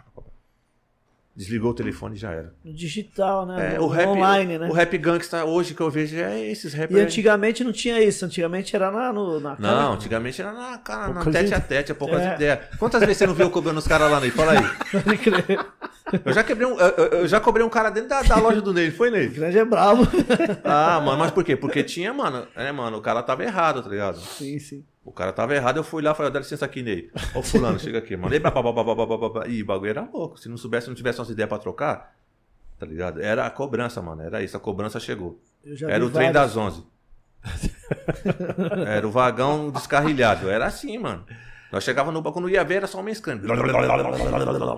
Desligou o telefone e já era. No digital, né? É, o rap, online, o, né? o rap gangsta hoje que eu vejo é esses E rappers. antigamente não tinha isso. Antigamente era na, no, na cara. Não, antigamente era na, cara, na tete a tete, é poucas É. ideias. Quantas vezes você não viu eu cobrando os caras lá, Ney? Fala aí. Pode crer. Eu já quebrei um, eu, eu- já cobrei um cara dentro da, da loja do Ney, foi, Ney? O grande é brabo. Ah, mano, mas por quê? Porque tinha, mano, é, mano, o cara tava errado, tá ligado? sim, sim. O cara tava errado, eu fui lá e falei, dá licença aqui, Ney. Ô fulano, chega aqui, mano. E blá, blá, blá, blá. E o bagulho era louco. Se não soubesse, não tivesse umas ideias pra trocar, tá ligado? Era a cobrança, mano. Era isso, a cobrança chegou. Era o trem das 11. era o vagão descarrilhado. Era assim, mano. Nós chegava no banco, não ia ver, era só um escândalo.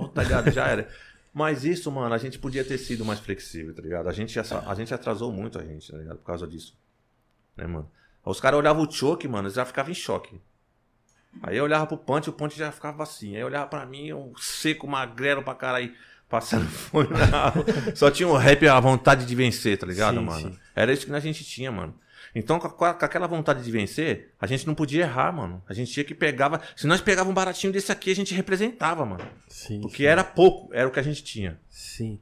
Tá ligado? Já era. Mas isso, mano, a gente podia ter sido mais flexível, tá ligado? A gente, a gente atrasou muito a gente, tá ligado? Por causa disso. Né, mano? Os caras olhavam o choke, mano, eles já ficavam em choque. Aí eu olhava pro Punch, o Punch já ficava assim. Aí eu olhava pra mim, um seco, magrelo pra caralho, passando fome na. Só tinha o rap a vontade de vencer, tá ligado, Sim, mano? sim. Era isso que a gente tinha, mano. Então, com, a- aquela vontade de vencer, a gente não podia errar, mano. A gente tinha que pegava. Se nós pegávamos um baratinho desse aqui, a gente representava, mano. Sim. Porque era pouco, era o que a gente tinha. Sim.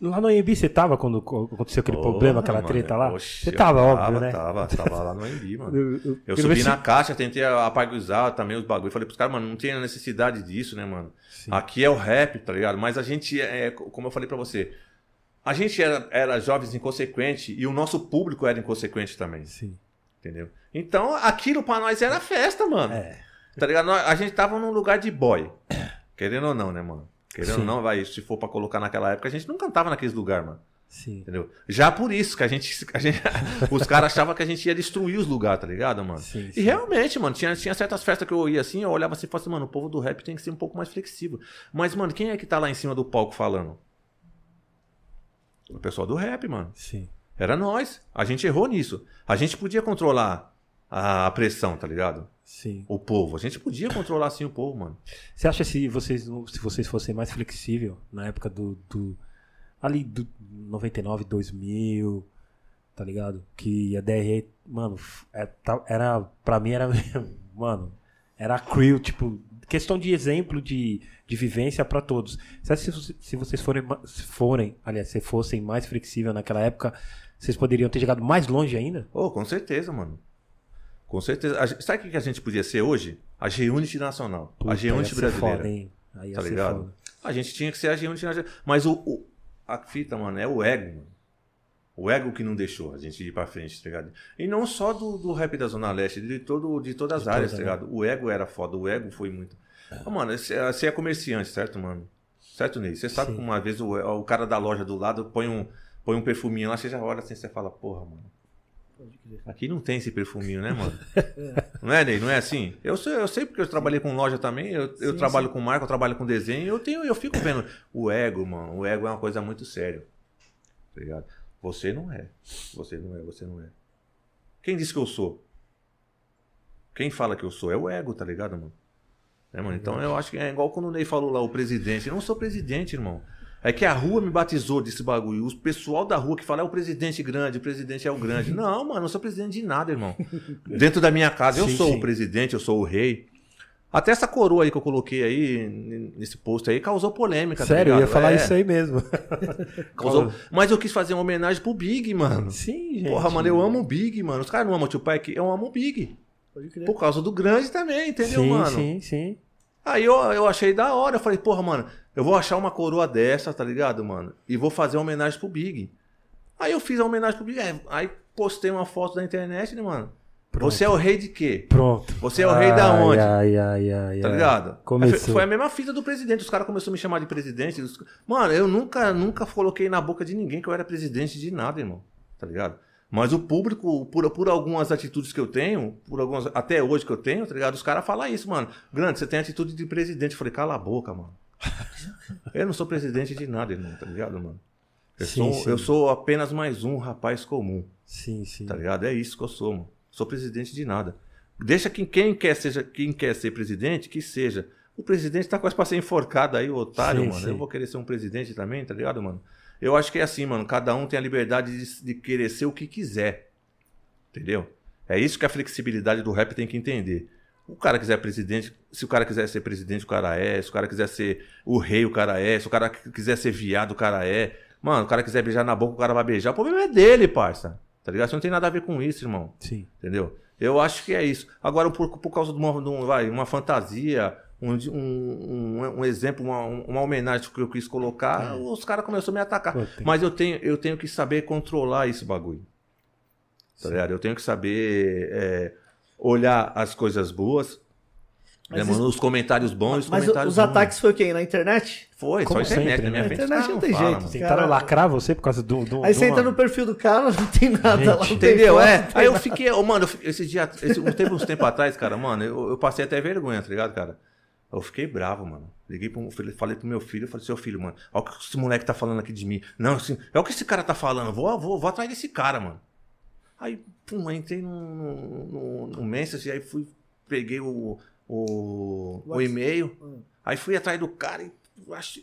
Lá no AMB você tava quando co- aconteceu aquele problema, aquela Porra, treta mano. lá? Oxe, você eu tava, óbvio, tava, né? Tava, tava lá no AMB, mano. Eu, eu- Eu subi na se- caixa, tentei apagar também os bagulhos. Falei pros caras, mano, não tem necessidade disso, né, mano? Sim. Aqui é o rap, tá ligado? Mas a gente, é, como eu falei pra você, a gente era, era jovens inconsequente e o nosso público era inconsequente também, Sim. entendeu? Então aquilo pra nós era festa, mano. É. Tá ligado? A gente tava num lugar de boy. Querendo ou não, né, mano? Querendo Sim. ou não, vai, se for pra colocar naquela época, a gente não cantava naqueles lugares, mano. Sim. Entendeu? Já por isso que a gente. a gente- os caras achavam que a gente ia destruir os lugares, tá ligado, mano? Sim, E sim. realmente, mano, tinha, tinha certas festas que eu ia assim, eu olhava assim e falava assim, mano, o povo do rap tem que ser um pouco mais flexível. Mas, mano, quem é que tá lá em cima do palco falando? O pessoal do rap, mano. Sim. Era nós. A gente errou nisso. A gente podia controlar a pressão, tá ligado? Sim. O povo. A gente podia controlar assim o povo, mano. Você acha se vocês, se vocês fossem mais flexível na época do, do ali do 99, 2000, tá ligado? Que a DRE, mano, é, tá- era pra mim era mano, era a crew, tipo, questão de exemplo de, de vivência pra todos. Se, se vocês forem se forem, aliás, se fossem mais flexível naquela época, vocês poderiam ter chegado mais longe ainda? Oh, com certeza, mano. Com certeza. A sabe o que a gente podia ser hoje? A G-Unity nacional. Puta, a G-Unity brasileira. Foda, hein? Aí Tá ligado? foda. A gente tinha que ser a G-Unity nacional. Mas o, o- a fita, mano, é o ego, mano. O ego que não deixou a gente ir pra frente, tá ligado? E não só do, do rap da Zona Leste, de, todo, de todas as De áreas, todas, tá né? ligado? O ego era foda, o ego foi muito. Ô, mano, você é comerciante, certo, mano? Certo, Ney? Você sabe Sim. que uma vez o, o cara da loja do lado põe um, põe um perfuminho lá, você já olha assim, você fala, porra, mano. Pode crer. Aqui não tem esse perfuminho, né, mano? Não é, Ney? Não é assim? Eu sei, eu sei porque eu trabalhei com loja também, eu, eu Sim, trabalho com marca, eu trabalho com desenho, eu tenho, eu fico vendo. O ego, mano, o ego é uma coisa muito séria. Tá ligado? Você não é. Você não é, você não é. Quem disse que eu sou? Quem fala que eu sou? É o ego, tá ligado, mano? Né, mano? Então eu acho que é igual quando o Ney falou lá, o presidente. Eu não sou presidente, irmão. É que a rua me batizou desse bagulho. O pessoal da rua que fala é o presidente grande, o presidente é o grande. Não, mano, eu não sou presidente de nada, irmão. Dentro da minha casa, eu Sim, sou sim. o presidente, eu sou o rei. Até essa coroa aí que eu coloquei aí, nesse post aí, causou polêmica. tá Sério, eu ia falar É, isso aí mesmo. causou- Mas eu quis fazer uma homenagem pro Big, mano. Sim, gente. Porra, mano, eu amo o Big, mano. Os caras não amam o Tupac, eu amo o Big. Pode crer. Por causa do grande também, entendeu, sim, mano? Sim, sim. Aí eu, eu achei da hora. Eu falei, porra, mano, eu vou achar uma coroa dessa, tá ligado, mano? E vou fazer uma homenagem pro Big. Aí eu fiz a homenagem pro Big. é, aí postei uma foto na internet, né, mano? Pronto. Você é o rei de quê? Pronto. Você é o rei da onde? Ai, ai, ai, Tá ai. ligado? Começou. Foi a mesma fita do presidente. Os caras começaram a me chamar de presidente. Mano, eu nunca, nunca coloquei na boca de ninguém que eu era presidente de nada, irmão. Tá ligado? Mas o público, por, por algumas atitudes que eu tenho, por algumas, até hoje que eu tenho, tá ligado? Os caras falam isso, mano. Grande, você tem atitude de presidente. Eu falei, cala a boca, mano. eu não sou presidente de nada, irmão, tá ligado, mano? Eu, Sim, sou, sim. eu sou apenas mais um rapaz comum. Sim, sim. Tá ligado? É isso que eu sou, mano. Sou presidente de nada. Deixa quem, quem, quer, seja, quem quer ser presidente, que seja. O presidente tá quase pra ser enforcado aí, o otário, Sim, mano. sim. Eu vou querer ser um presidente também, tá ligado, mano? Eu acho que é assim, mano. Cada um tem a liberdade de, de querer ser o que quiser. Entendeu? É isso que a flexibilidade do rap tem que entender. O cara quiser presidente, se o cara quiser ser presidente, o cara é. Se o cara quiser ser o rei, o cara é. Se o cara quiser ser viado, o cara é. Mano, o cara quiser beijar na boca, o cara vai beijar. O problema é dele, parça. Tá ligado? Isso não tem nada a ver com isso, irmão. Sim. Entendeu? Eu acho que é isso. Agora, por, por causa de uma, de um- vai, uma fantasia, um, um, um, exemplo, uma, uma homenagem que eu quis colocar, os caras começaram a me atacar. Pô, tem- Mas eu tenho, eu tenho que saber controlar esse bagulho. Tá ligado? Eu tenho que saber é, olhar as coisas boas, Mas né, isso- os comentários bons e os Mas comentários os ruins. ataques foi quem? Na internet? Foi, Como só internet. sempre, na minha né? frente, Na internet não tem jeito. mano. Tentaram Cara- lacrar você por causa do. do Aí você uma- entra no perfil do cara, não tem nada lá, não Entendeu? foto, É. Aí eu fiquei, ô, mano, eu fiquei- esse dia, esse, um tempo, uns tempos atrás, cara, mano, eu, eu passei até vergonha, tá ligado, cara? Eu fiquei bravo, mano. Liguei pro, falei- falei pro meu filho, eu falei, seu filho, mano, olha o que esse moleque tá falando aqui de mim. Não, assim, é o que esse cara tá falando, vou, vou, vou atrás desse cara, mano. Aí, pum, aí entrei no, no, no, no Messenger, aí fui, peguei o, o, o e-mail, Hum. aí fui atrás do cara e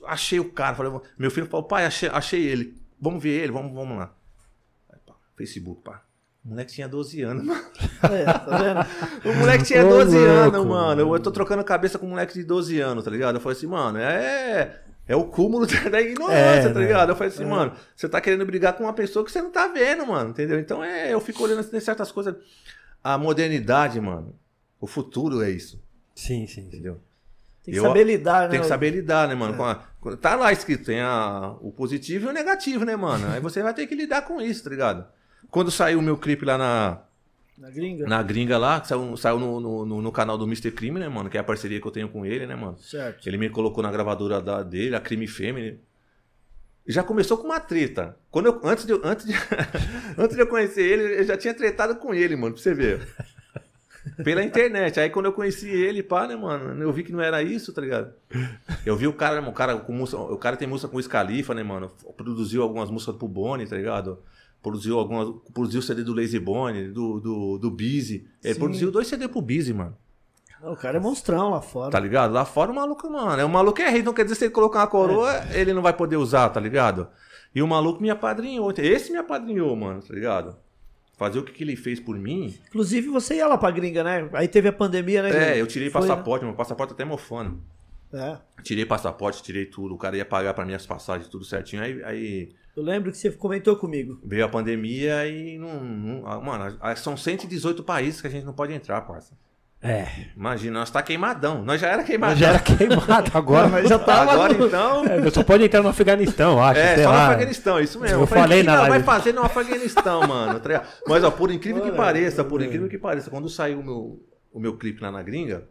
achei, o cara. Falei, meu filho falou, pai, achei, achei ele. Vamos ver ele, vamos, vamos lá. Aí, pá, Facebook, pá. O moleque tinha 12 anos, mano. É, tá vendo? O moleque tinha Ô, 12 anos, louco, mano. Eu, mano. eu tô trocando cabeça com um moleque de 12 anos, tá ligado? Eu falei assim, mano, é. É o cúmulo da ignorância, É, tá né? ligado? Eu falei assim, mano, você tá querendo brigar com uma pessoa que você não tá vendo, mano, entendeu? Então é, eu fico olhando assim, certas coisas. A modernidade, mano, o futuro é isso, Sim, sim, sim. Tem que Eu- saber lidar, né? Tem que saber lidar, né, mano? Com- tá lá escrito, tem a, o positivo e o negativo, né, mano? Aí você vai ter que lidar com isso, tá ligado? Quando saiu o meu clipe lá na, Na gringa? na gringa lá, que saiu, saiu no, no, no- canal do Mr. Crime, né, mano? Que é a parceria que eu tenho com ele, né, mano? Certo. Ele me colocou na gravadora da- dele, a Crime Family. Já começou com uma treta. Quando eu, antes, de, antes, de, antes de eu conhecer ele, eu já tinha tretado com ele, mano, pra você ver. Pela internet. Aí quando eu conheci ele, pá, né, mano? Eu vi que não era isso, tá ligado? Eu vi o cara, o cara com música, o cara tem música com o Scalifa, né, mano? Produziu algumas músicas pro Boni, tá ligado? Produziu algumas. Produziu o CD do Lazy Bone, do, do, do Busy. Ele Sim. produziu dois CD pro Busy, mano. O cara é monstrão lá fora. Tá ligado? Lá fora o maluco, mano. É, o maluco é rei, então quer dizer, se ele colocar uma coroa, ele não vai poder usar, tá ligado? E o maluco me apadrinhou. Esse me apadrinhou, mano, tá ligado? Fazer o que, que ele fez por mim. Inclusive, você ia lá pra gringa, né? Aí teve a pandemia, né? É, eu tirei Foi, né? passaporte, meu passaporte até mofando. É. Tirei passaporte, tirei tudo. O cara ia pagar pra mim as passagens, tudo certinho. Aí, aí Eu lembro que você comentou comigo. veio a pandemia e não. não- ah, mano, ah, são 118 países que a gente não pode entrar, parça. É. Imagina, nós tá queimadão. Nós já era queimadão. Mas já era queimado agora. Mas já tava Agora no- então. É, só pode entrar no Afeganistão, acho. É, só no lá. Afeganistão, isso mesmo. Eu falei o que na que nós vai fazer no Afeganistão, mano? tá? Mas, ó, por incrível que Olha, pareça, por incrível que pareça, quando saiu o meu, o meu clipe lá na gringa,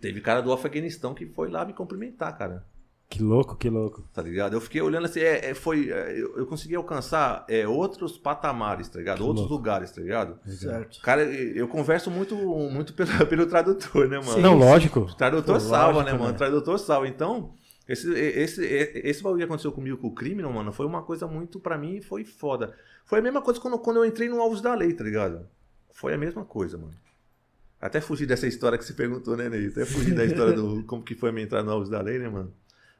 teve cara do Afeganistão que foi lá me cumprimentar, cara. Que louco, que louco. Tá ligado? Eu fiquei olhando assim, é, é, foi, é, eu, eu consegui alcançar é, outros patamares, tá ligado? Que outros louco. lugares, tá ligado? Certo. Cara, eu converso muito, muito pelo, pelo tradutor, né, mano? Sim. Não, lógico. Tradutor Pô, salva, lógico, né, mano? né? Tradutor salva. Então, esse, esse, esse bagulho que aconteceu comigo com o Criminal, mano, foi uma coisa muito, pra mim, foi foda. Foi a mesma coisa quando, quando eu entrei no Alvos da Lei, tá ligado? Foi a mesma coisa, mano. Até fugir dessa história que você perguntou, né, Ney? Até fugir da história do como que foi me entrar no Alvos da Lei, né, mano?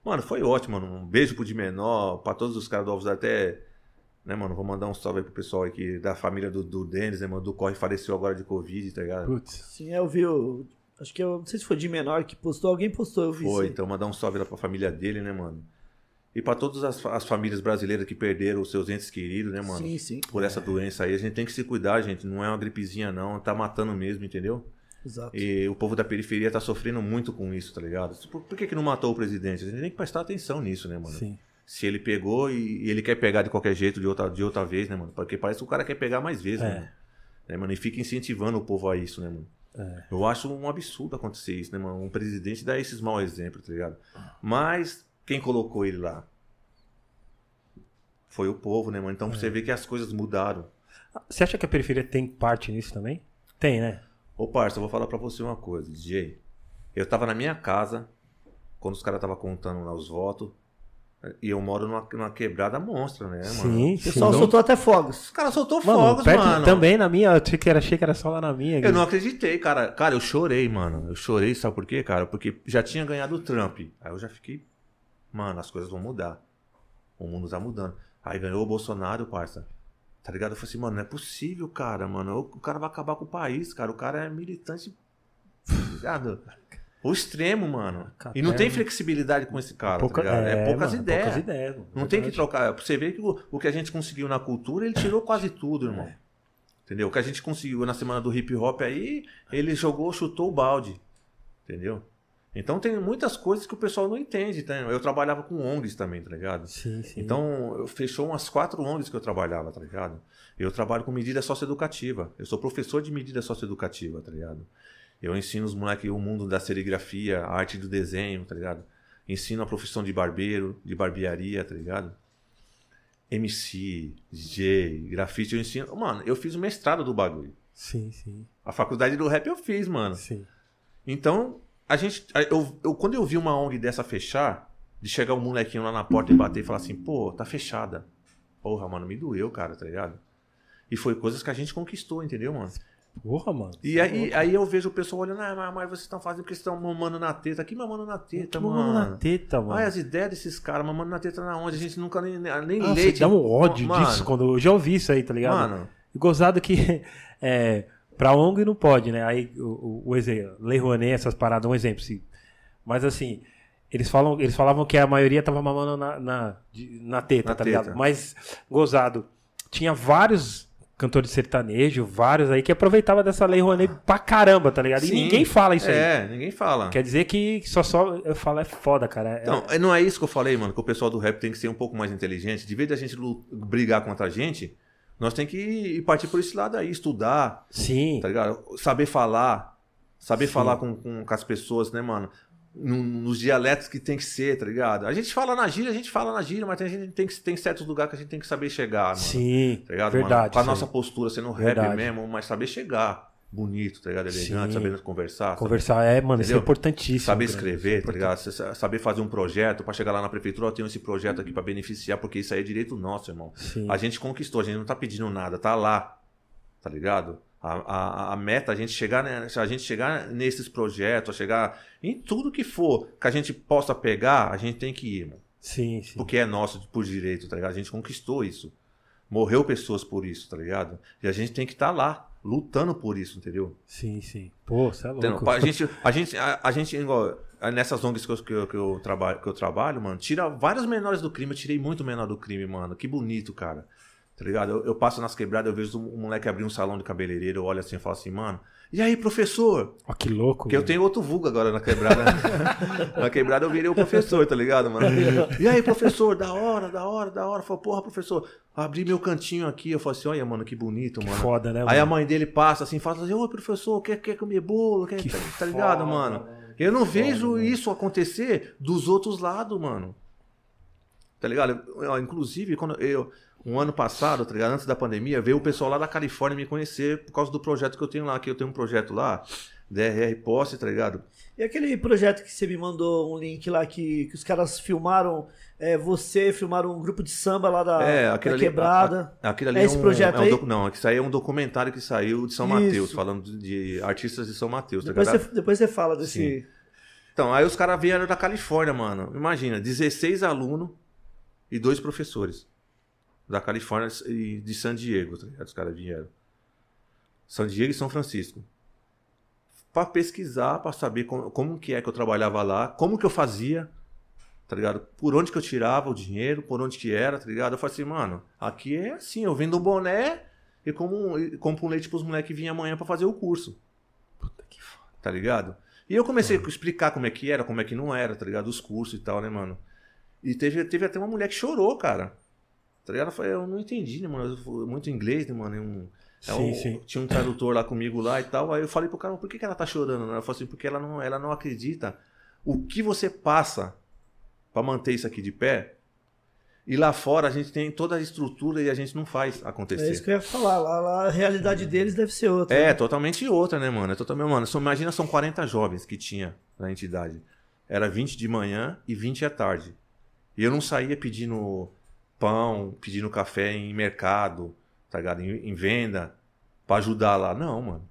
Mano, foi ótimo, mano. Um beijo pro de menor, pra todos os caras do Lei. Até, né, mano, vou mandar um salve aí pro pessoal aqui da família do, do Denis, né, mano? Do Corre faleceu agora de Covid, tá ligado? Putz. Sim, eu vi o Acho que eu não sei se foi de menor que postou, alguém postou, eu vi Foi, isso. então mandar um salve lá pra família dele, né, mano? E pra todas as, as famílias brasileiras que perderam os seus entes queridos, né, mano? Sim, sim. Por essa doença aí, a gente tem que se cuidar, gente. Não é uma gripezinha, não. Tá matando mesmo, entendeu? Exato. E o povo da periferia tá sofrendo muito com isso, tá ligado? Por, por que, que não matou o presidente? A gente tem que prestar atenção nisso, né, mano? Sim. Se ele pegou e, e ele quer pegar de qualquer jeito, de outra, de outra vez, né, mano? Porque parece que o cara quer pegar mais vezes, É. né, mano? Né, mano? E fica incentivando o povo a isso, né, mano? É. Eu acho um absurdo acontecer isso, né, mano? Um presidente dar esses maus exemplos, tá ligado? Mas quem colocou ele lá? Foi o povo, né, mano? Então É. você vê que as coisas mudaram. Você acha que a periferia tem parte nisso também? Tem, né? Ô, parça, eu vou falar pra você uma coisa, DJ. Eu tava na minha casa, quando os caras tava contando lá os votos, e eu moro numa, numa quebrada monstra, né, mano? Sim, O sim. pessoal soltou até fogos. Os caras soltou Mano, fogos, perto, mano. também na minha, eu achei que, era, achei que era só lá na minha. Eu não acreditei, cara. Cara, eu chorei, mano. Eu chorei, sabe por quê, cara? Porque já tinha ganhado o Trump. Aí eu já fiquei. Mano, as coisas vão mudar. O mundo tá mudando. Aí ganhou o Bolsonaro, parça. Tá ligado? Eu falei assim, mano, não é possível, cara, mano. O cara vai acabar com o país, cara. O cara é militante. ligado? O extremo, mano. E não tem flexibilidade com esse cara, Pouca- tá ligado? É, poucas mano, ideias. Poucas ideias. mano. Não tem que trocar. Você vê que o, o que a gente conseguiu na cultura, ele tirou quase tudo, irmão. Entendeu? O que a gente conseguiu na semana do hip hop aí, ele jogou, chutou o balde. Entendeu? Então tem muitas coisas que o pessoal não entende, tá? Eu trabalhava com ONGs também, tá ligado? Sim, sim. Então, eu fechou umas quatro ONGs que eu trabalhava, tá ligado? Eu trabalho com medida socioeducativa. Eu sou professor de medida socioeducativa, tá ligado? Eu ensino os moleques o mundo da serigrafia, a arte do desenho, tá ligado? Ensino a profissão de barbeiro, de barbearia, tá ligado? MC, DJ, grafite, eu ensino. Mano, eu fiz o mestrado do bagulho. Sim, sim. A faculdade do rap eu fiz, mano. Sim. Então, a gente. Eu, eu- quando eu vi uma ONG dessa fechar, de chegar um molequinho lá na porta e bater e falar assim, pô, tá fechada. Porra, mano, me doeu, cara, tá ligado? E foi coisas que a gente conquistou, entendeu, mano? Porra, mano. E aí, aí eu vejo o pessoal olhando, ah, mas- vocês estão fazendo porque estão mamando na teta. Que mamando na teta, Que mano? mano na teta, mano. Ai, as ideias desses caras, mamando na teta na onde? A gente nunca nem, nem Nossa, leite. dá um ódio Mano, disso quando eu já ouvi isso aí, tá ligado? Mano, E Gozado que é, pra ONG não pode, né? Aí o, o, o exemplo, Lei Rouanet, essas paradas, um exemplo. Sim. Mas assim, eles, falam, eles falavam que a maioria tava mamando na, na, na teta, Na tá teta. ligado? Mas, Gozado, tinha vários cantores de sertanejo, vários aí que aproveitava dessa Lei Rouanet pra caramba, tá ligado? E Sim. ninguém fala isso aí. é, ninguém fala. Quer dizer que só só eu falo é foda, cara. É- Então, não é isso que eu falei, mano, que o pessoal do rap tem que ser um pouco mais inteligente. De vez de a gente brigar contra a gente, nós tem que ir partir por esse lado aí, estudar, Sim. tá ligado? Saber falar, saber Sim. falar com, com, com as pessoas, né, mano? No- Nos dialetos que tem que ser, tá ligado? A gente fala na gíria, a gente fala na gíria, mas tem, a gente tem, que, tem certos lugares que a gente tem que saber chegar, mano. Sim. Tá ligado, verdade. mano? Com a nossa postura sendo rap Verdade. mesmo, mas saber chegar bonito, tá ligado? Elegante, Sim. sabendo conversar. Conversar é, mano, isso é Entendeu? importantíssimo. Saber escrever, tá ligado? Sa- Saber fazer um projeto pra chegar lá na prefeitura, ó, tenho esse projeto aqui pra beneficiar, porque isso aí é direito nosso, irmão. Sim. A gente conquistou, a gente não tá pedindo nada, tá lá, tá ligado? A, a, a meta a gente chegar, né, a gente chegar nesses projetos, a chegar em tudo que for que a gente possa pegar, a gente tem que ir, irmão. Sim, sim. Porque é nosso por direito, tá ligado? A gente conquistou isso. Morreu pessoas por isso, tá ligado? E a gente tem que estar lá, lutando por isso, entendeu? Sim, sim. Pô, você é Entendeu? louco. A gente, a gente, a, a gente igual, nessas ONGs que eu, que, eu, que, eu trabalho, que eu trabalho, mano, tira vários menores do crime. Eu tirei muito menor do crime, mano. Que bonito, cara. Tá ligado? Eu, eu passo nas quebradas, eu vejo um moleque abrir um salão de cabeleireiro, eu olho assim e falo assim, mano, e aí, professor? Ó, que louco. Porque eu tenho outro vulgo agora na quebrada. na quebrada eu virei o professor, tá ligado, mano? E aí, professor, da hora, da hora, da hora. Falei, porra, professor, abri meu cantinho aqui. Eu falei assim, olha, mano, que bonito, Que mano. foda, né? Aí a mano? mãe dele passa assim, fala assim, ô professor, quer, quer comer bolo? Quer, Que tá, tá ligado, foda, mano? mano. Eu não Que vejo foda, mano. isso acontecer dos outros lados, mano. Tá ligado? Eu- inclusive, quando eu. Um ano passado, tá ligado? Antes da pandemia, veio o pessoal lá da Califórnia me conhecer por causa do projeto que eu tenho lá, que eu tenho um projeto lá, DRR Posse, tá ligado? E aquele projeto que você me mandou um link lá que, que os caras filmaram, é, você filmaram um grupo de samba lá da, É, da aquele ali- quebrada. Aquilo ali É é, esse um, projeto é um aí? Não, isso aí é um documentário que saiu de São Isso. Mateus, falando de, artistas de São Mateus, tá Depois ligado? você, depois você fala desse. Então, aí os caras vieram da Califórnia, mano. Imagina, 16 alunos e dois professores. Da Califórnia e de San Diego, tá ligado? Os caras vieram. San Diego e São Francisco. para pesquisar, para saber como, como que é que eu trabalhava lá, como que eu fazia, tá ligado? Por onde que eu tirava o dinheiro, por onde que era, tá ligado? Eu falei assim, mano, aqui é assim, eu vendo um boné e como e compro um leite pros moleques que vinham amanhã para fazer o curso. Puta que foda. Tá ligado? E eu comecei a explicar como é que era, como é que não era, tá ligado? Os cursos e tal, né, mano? E teve, teve até uma mulher que chorou, cara. Tá ligado? Eu falei, eu não entendi, né, mano? Eu- Muito inglês, né, mano? É um- é Sim, um- sim. Tinha um tradutor lá comigo lá e tal. Aí eu falei pro cara, por que, que ela tá chorando? né? Ela falou assim, porque ela não, ela não acredita o que você passa pra manter isso aqui de pé. E lá fora a gente tem toda a estrutura e a gente não faz acontecer. É isso que eu ia falar. Lá, lá a realidade deles deve ser outra. É, totalmente outra, né, mano? É totalmente, mano, só, imagina, são 40 jovens que tinha na entidade. Era 20 de manhã e 20 à tarde. E eu não saía pedindo pão, pedindo café em mercado, tá ligado? Em, em venda, pra ajudar lá. Não, mano.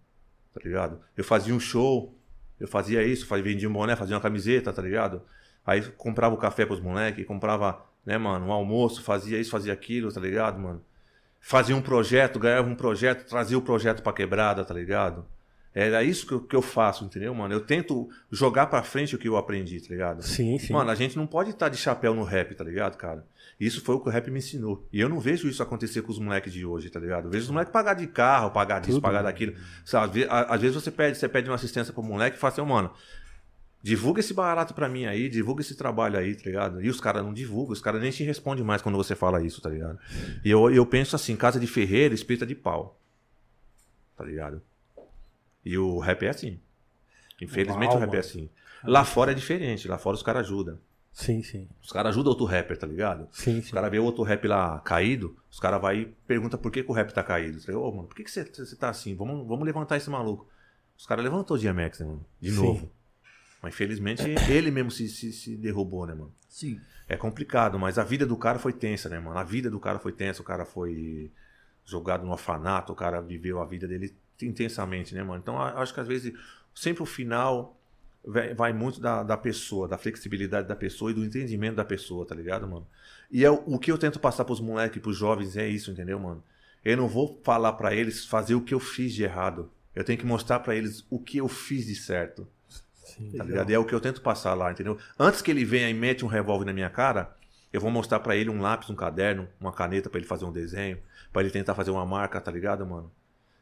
Tá ligado? Eu fazia um show, eu fazia isso, fazia, vendia um boné, fazia uma camiseta, tá ligado? Aí comprava o café pros moleques, comprava, né, mano, um almoço, fazia isso, fazia aquilo, tá ligado, mano? Fazia um projeto, ganhava um projeto, trazia o projeto pra quebrada, tá ligado? Era isso que eu, que eu faço, entendeu, mano? Eu tento jogar pra frente o que eu aprendi, tá ligado? Sim, sim. Mano, a gente não pode estar de chapéu no rap, tá ligado, cara? Isso foi o que o rap me ensinou. E eu não vejo isso acontecer com os moleques de hoje, tá ligado? Eu vejo os moleques pagar de carro, pagar disso, Tudo. pagar daquilo. Sabe, às vezes você pede, você pede uma assistência pro moleque e fala assim, "Ô, mano, divulga esse barato pra mim aí, divulga esse trabalho aí, tá ligado? E os caras não divulgam, os caras nem te respondem mais quando você fala isso, tá ligado? E eu, eu penso assim, casa de ferreiro, espírita de pau. Tá ligado? E o rap é assim. Infelizmente Uau, o rap mano. é assim. Lá fora é diferente, lá fora os caras ajudam. Sim, sim. Os caras ajudam outro rapper, tá ligado? Sim, Os sim. caras vê outro rap lá caído, os caras vai e pergunta por que, que o rap tá caído. Ô, mano, por que, que você, você tá assim? Vamos, vamos levantar esse maluco. Os caras levantou o DMX, né, mano? De Sim. novo. Mas infelizmente ele mesmo se, se, se derrubou, né, mano? Sim. É complicado, mas a vida do cara foi tensa, né, mano? A vida do cara foi tensa, o cara foi jogado no orfanato, o cara viveu a vida dele intensamente, né, mano? Então acho que às vezes sempre o final vai muito da, da pessoa, da flexibilidade da pessoa e do entendimento da pessoa, tá ligado, mano? E é o, o que eu tento passar pros moleques, pros jovens, é isso, entendeu, mano? Eu não vou falar pra eles fazer o que eu fiz de errado. Eu tenho que mostrar pra eles o que eu fiz de certo. sim. Tá ligado? E é o que eu tento passar lá, entendeu? Antes que ele venha e mete um revólver na minha cara, eu vou mostrar pra ele um lápis, um caderno, uma caneta pra ele fazer um desenho, pra ele tentar fazer uma marca, tá ligado, mano?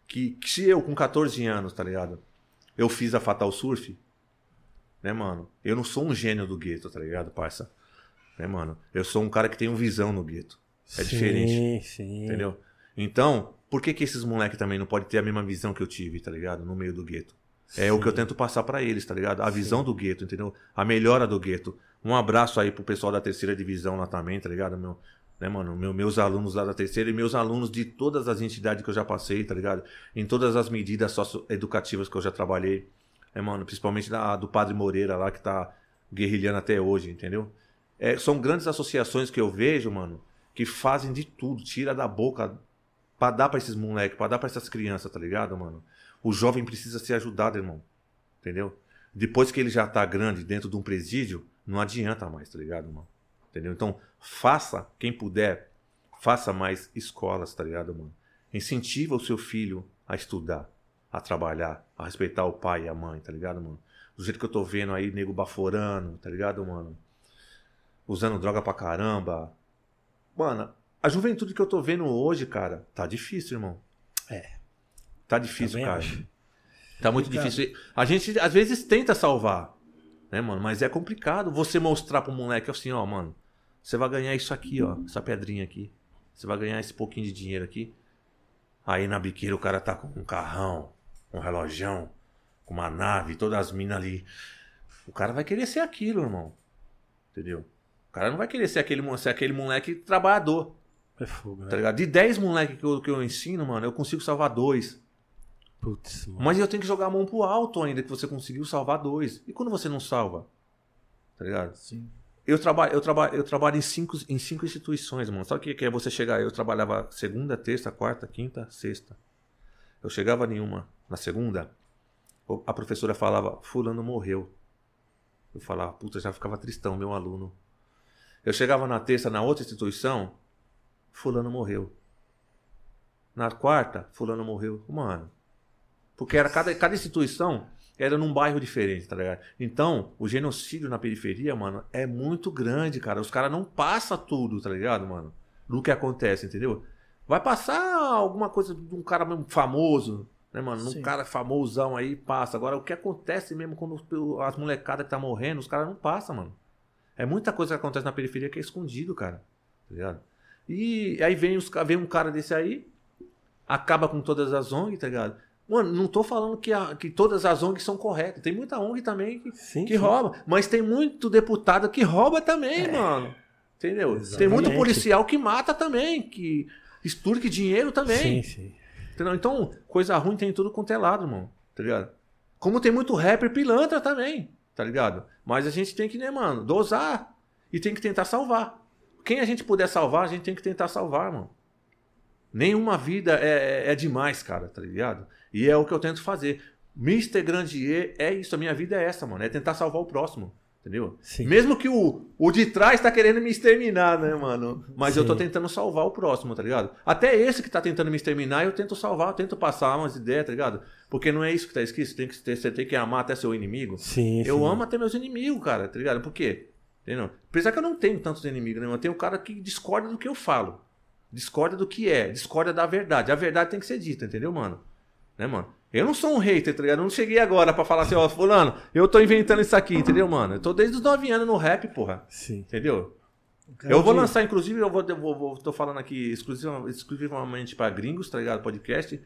Que, que se eu com 14 anos, tá ligado? Eu fiz a Fatal Surf, né, mano? Eu não sou um gênio do gueto, tá ligado, parça? Né, mano? Eu sou um cara que tem um visão no gueto. É diferente. Sim, sim. Entendeu? Então, por que, que esses moleques também não podem ter a mesma visão que eu tive, tá ligado? No meio do gueto. É o que eu tento passar pra eles, tá ligado? A visão do gueto, entendeu? A melhora do gueto. Um abraço aí pro pessoal da terceira divisão lá também, tá ligado? Meu, né, mano? Meu, meus alunos lá da terceira e meus alunos de todas as entidades que eu já passei, tá ligado? Em todas as medidas socioeducativas que eu já trabalhei. É, mano? Principalmente da, do Padre Moreira lá, que tá guerrilhando até hoje, entendeu? É, são grandes associações que eu vejo, mano, que fazem de tudo, tira da boca pra dar pra esses moleques, pra dar pra essas crianças, tá ligado, mano? O jovem precisa ser ajudado, irmão. Entendeu? Depois que ele já tá grande dentro de um presídio, não adianta mais, tá ligado, mano? Entendeu? Então, faça, quem puder, faça mais escolas, tá ligado, mano? Incentiva o seu filho a estudar, a trabalhar, a respeitar o pai e a mãe, tá ligado, mano? Do jeito que eu tô vendo aí, nego baforando, tá ligado, mano? Usando droga pra caramba. Mano, a juventude que eu tô vendo hoje, cara, tá difícil, irmão. É. Tá difícil, Também cara. acho. Tá muito difícil. A gente às vezes tenta salvar, né, mano? Mas é complicado você mostrar pro moleque assim, ó, mano, você vai ganhar isso aqui, ó, essa pedrinha aqui. Você vai ganhar esse pouquinho de dinheiro aqui. Aí na biqueira o cara tá com um carrão, um relojão, com uma nave, todas as minas ali. O cara vai querer ser aquilo, irmão. Entendeu? O cara não vai querer ser aquele, ser aquele moleque trabalhador. É fogo, Tá né? ligado? De 10 moleques que eu, que eu ensino, mano, eu consigo salvar dois. Putz, mano. Mas eu tenho que jogar a mão pro alto ainda, que você conseguiu salvar dois. E quando você não salva? Tá ligado? Sim. Eu trabalho, eu trabalho, eu trabalho em cinco, em cinco instituições, mano. Sabe o que é você chegar? Eu trabalhava segunda, terça, quarta, quinta, sexta. Eu chegava nenhuma na segunda, a professora falava, fulano morreu. Eu falava, puta, já ficava tristão, meu aluno. Eu chegava na terça, na outra instituição, fulano morreu. Na quarta, fulano morreu. Mano, porque era cada, cada instituição era num bairro diferente, tá ligado? Então, o genocídio na periferia, mano, é muito grande, cara. Os caras não passam tudo, tá ligado, mano? Do que acontece, entendeu? Vai passar alguma coisa de um cara mesmo famoso, né, mano? Um Sim. cara famosão aí passa. Agora, o que acontece mesmo quando as molecadas que tá morrendo, os caras não passam, mano. É muita coisa que acontece na periferia que é escondido, cara. Tá ligado? E aí vem, os, vem um cara desse aí, acaba com todas as ONG, tá ligado? Mano, não tô falando que, a- que todas as ONGs são corretas. Tem muita ONG também que, Sim, que sim. rouba. Mas tem muito deputado que rouba também, mano. Entendeu? Tem muito Exatamente. policial que mata também, que extorque dinheiro também. Sim, sim. Entendeu? Então, coisa ruim tem em tudo quanto é lado, irmão. Tá ligado? Como tem muito rapper pilantra também, tá ligado? Mas a gente tem que, né, mano, dosar e tem que tentar salvar. Quem a gente puder salvar, a gente tem que tentar salvar, irmão. Nenhuma vida é, é demais, cara, tá ligado? E é o que eu tento fazer. Mr. Grandier é isso, a minha vida é essa, mano. É tentar salvar o próximo. Entendeu? Sim. Mesmo que o, o de trás tá querendo me exterminar, né, mano? Mas eu tô Sim. tentando salvar o próximo, tá ligado? Até esse que tá tentando me exterminar, eu tento salvar, eu tento passar umas ideias, tá ligado? Porque não é isso que tá escrito, você tem que, ter- você tem que amar até seu inimigo. Sim, Eu sim. amo até meus inimigos, cara, tá ligado? Por quê? Entendeu? Apesar que eu não tenho tantos inimigos, né? Eu tenho um cara que discorda do que eu falo. Discorda do que é, discorda da verdade. A verdade tem que ser dita, entendeu, mano? Né, mano? Eu não sou um hater, tá ligado? Eu não cheguei agora pra falar assim, ó, fulano, eu tô inventando isso aqui, entendeu, mano? Eu tô desde os 9 anos no rap, porra. Sim. Entendeu? Eu vou de- lançar, inclusive, eu vou, eu vou, vou- tô falando aqui exclusiva- exclusivamente pra gringos, tá ligado? Podcast.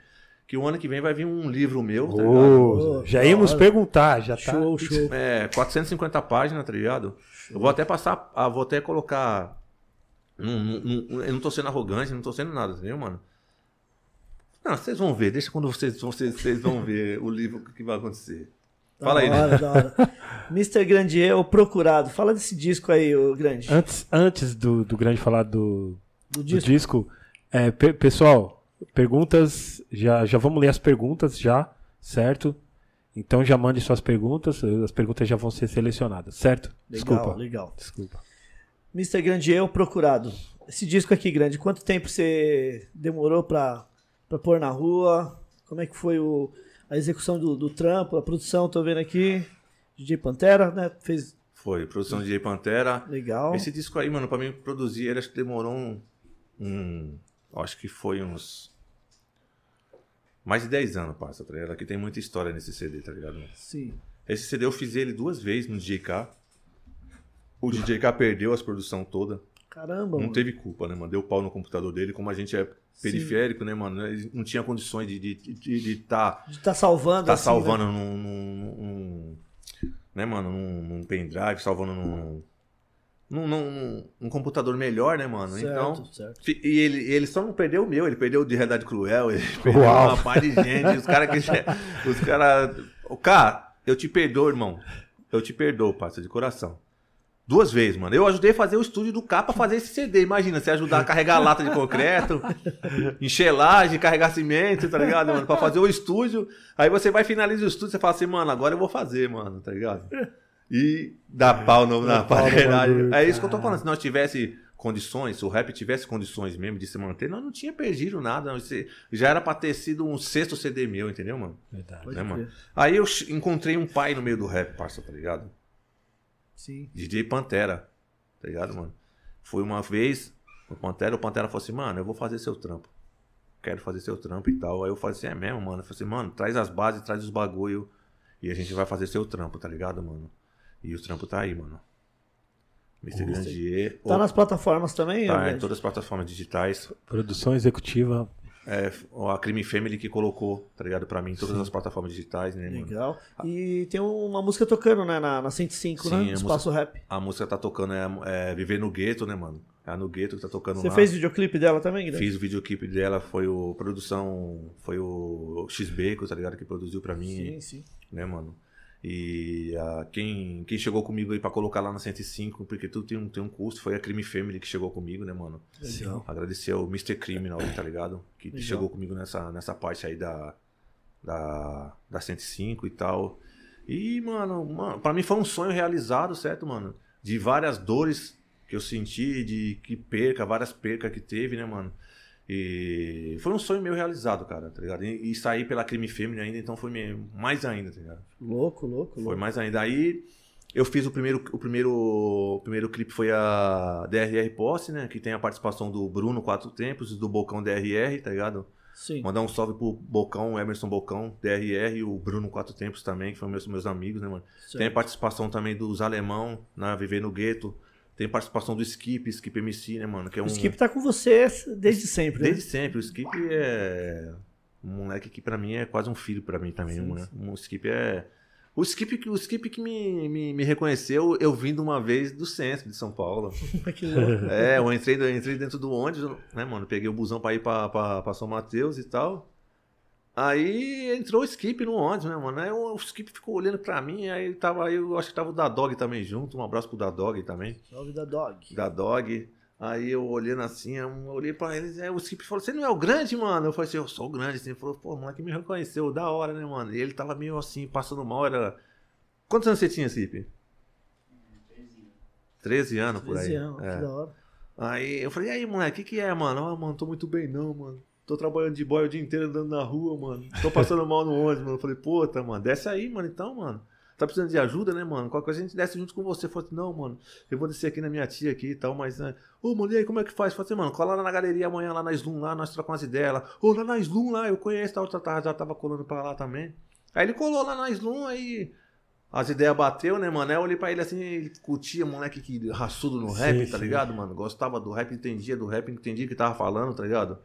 Que o ano que vem vai vir um livro meu, tá ligado? Oh, já íamos perguntar, já tá. Show, show. É, 450 páginas, tá ligado? Eu vou até passar, ah, vou até colocar. num- eu não tô sendo arrogante, não tô sendo nada, entendeu, mano? Não, vocês vão ver, deixa quando vocês, vocês, vocês vão ver o livro que vai acontecer. Da Fala aí, né? hora, da hora. Mr. Grandier, o Procurado. Fala desse disco aí, o Grande. Antes, antes do, do grande falar do, Do do disco. disco, é, pe- pessoal, perguntas, já, já vamos ler as perguntas já, certo? Então já mande suas perguntas, as perguntas já vão ser selecionadas, certo? Legal, Desculpa. legal. Desculpa. Mr. Grandier, o Procurado. Esse disco aqui, Grande, quanto tempo você demorou pra, pra pôr na rua? Como é que foi o, a execução do, do trampo, a produção, tô vendo aqui. DJ Pantera, né? Fez Foi, produção de Pantera. legal. Esse disco aí, mano, pra mim produzir, ele acho que demorou um. um acho que foi uns. Mais de 10 anos, passa, tá ligado? Aqui tem muita história nesse CD, tá ligado? Sim. Esse CD eu fiz ele duas vezes no DJK. O DJK perdeu as produção toda. Caramba, Não mano. teve culpa, né, mano? Deu pau no computador dele. Como a gente é periférico, né, mano? Ele não tinha condições de estar de, de tá, De tá salvando, tá assim, salvando né? num, num, num- Né, mano? Num, num pendrive, salvando num. Num, num, num computador melhor, né, mano? Certo, Então. certo. E ele, ele só não perdeu o meu, ele perdeu o de Realidade Cruel, ele perdeu Uau. uma par de gente. Os caras que. Os caras. O cara, eu te perdoo, irmão. Eu te perdoo, parça, de coração. Duas vezes, mano. Eu ajudei a fazer o estúdio do K pra fazer esse CD. Imagina, você ajudar a carregar lata de concreto, encher laje, carregar cimento, tá ligado, mano? Pra fazer o estúdio. Aí você vai finalizar o estúdio, você fala assim, mano, agora eu vou fazer, mano, tá ligado? E dá pau no, na Dá pau no aparelhagem. bagulho, É isso que eu tô falando. Se nós tivesse condições, se o rap tivesse condições mesmo de se manter, nós não tinha perdido nada. Já era pra ter sido um sexto CD meu, entendeu, mano? Verdade. Né, mano? Aí eu encontrei um pai no meio do rap, parça, tá ligado? Sim. DJ Pantera, tá ligado, mano? Foi uma vez, o Pantera, o Pantera falou assim, mano, eu vou fazer seu trampo. Quero fazer seu trampo e tal. Aí eu falei assim, é mesmo, mano? Eu falei assim, mano, traz as bases, traz os bagulho e a gente vai fazer seu trampo, tá ligado, mano? E o trampo tá aí, mano. Mr. Grandier. Tá o- nas plataformas também, tá em Grande? todas as plataformas digitais. Produção executiva. É, a Crime Family que colocou, tá ligado, pra mim, em todas as plataformas digitais, né, mano? Legal. E tem uma música tocando, né, na, na 105, Sim, né? a No música- Espaço Rap. A música tá tocando, é, é Viver no Gueto, né, mano? É no Gueto que tá tocando Você lá. fez videoclipe dela também, Grande? Fiz o videoclipe dela, foi o produção, foi o X-Bacon, tá ligado? Que produziu pra mim, Sim, sim. né, mano? E ah, quem, quem chegou comigo aí pra colocar lá na 105, porque tudo tem um, tem um custo, foi a Crime Family que chegou comigo, né, mano? Legal. Agradecer ao Mr. Criminal, tá ligado? Que Legal. chegou comigo nessa, nessa parte aí da, da, da 105 e tal. E, mano, mano, pra mim foi um sonho realizado, certo, mano? De várias dores que eu senti, de que perca, várias percas que teve, né, mano? E foi um sonho meu realizado, cara, tá ligado? E, e sair pela Crime Fêmea ainda, então foi mais ainda, tá ligado? Louco, louco, Foi louco. mais ainda. Aí eu fiz o primeiro, o primeiro, o primeiro clipe foi a DRR Posse, né? Que tem a participação do Bruno Quatro Tempos e do Bocão DRR, tá ligado? Sim. Mandar um salve pro Bocão, Emerson Bocão, DRR e o Bruno Quatro Tempos também, que foram meus, meus amigos, né, mano? Certo. Tem a participação também dos Alemão, na Viver no Gueto. Tem participação do Skip, Skip MC, né, mano? Que é um... O Skip tá com você desde sempre, né? Desde sempre. O Skip é um moleque que pra mim é quase um filho pra mim também. Sim, um, um Skip é. O Skip, que- o Skip que me, me, me reconheceu, eu vim de uma vez do centro de São Paulo. que louco. É, eu entrei, eu entrei dentro do ônibus, né, mano? Peguei o busão pra ir pra, pra, pra São Mateus e tal. Aí entrou o Skip no ônibus, né, mano? Aí o, Skip ficou olhando pra mim, aí tava, aí eu acho que tava o Dadog também junto. Um abraço pro Dadog também Salve da dog. da Dog. Aí eu olhando assim, eu olhei pra eles, aí o Skip falou, você não é o grande, mano? Eu falei assim, eu sou o grande. Assim, ele falou, pô, o moleque me reconheceu, da hora, né, mano? E ele tava meio assim, passando mal, era... Quantos anos você tinha, Skip? 13 anos, por aí. 13 anos, É. que da hora. Aí eu falei, e aí, moleque, o que que é, mano? Ah, mano, tô muito bem não, mano. Tô trabalhando de boy o dia inteiro andando na rua, mano. Tô passando mal no ônibus, mano. Eu falei, puta, mano, desce aí, mano, então, mano. Tá precisando de ajuda, né, mano? Qualquer coisa a gente desce junto com você. Falei, não, mano, eu vou descer aqui na minha tia aqui e tal, mas, né? Ô, mano, e aí, como é que faz? Falei assim, mano, cola lá na galeria amanhã, lá na Slum, lá, nós trocamos umas ideias lá. Ô, lá na Slum, lá, eu conheço, tal, já tava, já tava colando pra lá também. Aí ele colou lá na Slum, aí as ideias bateu, né, mano? Aí eu olhei pra ele assim, ele curtia, moleque que raçudo no rap, Sim, tá sim. ligado, mano? Gostava do rap, entendia do rap, entendia o que tava falando, tá ligado?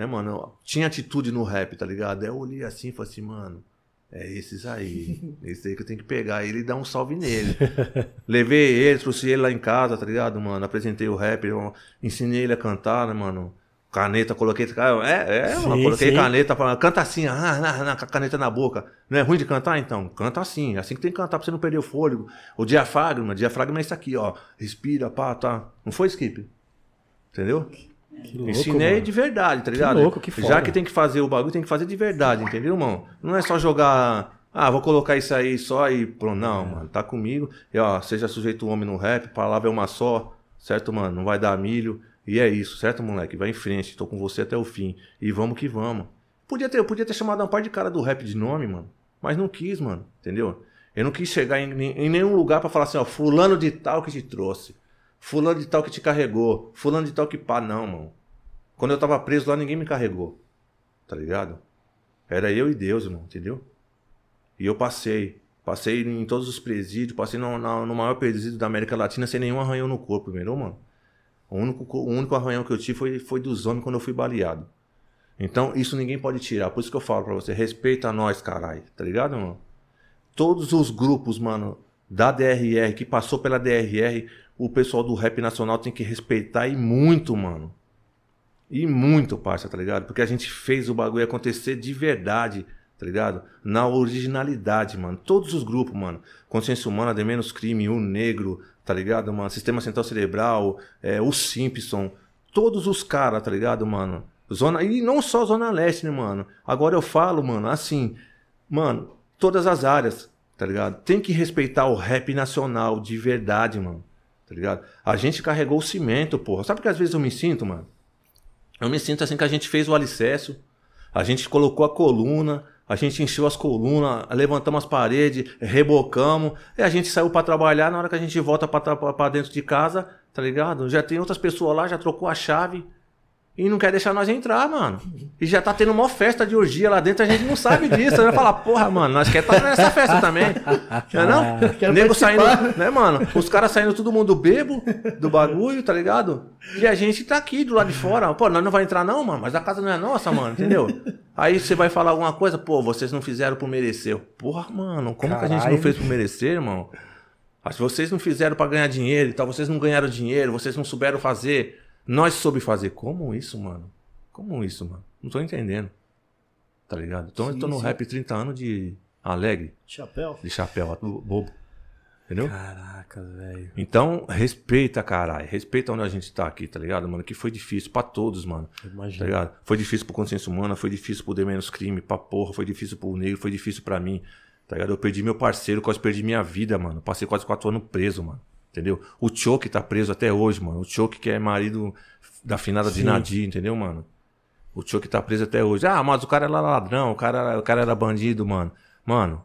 Né, mano? Tinha atitude no rap, tá ligado? Aí eu olhei assim e falei assim, mano, é esses aí. Esse aí que eu tenho que pegar ele e dar um salve nele. Levei ele, trouxe ele lá em casa, tá ligado, mano? Apresentei o rap, ensinei ele a cantar, né, mano? Caneta, coloquei. É, é, Sim, mano, coloquei sim. caneta, falando, canta assim, ah, na, na, com a caneta na boca. Não é ruim de cantar, então? Canta assim, assim que tem que cantar pra você não perder o fôlego. O diafragma, diafragma é isso aqui, ó. Respira, pá, tá. Não foi skip? Entendeu? Que louco, Ensinei mano. de verdade, tá ligado? louco, que Já foda. que tem que fazer o bagulho, tem que fazer de verdade, entendeu, irmão? Não é só jogar. Ah, vou colocar isso aí só e pronto. Não, mano, tá comigo. E ó, seja sujeito homem no rap, palavra é uma só, certo, mano? Não vai dar milho. E é isso, certo, moleque? Vai em frente, tô com você até o fim. E vamos que vamos. Podia ter, eu podia ter chamado uma par de cara do rap de nome, mano. Mas não quis, mano. Entendeu? Eu não quis chegar em, em nenhum lugar pra falar assim, ó, fulano de tal que te trouxe. Fulano de tal que te carregou. Fulano de tal que pá. Não, mano. Quando eu tava preso lá, ninguém me carregou. Tá ligado? Era eu e Deus, irmão, entendeu? E eu passei. Passei em todos os presídios, passei no, no maior presídio da América Latina sem nenhum arranhão no corpo, entendeu, mano? O único, co- o único arranhão que eu tive foi, foi dos homens quando eu fui baleado. Então, isso ninguém pode tirar. Por isso que eu falo pra você, respeita nós, caralho. Tá ligado, mano? Todos os grupos, mano, da DRR, que passou pela DRR, o pessoal do rap nacional tem que respeitar e muito, mano. E muito, parça, tá ligado? Porque a gente fez o bagulho acontecer de verdade, tá ligado? Na originalidade, mano. Todos os grupos, mano. Consciência Humana, De Menos Crime, O Negro, tá ligado, mano? Sistema Central Cerebral, é, o Simpson. Todos os caras, tá ligado, mano? Zona, e não só Zona Leste, né, mano? Agora eu falo, mano, assim, mano, todas as áreas, tá ligado? Tem que respeitar o rap nacional de verdade, mano. Tá ligado? A gente carregou o cimento, porra. Sabe que às vezes eu me sinto, mano? Eu me sinto assim que a gente fez o alicerce, a gente colocou a coluna, a gente encheu as colunas, levantamos as paredes, rebocamos, e a gente saiu pra trabalhar, na hora que a gente volta pra dentro de casa, tá ligado? Já tem outras pessoas lá, já trocou a chave e não quer deixar nós entrar, mano. E já tá tendo uma festa de orgia lá dentro, a gente não sabe disso. Vai falar, porra, mano, nós quer estar nessa festa também. Não é não? Quero Nego saindo, né, mano? Os caras saindo todo mundo bebo do bagulho, tá ligado? E a gente tá aqui do lado de fora. Pô, nós não vai entrar não, mano, mas a casa não é nossa, mano, entendeu? Aí você vai falar alguma coisa, pô, vocês não fizeram por merecer. Porra, mano, como que a gente não Caralho. fez por merecer, irmão? Ah, se vocês não fizeram pra ganhar dinheiro e tal, vocês não ganharam dinheiro, vocês não souberam fazer, nós soube fazer. Como isso, mano? Como isso, mano? Não tô entendendo. Tá ligado? Então eu Sim, tô no sim. rap 30 anos de alegre, Chapéu. de chapéu, bobo. Entendeu? Caraca, velho. Então, respeita, caralho. Respeita onde a gente tá aqui, tá ligado, mano? Que foi difícil pra todos, mano. Tá Imagina. ligado? Foi difícil pro consciência humana, foi difícil pro De Menos Crime, pra porra, foi difícil pro negro, foi difícil pra mim. Tá ligado? Eu perdi meu parceiro, quase perdi minha vida, mano. Passei quase quatro anos preso, mano. Entendeu? O Choke tá preso até hoje, mano. O Choke que é marido da finada de. Nadir, entendeu, mano? O Chuck tá preso até hoje. Ah, mas o cara era ladrão, o cara, o cara era bandido, mano. Mano.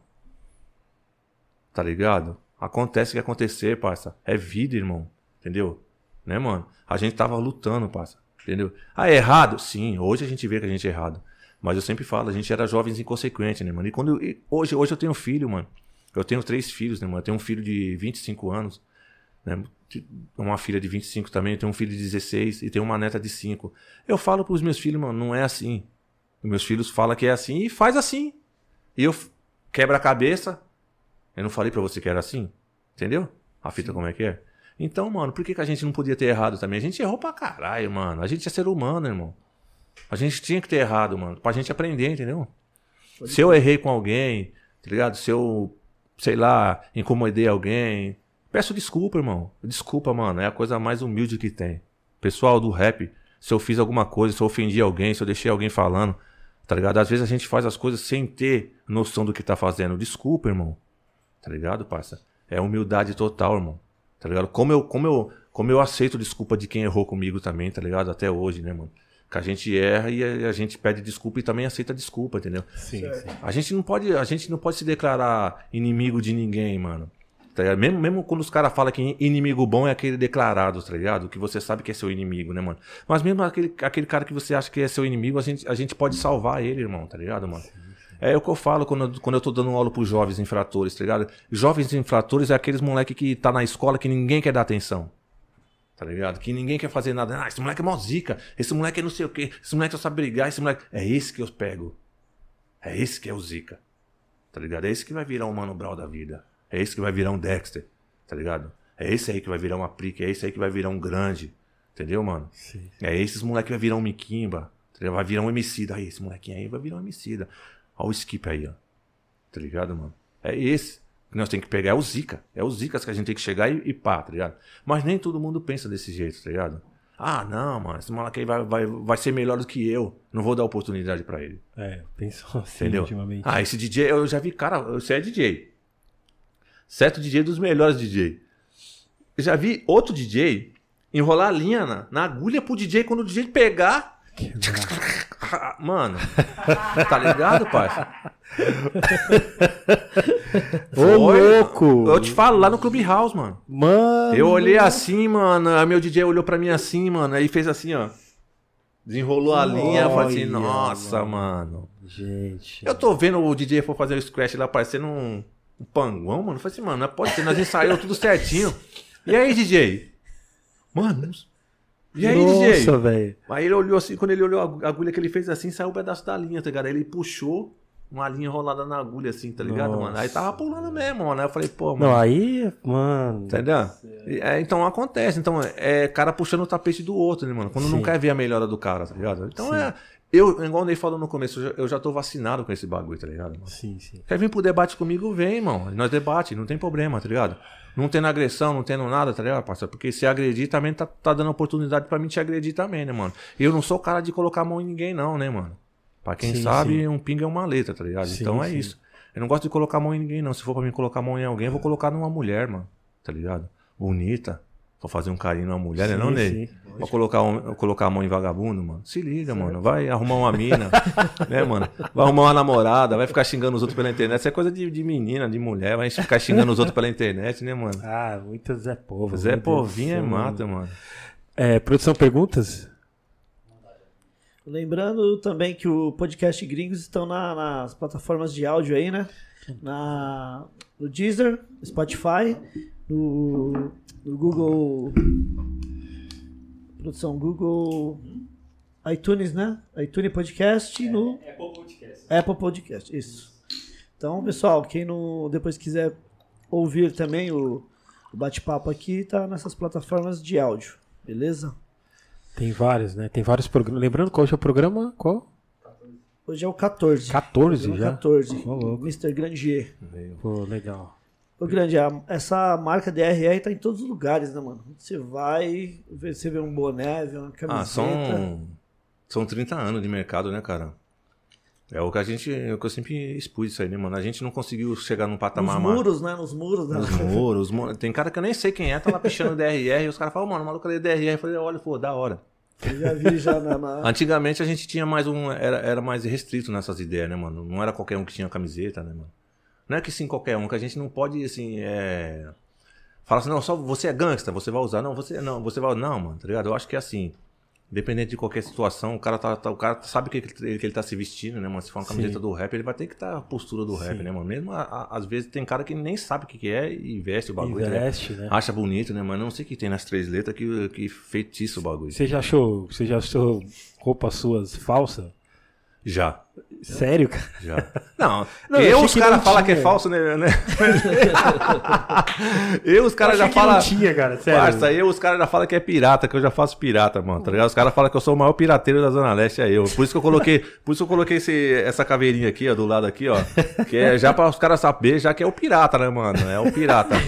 Tá ligado? Acontece o que acontecer, parça. É vida, irmão. Entendeu? Né, mano? A gente tava lutando, parça. Entendeu? Ah, é errado? Sim, hoje a gente vê que a gente é errado. Mas eu sempre falo, a gente era jovens inconsequentes, né, mano? E quando eu, e hoje, hoje eu tenho filho, mano. Eu tenho três filhos, né, mano? Eu tenho um filho de 25 anos, né? Uma filha de 25 também, eu tenho um filho de 16 e tenho uma neta de 5. Eu falo pros meus filhos, mano, não é assim. Os meus filhos falam que é assim e faz assim. E eu quebra a cabeça. Eu não falei pra você que era assim? Entendeu? A fita Sim. como é que é? Então, mano, por que, que a gente não podia ter errado também? A gente errou pra caralho, mano. A gente é ser humano, irmão. A gente tinha que ter errado, mano. Pra gente aprender, entendeu? Pode Se eu errei com alguém, tá ligado? Se eu, sei lá, incomodei alguém, peço desculpa, irmão. Desculpa, mano. É a coisa mais humilde que tem. Pessoal do rap, se eu fiz alguma coisa, se eu ofendi alguém, se eu deixei alguém falando, tá ligado? Às vezes a gente faz as coisas sem ter noção do que tá fazendo. Desculpa, irmão. Tá ligado, parça? É humildade total, irmão. Tá ligado? Como eu, como eu, como eu aceito desculpa de quem errou comigo também, tá ligado? Até hoje, né, mano? Que a gente erra e a, gente pede desculpa e também aceita desculpa, entendeu? Sim, sim. A gente não pode, a gente não pode se declarar inimigo de ninguém, mano. Tá mesmo, mesmo quando os caras falam que inimigo bom é aquele declarado, tá ligado? Que você sabe que é seu inimigo, né, mano? Mas mesmo aquele, aquele cara que você acha que é seu inimigo, a gente, a gente pode salvar ele, irmão, tá ligado, mano? Sim. É o que eu falo quando, quando eu tô dando aula pros jovens infratores, tá ligado? Jovens infratores é aqueles moleque que tá na escola que ninguém quer dar atenção. Tá ligado? Que ninguém quer fazer nada. Ah, esse moleque é mó zica. Esse moleque é não sei o quê. Esse moleque só sabe brigar. Esse moleque. É esse que eu pego. É esse que é o zica. Tá ligado? É esse que vai virar um Mano Brown da vida. É esse que vai virar um Dexter. Tá ligado? É esse aí que vai virar uma Prick. É esse aí que vai virar um grande. Entendeu, mano? Sim. É esses moleque que vai virar um Miquimba. Vai virar um homicida. Aí, esse molequinho aí vai virar um homicida. Olha o skip aí, ó. Tá ligado, mano? É esse que nós temos que pegar. É o Zika. É o Zika que a gente tem que chegar e, e pá, tá ligado? Mas nem todo mundo pensa desse jeito, tá ligado? Ah, não, mano, esse moleque aí vai, vai, vai ser melhor do que eu. Não vou dar oportunidade para ele. É, pensou assim Entendeu? ultimamente. Ah, esse DJ, eu já vi, cara, você é DJ. Certo DJ dos melhores DJ. Eu já vi outro DJ enrolar a linha na, na agulha pro DJ quando o DJ pegar. Mano, tá ligado, parça? Ô, louco! Eu te falo, lá no Clubhouse, mano. Mano! Eu olhei assim, mano, aí meu DJ olhou pra mim assim, mano, aí fez assim, ó. Desenrolou a linha, eu falei assim, nossa, mano. Gente. Eu tô vendo o DJ for fazer o scratch lá parecendo um, um panguão, mano. Eu falei assim, mano, não pode ser, nós ensaiamos tudo certinho. E aí, DJ? Mano, e aí, Nossa, DJ? Nossa, velho. Aí ele olhou assim, quando ele olhou a agulha que ele fez assim, saiu um pedaço da linha, tá ligado? Aí ele puxou uma linha enrolada na agulha, assim, tá ligado, Nossa. mano? Aí tava pulando mesmo, mano. Aí eu falei, pô, mano. Não, aí, mano. Entendeu? É, então acontece. Então, é cara puxando o tapete do outro, né, mano? Quando Sim. não quer ver a melhora do cara, tá ligado? Então sim. é. Eu, igual o Ney falou no começo, eu já, eu tô vacinado com esse bagulho, tá ligado? Mano? Sim, sim. Quer vir pro debate comigo, vem, irmão. Nós debate, não tem problema, tá ligado? não tendo agressão, não tendo nada, tá ligado, parceiro? Porque se agredir também tá, tá dando oportunidade para mim te agredir também, né, mano? Eu não sou cara de colocar a mão em ninguém, não, né, mano? Pra quem sim, sabe, sim. um pinga é uma letra, tá ligado? Sim, então é isso. Eu não gosto de colocar a mão em ninguém, não. Se for pra mim colocar a mão em alguém, eu vou colocar numa mulher, mano. Tá ligado? Bonita. Vou fazer um carinho numa mulher, né, não, Ney? Pra colocar, um, colocar a mão em vagabundo, mano. Se liga, certo. mano. Vai arrumar uma mina, né, mano? Vai arrumar uma namorada, vai ficar xingando os outros pela internet. Isso é coisa de, de menina, de mulher. Vai ficar xingando os outros pela internet, né, mano? Ah, muitas Zé Povo. Zé Povinho é mata, mano. É, produção, perguntas? Lembrando também que o podcast Gringos estão na, nas plataformas de áudio aí, né? Na, no Deezer, Spotify, no, no Google produção Google iTunes, né? iTunes Podcast é, no Apple Podcast. Apple Podcast, isso. Então, pessoal, quem não depois quiser ouvir também o, o bate-papo aqui, tá nessas plataformas de áudio, beleza? Tem vários, né? Tem vários programas. Lembrando qual é o programa? Qual? Hoje é o 14. 14 já? 14. Oh, Mr. Grandier. Pô, legal. Ô, grande, essa marca DRR tá em todos os lugares, né, mano? Você vai, você vê um boné, vê uma camiseta. Ah, são, são 30 anos de mercado, né, cara? É o que a gente, é o que eu sempre expus isso aí, né, mano? A gente não conseguiu chegar num patamar Nos muros, né? Nos muros, né? Nos muros. Tem cara que eu nem sei quem é, tá lá pichando DRR e os caras falam, mano, o maluco ali é DRR. Eu falei, olha, pô, da hora. Eu já vi já na. na... Antigamente a gente tinha mais um. Era, era mais restrito nessas ideias, né, mano? Não era qualquer um que tinha camiseta, né, mano? Não é que sim qualquer um, que a gente não pode, assim, é. Fala assim, não, só você é gangsta, você vai usar. Não, você não, você vai. Não, mano, tá ligado? Eu acho que é assim. Independente de qualquer situação, o cara, tá, tá- o cara sabe que ele, que ele tá se vestindo, né, mano? Se for uma Sim. camiseta do rap, ele vai ter que estar a postura do rap, Sim. né, mano? Mesmo a- a- às vezes tem cara que nem sabe o que, que é e veste o bagulho. né? Investe, né? Acha bonito, né? Mas não sei o que tem nas três letras que, que feitiço o bagulho. Você já achou, você já achou roupas suas falsas? Já. Sério, cara? Já. Não, Não, eu os caras falam que é falso, né? eu os caras já falam. tinha, cara, sério. Parça, eu os caras já falam que é pirata, que eu já faço pirata, mano. Tá ligado? Os caras falam que eu sou o maior pirateiro da Zona Leste, é eu. Por isso que eu coloquei, por isso eu coloquei esse, essa caveirinha aqui, ó, do lado aqui, ó. Que é já para os caras saber, já que é o pirata, né, mano? É o pirata.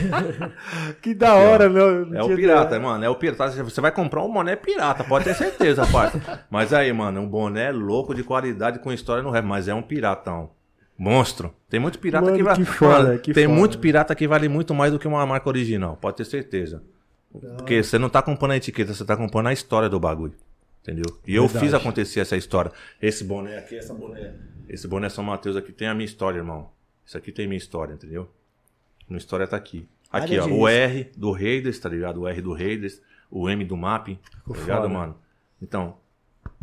Que da hora, meu. não É o pirata, mano. É o pirata. Você vai comprar um boné pirata, pode ter certeza, parça. Mas aí, mano, um boné louco de qualidade com história no rap, mas é um piratão. Monstro. Tem muito pirata Mano, que vai. que foda, que tem foda. muito pirata que vale muito mais do que uma marca original, pode ter certeza. Porque você não tá comprando a etiqueta, você tá comprando a história do bagulho. Entendeu? E eu Verdade. fiz acontecer essa história. Esse boné aqui, essa boné. Esse boné São Mateus aqui tem a minha história, irmão. Isso aqui tem minha história, entendeu? Minha história tá aqui. Aqui, ó. O. R do Raiders, tá ligado? O R do Raiders. O M do MAP. Tá ligado, foda. mano? Então,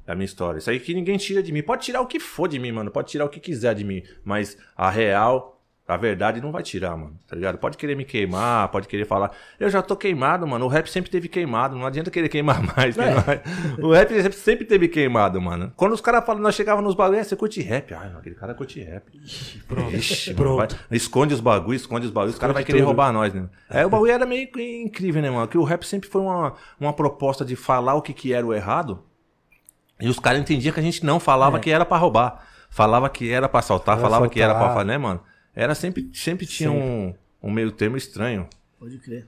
é a minha história. Isso aí que ninguém tira de mim. Pode tirar o que for de mim, mano. Pode tirar o que quiser de mim. Mas a real, a verdade não vai tirar, mano. Tá ligado? Pode querer me queimar, pode querer falar. Eu já tô queimado, mano. O rap sempre teve queimado. Não adianta querer queimar mais. né? O rap sempre- teve queimado, mano. Quando os caras falam, nós chegávamos nos bagulhos, "É, você curte rap. Ai, mano, aquele cara curte rap. Pronto. Ixi, mano, Pronto. vai- esconde os bagulhos, esconde os bagulhos, os caras vão querer tudo. roubar nós, né? É, o bagulho era meio incrível, né, mano? Que o rap sempre foi uma, uma proposta de falar o que, que era o errado. E os caras entendiam que a gente não falava É. que era pra roubar. Falava que era pra assaltar, Era falava que era pra assaltar. fazer, né, mano? Era sempre, sempre tinha um, um meio termo estranho. Pode crer.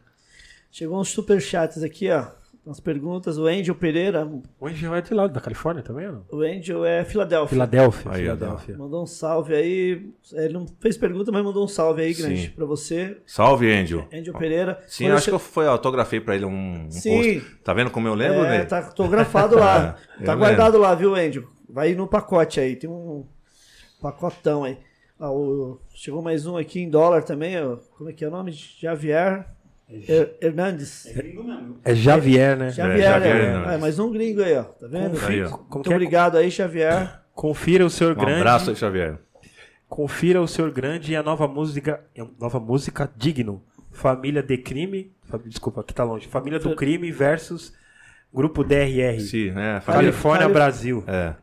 Chegou uns superchats aqui, ó. Umas perguntas. O Angel Pereira. O Angel é de lá, da Califórnia também, ou não? O Angel é Filadélfia. Filadélfia. Aí, Filadélfia. Mandou um salve aí. Ele não fez pergunta, mas mandou um salve aí, grande, pra você. Salve, Angel. Angel Pereira. Sim, Quando acho você- que eu foi, autografei pra ele um, um Sim. post. Tá vendo como eu lembro, É, né? tá autografado lá. É, tá eu guardado lá, viu, Angel? Vai no pacote aí. Tem um pacotão aí. Ah, o- Chegou mais um aqui em dólar também. ó. Como é que é o nome? Javier Hernandes. É Javier, né? Xavier, Javier é, Hernandes. é, mais um gringo aí, ó. Tá vendo? Aí, ó. Como Muito é? obrigado aí, Xavier. Confira o Senhor Um Grande. abraço aí, Xavier. Confira o Senhor Grande e a nova música, nova música Digno. Família de Crime, desculpa, aqui tá longe. Família do Crime versus Grupo DRR. Sim, é, família- Califórnia, Calif- Brasil. É.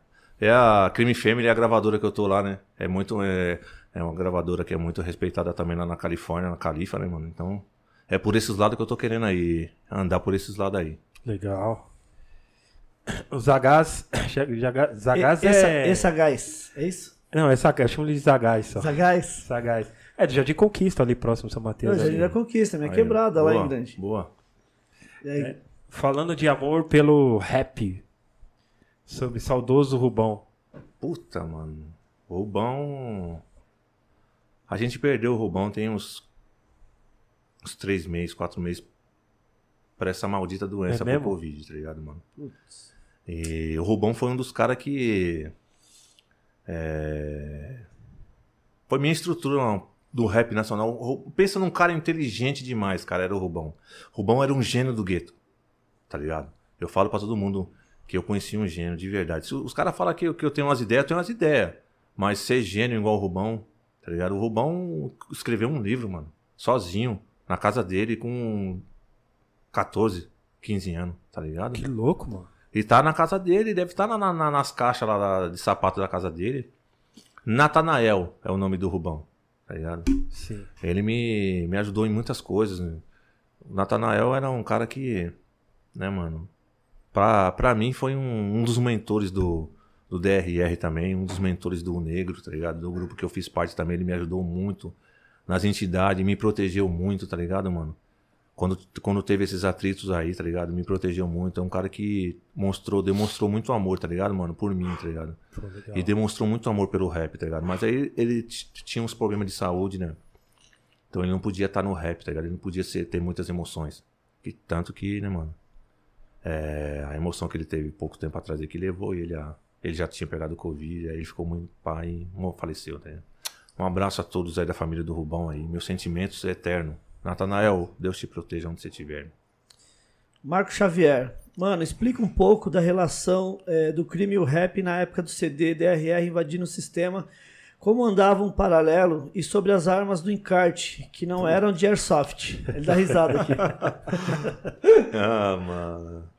É a Crime Family, é a gravadora que eu tô lá, né? É muito. É, é uma gravadora que é muito respeitada também lá na Califórnia, na Califa, né, mano? Então. É por esses lados que eu tô querendo aí. Andar por esses lados aí. Legal. O Zagaz. Zaga- Zagaz E- essa, é. essa gás, é isso? Não, é Zagaz. Chama de Zagaz só. Zagás. Sagaz. É, de Jardim Conquista ali próximo São Não, Mateus. já ali. já conquista, minha Aí, quebrada lá boa, em grande. Boa. E aí, É. Falando de amor pelo rap. Sobre saudoso Rubão. Puta, mano. Rubão. A gente perdeu o Rubão tem uns. Uns três meses, quatro meses. Pra essa maldita doença É pro? Covid, tá ligado, mano? E o Rubão foi um dos caras que. é, Foi minha estrutura não, do rap nacional. Pensa num cara inteligente demais, cara. Era o Rubão. Rubão era um gênio do gueto. Tá ligado? Eu falo pra todo mundo que eu conheci um gênio de verdade. Se os caras falam que, eu- que eu tenho umas ideias, eu tenho umas ideias. Mas ser gênio igual o Rubão, tá ligado? O Rubão escreveu um livro, mano. Sozinho, na casa dele, com 14, 15 anos, tá ligado? Que louco, mano. E tá na casa dele, deve estar na- na- nas caixas lá de sapato da casa dele. Natanael é o nome do Rubão, tá ligado? Sim. Ele me, me ajudou em muitas coisas. Né? O Natanael era um cara que, né, mano? Pra, pra mim foi um, um dos mentores do, do DRR também, um dos mentores do Negro, tá ligado? Do grupo que eu fiz parte também, ele me ajudou muito nas entidades, me protegeu muito, tá ligado, mano? Quando, quando teve esses atritos aí, tá ligado? Me protegeu muito. É um cara que mostrou, demonstrou muito amor, tá ligado, mano? Por mim, tá ligado? Pô. E demonstrou muito amor pelo rap, tá ligado? Mas aí ele tinha uns problemas de saúde, né? Então ele não podia estar no rap, tá ligado? Ele não podia ser, ter muitas emoções. E tanto que, né, mano? é, a emoção que ele teve pouco tempo atrás que levou ele a. Ele já tinha pegado Covid, aí ele ficou muito pai e faleceu, né? Um abraço a todos aí da família do Rubão aí. Meus sentimentos é eterno. Natanael, Deus te proteja onde você estiver. Marco Xavier. Mano, explica um pouco da relação é, do crime e o rap na época do CD, DRR invadindo o sistema, como andava um paralelo e sobre as armas do encarte, que não eram de airsoft. Ele dá risada aqui. ah, mano.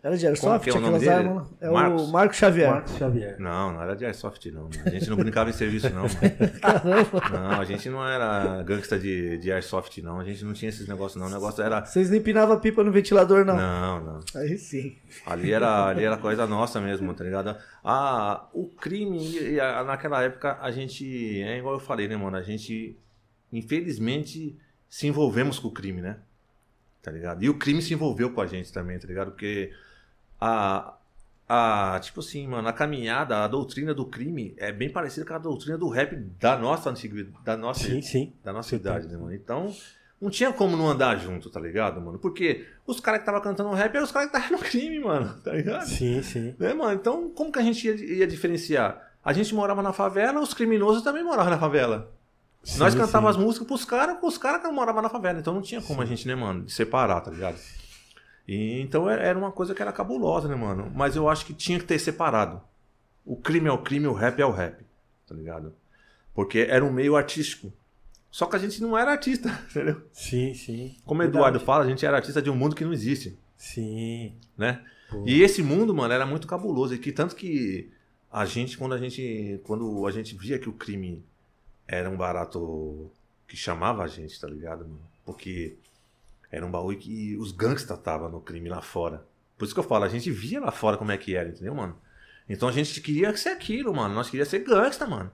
Era de Airsoft? é o nome dele? armas? É Marcos? o Marco Xavier. Marcos Xavier. Não, não era de Airsoft, não. A gente não brincava em serviço, não. Não, a gente não era gangsta de, de Airsoft, não. A gente não tinha esses negócios, não. O negócio era. Vocês não empinavam pipa no ventilador, não? Não, não. Aí sim. Ali era, ali era coisa nossa mesmo, tá ligado? Ah, o crime, naquela época, a gente. É igual eu falei, né, mano? A gente, infelizmente, se envolvemos com o crime, né? Tá ligado? E o crime se envolveu com a gente também, tá ligado? Porque a, a, tipo assim, mano, a caminhada, a doutrina do crime é bem parecida com a doutrina do rap da nossa antiguidade, da nossa, sim, sim. Da nossa idade, né, mano? Então, não tinha como não andar junto, tá ligado, mano? Porque os caras que estavam cantando rap eram os caras que estavam no crime, mano, tá ligado? Sim, sim. Né, mano? Então, como que a gente ia, ia diferenciar? A gente morava na favela, os criminosos também moravam na favela. Sim, Nós cantávamos as músicas pros caras, pros caras que moravam na favela. Então não tinha como sim. a gente, né, mano, separar, tá ligado? E, então era uma coisa que era cabulosa, né, mano? Mas eu acho que tinha que ter separado. O crime é o crime, o rap é o rap, tá ligado? Porque era um meio artístico. Só que a gente não era artista, entendeu? Sim, sim. Como o Eduardo fala, a gente era artista de um mundo que não existe. Sim. Né? Pô. E esse mundo, mano, era muito cabuloso. E que tanto que a gente, quando a gente. Quando a gente via que o crime era um barato que chamava a gente, tá ligado, mano? Porque era um baú que os gangsters estavam no crime lá fora. Por isso que eu falo, a gente via lá fora como é que era, entendeu, mano? Então a gente queria ser aquilo, mano. Nós queríamos ser gangsta, mano.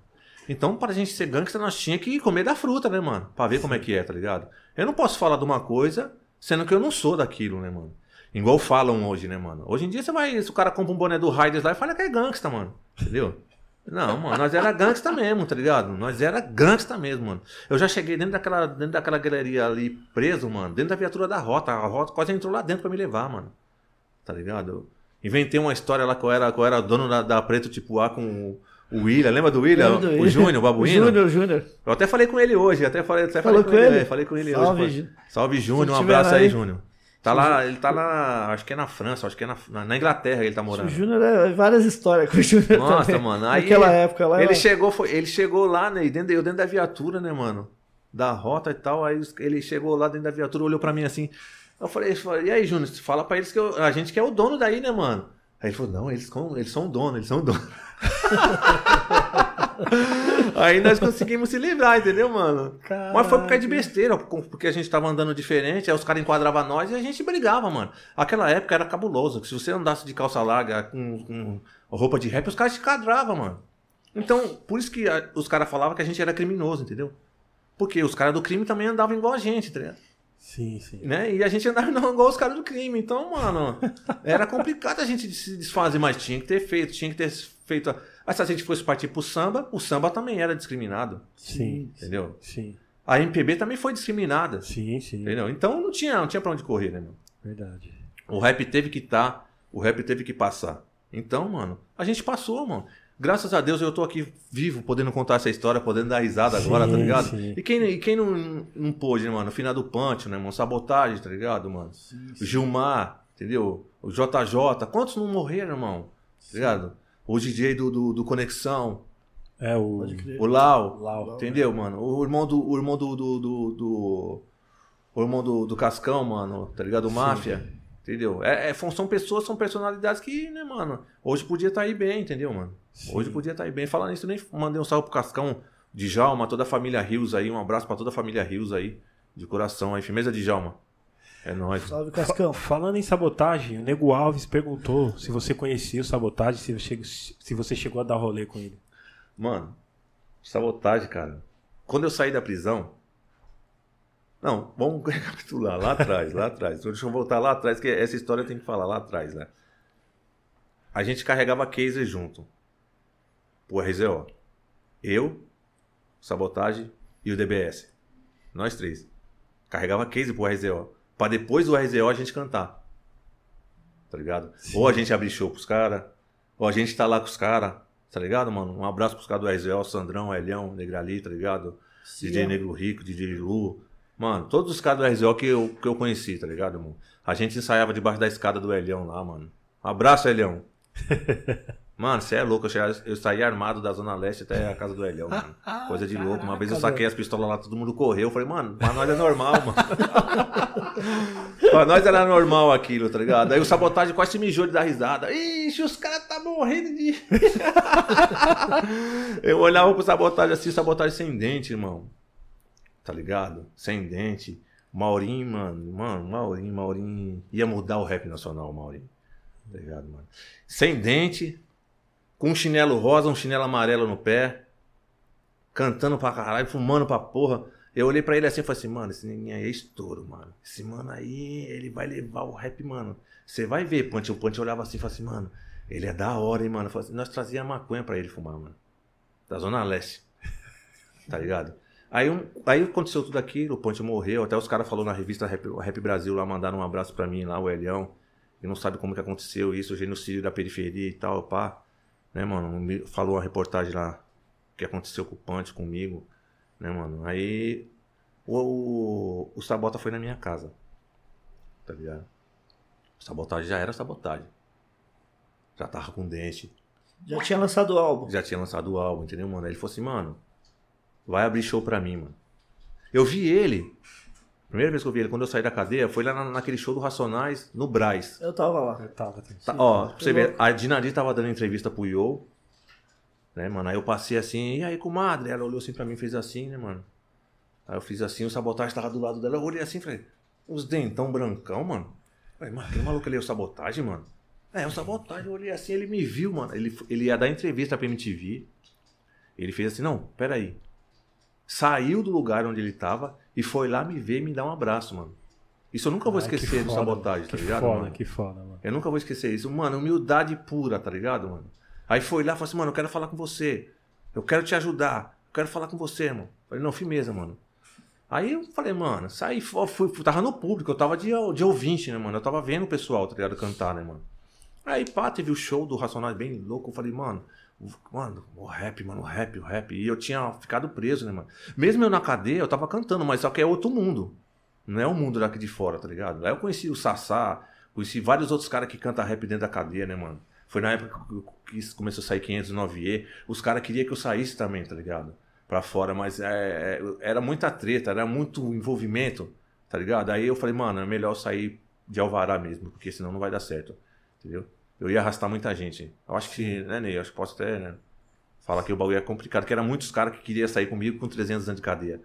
Então, para a gente ser gangsta, nós tinha que comer da fruta, né, mano? Pra ver como é que é, tá ligado? Eu não posso falar de uma coisa sendo que eu não sou daquilo, né, mano? Igual falam hoje, né, mano? Hoje em dia você vai. Se o cara compra um boné do Raiders lá e fala que é gangsta, mano. Entendeu? Não, mano, nós era gangsta mesmo, tá ligado? Nós era gangsta mesmo, mano. Eu já cheguei dentro daquela, dentro daquela galeria ali preso, mano, dentro da viatura da rota. A rota quase entrou lá dentro pra me levar, mano. Tá ligado? Eu inventei uma história lá que eu era, que eu era dono da, da Preto Tipo A com o William. Lembra do William? Do o Júnior, o Babuíno? Júnior, Júnior. Eu até falei com ele hoje, até falei, até falei com, com, ele. É, falei com ele Salve, hoje. Salve, Júnior, um abraço aí, Júnior. Tá lá, ele tá na. Acho que é na França, acho que é na, na Inglaterra ele tá morando. O Júnior é várias histórias com o Júnior. Nossa, também. mano. Aí, Naquela época lá. Ele chegou, foi, ele chegou lá, né? Dentro, eu dentro da viatura, né, mano? Da rota e tal. Aí ele chegou lá dentro da viatura, olhou pra mim assim. Eu falei, e aí, Júnior, fala pra eles que eu, a gente que é o dono daí, né, mano? Aí ele falou, não, eles, eles são o dono, eles são o dono. Aí nós conseguimos se livrar, entendeu, mano? Caraca. Mas foi por causa de besteira, porque a gente tava andando diferente, aí os caras enquadravam nós e a gente brigava, mano. Aquela época era cabuloso, se você andasse de calça larga com, com roupa de rap, os caras te enquadravam, mano. Então, por isso que a, os caras falavam que a gente era criminoso, entendeu? Porque os caras do crime também andavam igual a gente, tá ligado? Sim, sim. Né? E a gente andava igual os caras do crime. Então, mano, era complicado a gente se desfazer, mas tinha que ter feito, tinha que ter feito. A mas se a gente fosse partir pro samba, o samba também era discriminado. Sim. Entendeu? Sim. A MPB também foi discriminada. Sim, sim. Entendeu? Então não tinha, não tinha pra onde correr, né, meu? Verdade. O rap teve que estar, tá, o rap teve que passar. Então, mano, a gente passou, mano. Graças a Deus eu tô aqui vivo, podendo contar essa história, podendo dar risada sim, agora, tá ligado? Sim. E quem, e quem não, não pôde, né, mano? Final do Punch, né, mano? Sabotagem, tá ligado, mano? Sim, Gilmar, entendeu? O JJ. Quantos não morreram, irmão? Tá ligado? O DJ do, do, do Conexão. É, o, o Lau, Lau. Entendeu, mano? O irmão do. O irmão do. do, do, do o irmão do, do Cascão, mano, tá ligado? O Máfia. Entendeu? É, é, são pessoas, são personalidades que, né, mano? Hoje podia estar tá aí bem, entendeu, mano? Sim. Hoje podia estar tá aí bem. Falando isso, nem mandei um salve pro Cascão de Jalma, toda a família Rios aí. Um abraço para toda a família Rios aí. De coração aí. Firmeza de Jalma. É nóis. Salve, Cascão. Falando em sabotagem, o Nego Alves perguntou se você conhecia o sabotagem, se você, se você chegou a dar rolê com ele. Mano, sabotagem, cara. Quando eu saí da prisão. Não, vamos recapitular lá atrás, lá atrás. Deixa eu voltar lá atrás, que essa história eu tenho que falar lá atrás, né? A gente carregava case junto. Pro RZO. Eu, sabotagem e o DBS. Nós três. Carregava case pro RZO para depois do RZO a gente cantar. tá ligado? Ou a gente abre show pros caras, ou a gente tá lá com os caras, tá ligado, mano? Um abraço pros caras do Ezel, Sandrão, Elhão, Negrali, tá ligado? Sim. DJ Negro Rico, DJ Lu. Mano, todos os caras do RZO que eu, que eu conheci, tá ligado, mano? A gente ensaiava debaixo da escada do Elhão lá, mano. Um abraço, Elhão. Mano, você é louco. Eu, cheguei- eu saí armado da Zona Leste até a casa do Elhão, mano. Coisa de louco. Uma vez eu saquei as pistolas lá, todo mundo correu. Eu falei, mano, pra nós é normal, mano. pra nós era normal aquilo, tá ligado? Aí o sabotagem quase se mijou de dar risada. Ixi, os caras tá morrendo de. eu olhava pro sabotagem assim, sabotagem sem dente, irmão. Tá ligado? Sem dente. Maurinho, mano, mano, Maurinho, Maurinho. Ia mudar o rap nacional, Maurinho. Tá ligado, mano? Sem dente, com um chinelo rosa, um chinelo amarelo no pé, cantando pra caralho, fumando pra porra. Eu olhei pra ele assim e falei assim, mano, esse ninguém aí é estouro, mano. Esse mano aí, ele vai levar o rap, mano. Você vai ver, Punch. O Punch olhava assim e falava assim, mano, ele é da hora, hein, mano. Assim, nós trazia maconha pra ele fumar, mano. Da Zona Leste. Tá ligado? Aí, um- aí aconteceu tudo aquilo, o Ponte morreu, até os caras falaram na revista Rap, Rap Brasil lá, mandaram um abraço pra mim lá, o Elião. E não sabe como que aconteceu isso, o genocídio da periferia e tal, pá. Né, mano? Falou uma reportagem lá que aconteceu com o Ponte comigo, né, mano? Aí o, o, o Sabota foi na minha casa. Tá ligado? Sabotagem já era sabotagem. Já tava com dente. Já tinha lançado o álbum. Já tinha lançado o álbum, entendeu, mano? Aí ele falou assim, mano, vai abrir show pra mim, mano. Eu vi ele, primeira vez que eu vi ele, quando eu saí da cadeia, foi lá na- naquele show do Racionais, no Braz. Eu tava lá. Eu tava, tá. Ó, pra você ver, a Dinari tava dando entrevista pro Yo, né, mano? Aí eu passei assim, e aí, comadre? Ela olhou assim pra mim e fez assim, né, mano? Aí eu fiz assim, o sabotagem tava do lado dela, eu olhei assim e falei, os dentão brancão, mano. Falei, mano, aquele maluco ali é o sabotagem, mano? É, o sabotagem, eu olhei assim, ele me viu, mano. Ele, ele ia dar entrevista pra MTV. Ele fez assim, não, peraí. Saiu do lugar onde ele tava e foi lá me ver e me dar um abraço, mano. Isso eu nunca vou Ai, que esquecer do sabotagem, tá que ligado? Foda, mano? que foda, mano. Eu nunca vou esquecer isso. Mano, humildade pura, tá ligado, mano? Aí foi lá e falou assim, mano, eu quero falar com você. Eu quero te ajudar. Eu quero falar com você, irmão. Falei, não, firmeza, mano. Aí eu falei, mano, saí, fui, fui, tava no público, eu tava de, de ouvinte, né, mano? Eu tava vendo o pessoal, tá ligado, cantar, né, mano? Aí, pá, teve o show do Racionais bem louco. Eu falei, mano, mano, o rap, mano, o rap, o rap. E eu tinha ficado preso, né, mano? Mesmo eu na cadeia, eu tava cantando, mas só que é outro mundo. Não é o mundo daqui de fora, tá ligado? Aí eu conheci o Sassá, conheci vários outros caras que cantam rap dentro da cadeia, né, mano? Foi na época que começou a sair 509E. Os caras queriam que eu saísse também, tá ligado? Pra fora, mas é, é, era muita treta, era muito envolvimento, tá ligado? Aí eu falei, mano, é melhor sair de Alvará mesmo, porque senão não vai dar certo, entendeu? Eu ia arrastar muita gente. Eu acho que, né, Ney? Eu acho que posso até, né? Falar que o bagulho é complicado, que era muitos caras que queriam sair comigo com 300 anos de cadeia.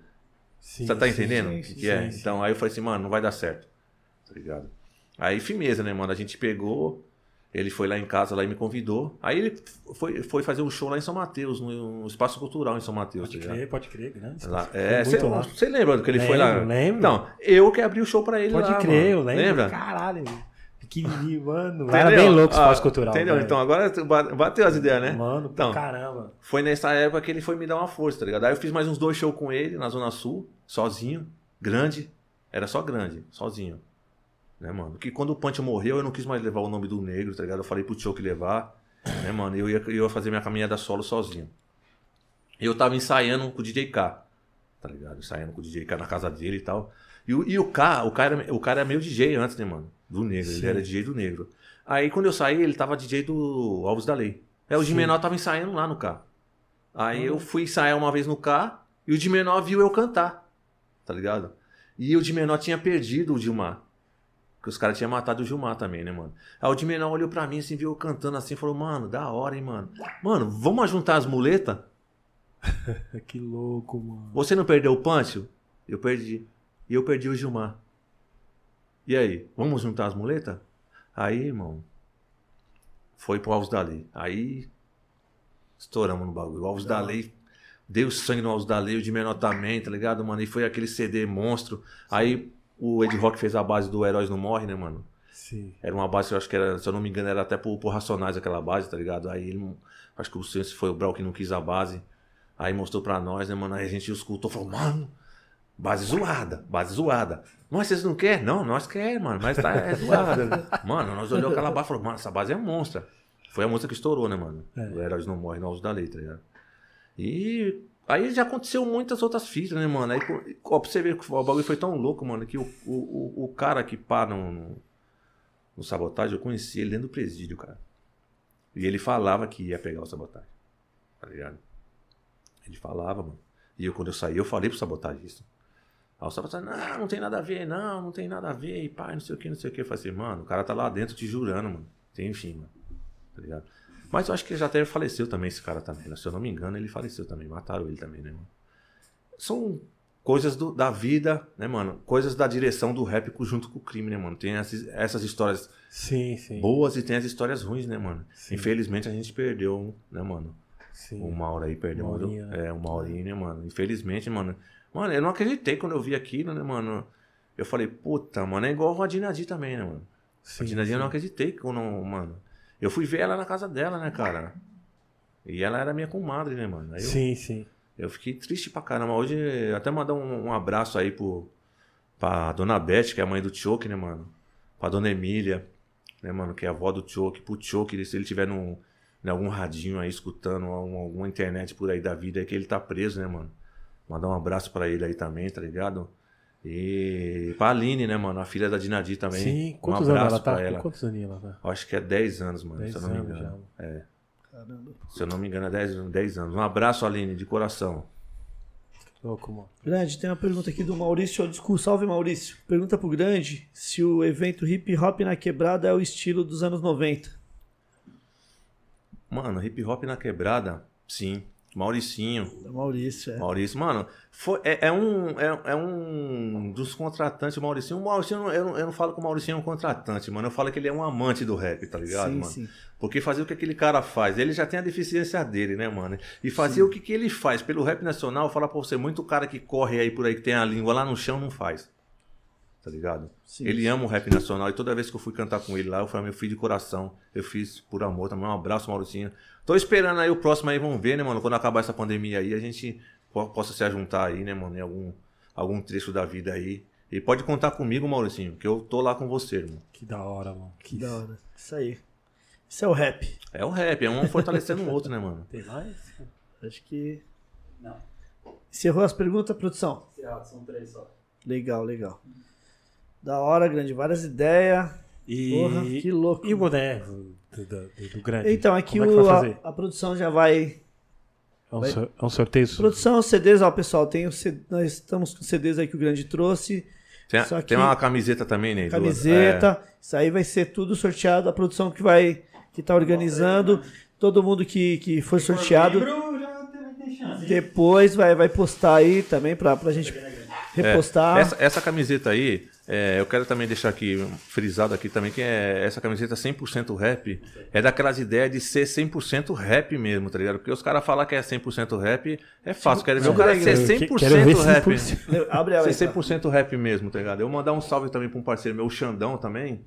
Sim, Você tá sim, entendendo sim, o que, é? sim. Então aí eu falei assim, mano, não vai dar certo. Tá ligado? Aí firmeza, né, mano? A gente pegou, ele foi lá em casa lá e me convidou. Aí ele foi, foi fazer um show lá em São Mateus, no, Espaço Cultural em São Mateus. Pode tá crer, pode crer. Lá, é, você você lembra do que ele foi lá? Lembro, lembro. Então, eu que abri o show pra ele Pode lá. crer, eu mano. lembro. Lembra? Caralho, pequenininho, mano. Entendeu? Era bem louco o Ah, espaço cultural. Entendeu? velho. Então agora bateu as ideias, né? Mano, Então. caramba. Foi nessa época que ele foi me dar uma força, tá ligado? Aí eu fiz mais uns dois shows com ele na Zona Sul, sozinho, grande. Era só grande, sozinho. Né, mano? Que quando o Punch morreu, eu não quis mais levar o nome do negro, tá ligado? Eu falei pro Choke levar, né, mano? Eu ia, eu ia fazer minha caminhada solo sozinho. E eu tava ensaiando com o DJ K, tá ligado? Ensaiando com o DJ K na casa dele e tal. E, o- e o K, o cara, era- o cara era meio DJ antes, né, mano? Do negro, ele Sim. era DJ do negro. Aí quando eu saí, ele tava DJ do Alves da Lei. Aí o de menor tava ensaiando lá no K. Aí eu fui ensaiar uma vez no K e o de menor viu eu cantar, tá ligado? E o de menor tinha perdido o Gilmar. Porque os caras tinham matado o Gilmar também, né, mano? Aí o de menor olhou pra mim assim, viu eu cantando assim, falou, mano, da hora, hein, mano. Mano, vamos juntar as muletas? Que louco, mano. Você não perdeu o Pâncio? Eu perdi. E eu perdi o Gilmar. E aí, vamos juntar as muletas? Aí, irmão, foi pro Alves da Lei. Aí, estouramos no bagulho. O Alves da Lei, deu sangue no Alves da Lei, o de menor também, tá ligado, mano? E foi aquele CD monstro. Aí, o Ed Rock fez a base do Heróis Não Morre, né, mano? Sim. Era uma base, eu acho que era, se eu não me engano, era até por, por Racionais aquela base, tá ligado? Aí ele, acho que o Senso foi o Brau que não quis a base. Aí mostrou pra nós, né, mano? Aí a gente escutou, falou, mano, Base zoada, base zoada. Mas vocês não querem? Não, nós queremos, mano. Mas tá, é zoada. mano, nós olhamos aquela base e falamos, mano, essa base é monstra. Foi a música que estourou, né, mano? É. O Heróis Não Morrem, auge da letra, né? E aí já aconteceu muitas outras fitas, né, mano? Aí, ó, pra você ver que o bagulho foi tão louco, mano, que o, o, o, cara que pá no, no, no sabotagem, eu conheci ele dentro do presídio, cara. E ele falava que ia pegar o sabotagem. Tá ligado? Ele falava, mano. E eu, quando eu saí, eu falei pro sabotagista. Aí o sabotagem, não, não tem nada a ver, não, não tem nada a ver, e pai, não sei o que, não sei o que. Eu falei assim, mano, o cara tá lá dentro te jurando, mano. Tem enfim, mano. Tá ligado? Mas eu acho que já até faleceu também esse cara também, né? Se eu não me engano, ele faleceu também. Mataram ele também, né, mano? São coisas do- da vida, né, mano? Coisas da direção do rap junto com o crime, né, mano? Tem essas, essas histórias Sim, sim. boas e tem as histórias ruins, né, mano? Sim. Infelizmente a gente perdeu, né, mano? sim. O Mauro aí perdeu. Maurinho, né? é, o Maurinho, né, mano? Infelizmente, mano. Mano, eu não acreditei quando eu vi aquilo, né, mano? Eu falei, puta, mano, é igual a Dinadi também, né, mano? Sim, a Dinadi eu não acreditei quando, mano. Eu fui ver ela na casa dela, né, cara? E ela era minha comadre, né, mano? Eu, Sim, sim. eu fiquei triste pra caramba. Hoje, até mandar um, um abraço aí pro, pra dona Beth, que é a mãe do Choke, né, mano? Pra dona Emília, né, mano? Que é a avó do Choke. Pro Choke, se ele tiver num, em algum radinho aí, escutando algum- alguma internet por aí da vida, é que ele tá preso, né, mano? Mandar um abraço pra ele aí também, tá ligado? E pra Aline, né, mano? A filha da Dinadi também. Sim, um quantos anos abraço ela tá? pra ela. Quantos aninhos ela tá? Eu Acho que é 10 anos, mano, 10 se eu não me anos engano. É, Caramba. se eu não me engano, é 10, 10 anos. Um abraço, Aline, de coração. Louco, mano. Grande, tem uma pergunta aqui do Maurício Discurso. Salve Maurício. Pergunta pro Grande se o evento hip hop na quebrada é o estilo dos anos 90. Mano, hip hop na quebrada, sim. Mauricinho. Maurício, é. Maurício, mano, foi, é, é um, é, é um dos contratantes, o Mauricinho. O Mauricinho, eu não, eu não falo que o Mauricinho é um contratante, mano. Eu falo que ele é um amante do rap, tá ligado, sim, mano? sim. Porque fazer o que aquele cara faz, ele já tem a deficiência dele, né, mano? E fazer o que, que ele faz pelo rap nacional, falar pra você, muito cara que corre aí por aí, que tem a língua lá no chão, não faz. Tá ligado? Sim. Ele ama o rap nacional e toda vez que eu fui cantar com ele lá, eu falei, meu filho de coração, eu fiz por amor também. Um abraço, Mauricinho. Tô esperando aí o próximo aí, vamos ver, né, mano? Quando acabar essa pandemia aí, a gente po- possa se ajuntar aí, né, mano? Em algum, algum trecho da vida aí. E pode contar comigo, Mauricinho, que eu tô lá com você, irmão. Que da hora, mano. Que Da hora. Isso aí. Isso é o rap. É o rap, é um fortalecendo o outro, né, mano? Tem mais? Acho que. Não. Encerrou as perguntas, produção? Encerrado, são três só. Legal, legal. Da hora, grande. Várias ideias. E, Porra, que louco. e o boné do, do, do- grande? Então, aqui Como é que o, vai a, fazer? a produção já vai. É um, vai- é um sorteio? Produção, CDs, ó, pessoal. Tem o C- Nós estamos com CDs aí que o grande trouxe. Tem, Só que- tem uma camiseta também, né? Camiseta. Isso aí vai ser tudo sorteado. A produção que vai. que tá organizando. Todo mundo que, que for sorteado. Depois vai, vai postar aí também pra, pra gente É, repostar. essa, essa camiseta aí, é, eu quero também deixar aqui frisado aqui também que é essa camiseta 100% rap é daquelas ideias de ser 100% rap mesmo, tá ligado? Porque os caras falar que é 100% rap é fácil, quero ver o cara ser Eu que- quero ver 100% rap. 100%. Abre ela aí. Ser tá? 100% rap mesmo, tá ligado? Eu vou mandar um salve também pra um parceiro meu, o Xandão também,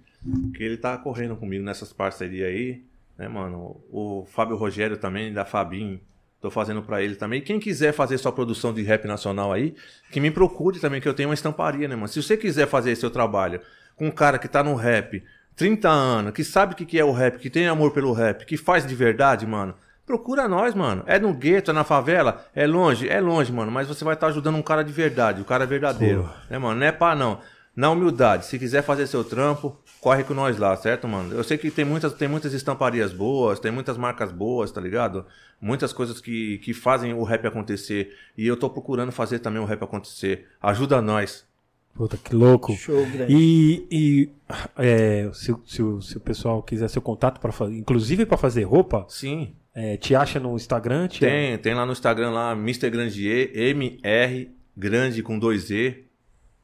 que ele tá correndo comigo nessas parcerias aí, né, mano? O Fábio Rogério também, da Fabim, tô fazendo pra ele também. Quem quiser fazer sua produção de rap nacional aí, que me procure também, que eu tenho uma estamparia, né, mano? Se você quiser fazer seu trabalho com um cara que tá no rap, 30 anos, que sabe o que que é o rap, que tem amor pelo rap, que faz de verdade, mano. Procura nós, mano. É no gueto, é na favela, é longe, é longe, mano. Mas você vai estar ajudando um cara de verdade, o cara é verdadeiro. Né, mano? Não é pá, não. Na humildade, se quiser fazer seu trampo, corre com nós lá, certo, mano? Eu sei que tem muitas, tem muitas estamparias boas, tem muitas marcas boas, tá ligado? Muitas coisas que, que fazem o rap acontecer. E eu tô procurando fazer também o rap acontecer. Ajuda nós. Puta, que louco. Show, grande. E, e é, se, o- se, o- se o pessoal quiser seu contato para inclusive para fazer roupa, Sim, é, te acha no Instagram? Te Tem, tem lá no Instagram lá, Mr. Grandier, MR, grande com dois E,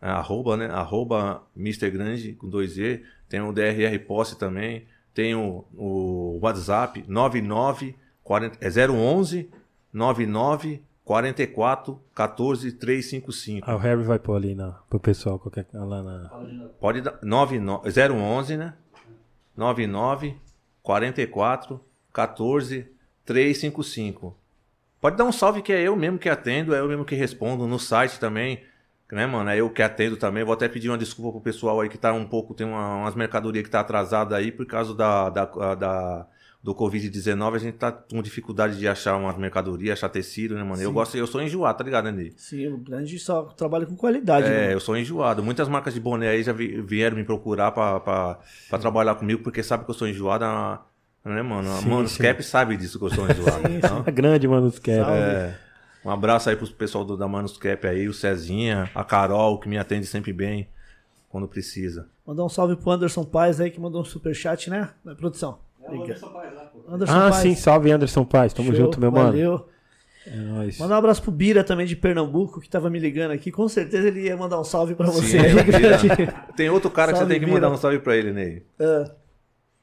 arroba, né? Arroba Mr. Grande com dois E. Tem o DRR Posse também. Tem o, o WhatsApp 99 40, é 011 99 44 14 355. Ah, o Harry vai pôr ali na, pro pessoal qualquer, lá na. Pode dar 99 011, né? 99 44 14 355. Pode dar um salve que é eu mesmo que atendo, é eu mesmo que respondo no site também. Né, mano? É eu que atendo também. Vou até pedir uma desculpa pro pessoal aí que tá um pouco, tem uma- umas mercadorias que tá atrasada aí por causa da, da, da- do Covid-19. A gente tá com dificuldade de achar umas mercadorias, achar tecido, né, mano? Eu gosto, eu sou enjoado, tá ligado, Ney? Sim, o grande só trabalha com qualidade. É, né? eu sou enjoado. Muitas marcas de boné aí já vi- vieram me procurar pra, pra, pra trabalhar comigo, porque sabe que eu sou enjoado, a- né, mano? A Sim, Mano sim. Cap sabe disso que eu sou enjoado. então, A grande. Salve. é, um abraço aí pro pessoal do, da Manus Cap aí, o Cezinha, a Carol, que me atende sempre bem quando precisa. Mandar um salve pro Anderson Paz aí, que mandou um superchat, né? Na produção. É o Anderson lá, pô. Anderson Ah, Paz. sim, salve Anderson Paz. Tamo Show, junto, meu mano. Valeu. É nóis. Mandar um abraço pro Bira também de Pernambuco, que tava me ligando aqui. Com certeza ele ia mandar um salve pra você. Sim, grande. Tem outro cara que Salve, você tem que Bira. mandar um salve pra ele, Ney. Ah,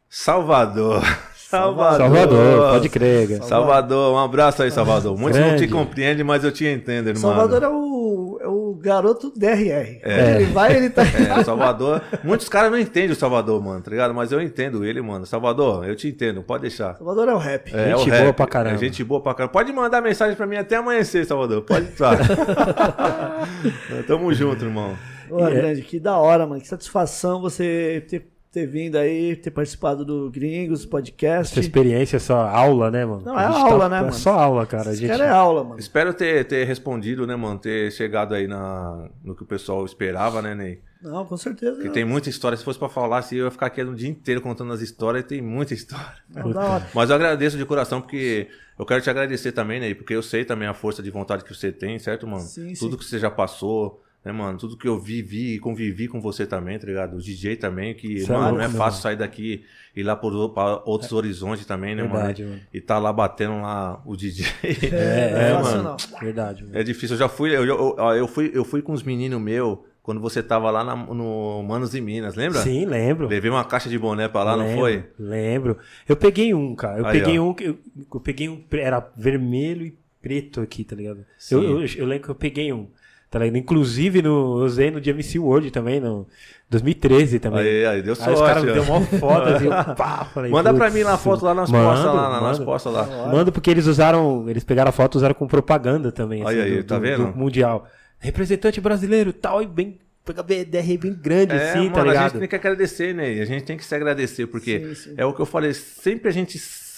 Salvador. Salvador. Salvador, pode crer. Salvador, um abraço aí, Salvador. Muitos não te Grande. compreendem, mas eu te entendo, irmão. Salvador é o, é o garoto DRR. É. Ele vai, ele tá. É, Salvador. Muitos caras não entendem o Salvador, mano, tá ligado? Mas eu entendo ele, mano. Salvador, eu te entendo, pode deixar. Salvador é o rap. É, Gente o boa rap. pra caramba. É gente boa pra caramba. Pode mandar mensagem pra mim até amanhecer, Salvador. Pode entrar. Tamo junto, irmão. E é- grande, que da hora, mano. Que satisfação você ter, ter vindo aí, ter participado do Gringos Podcast. Essa experiência é só aula, né, mano? Não, A é aula, tá- né, É mano? só aula, cara. A Esse gente... cara é aula, mano. Espero ter, ter respondido, né, mano? Ter chegado aí na, no que o pessoal esperava, né, Ney? Não, com certeza. Porque não. tem muita história. Se fosse pra falar, assim, eu ia ficar aqui o dia inteiro contando as histórias. Tem muita história. Não. Mas eu agradeço de coração, porque eu quero te agradecer também, Ney, porque eu sei também a força de vontade que você tem, certo, mano? Sim, Tudo sim. que você já passou, né, mano? Tudo que eu vivi e convivi com você também, tá ligado? O DJ também, que, é mano, louco, não é meu fácil mano. sair daqui e ir lá por, pra outros horizontes também, né, Verdade, mano? mano. E tá lá batendo lá o DJ. É, É, fácil mano. não. Verdade, mano. É difícil. Eu já fui, eu, eu, eu fui, eu fui com os meninos meus quando você tava lá na- no Manos e Minas, lembra? Sim, lembro. Levei uma caixa de boné pra lá, não Lembro, foi? Lembro. Eu peguei um, cara. Eu Aí, peguei ó. um. que Eu, eu peguei um. Era vermelho e preto aqui, tá ligado? Eu, eu, eu lembro que eu peguei um. Tá ligado? Inclusive, no, eu usei no DMC World também, no 2013 também. Aí, aí, deu Aí sorte. os caras me deu uma foto assim, pá, falei, Manda pra mim lá a foto lá nas costas, lá, nas costas lá. Manda porque eles usaram, eles pegaram a foto e usaram com propaganda também. Aí, assim, aí, do, tá do- vendo? do Mundial. Representante brasileiro tal, e bem. Pega BDR bem grande, É, assim, mano, tá a ligado? gente tem que agradecer, né? A gente tem que se agradecer, porque Sim, sim. é o que eu falei, sempre a gente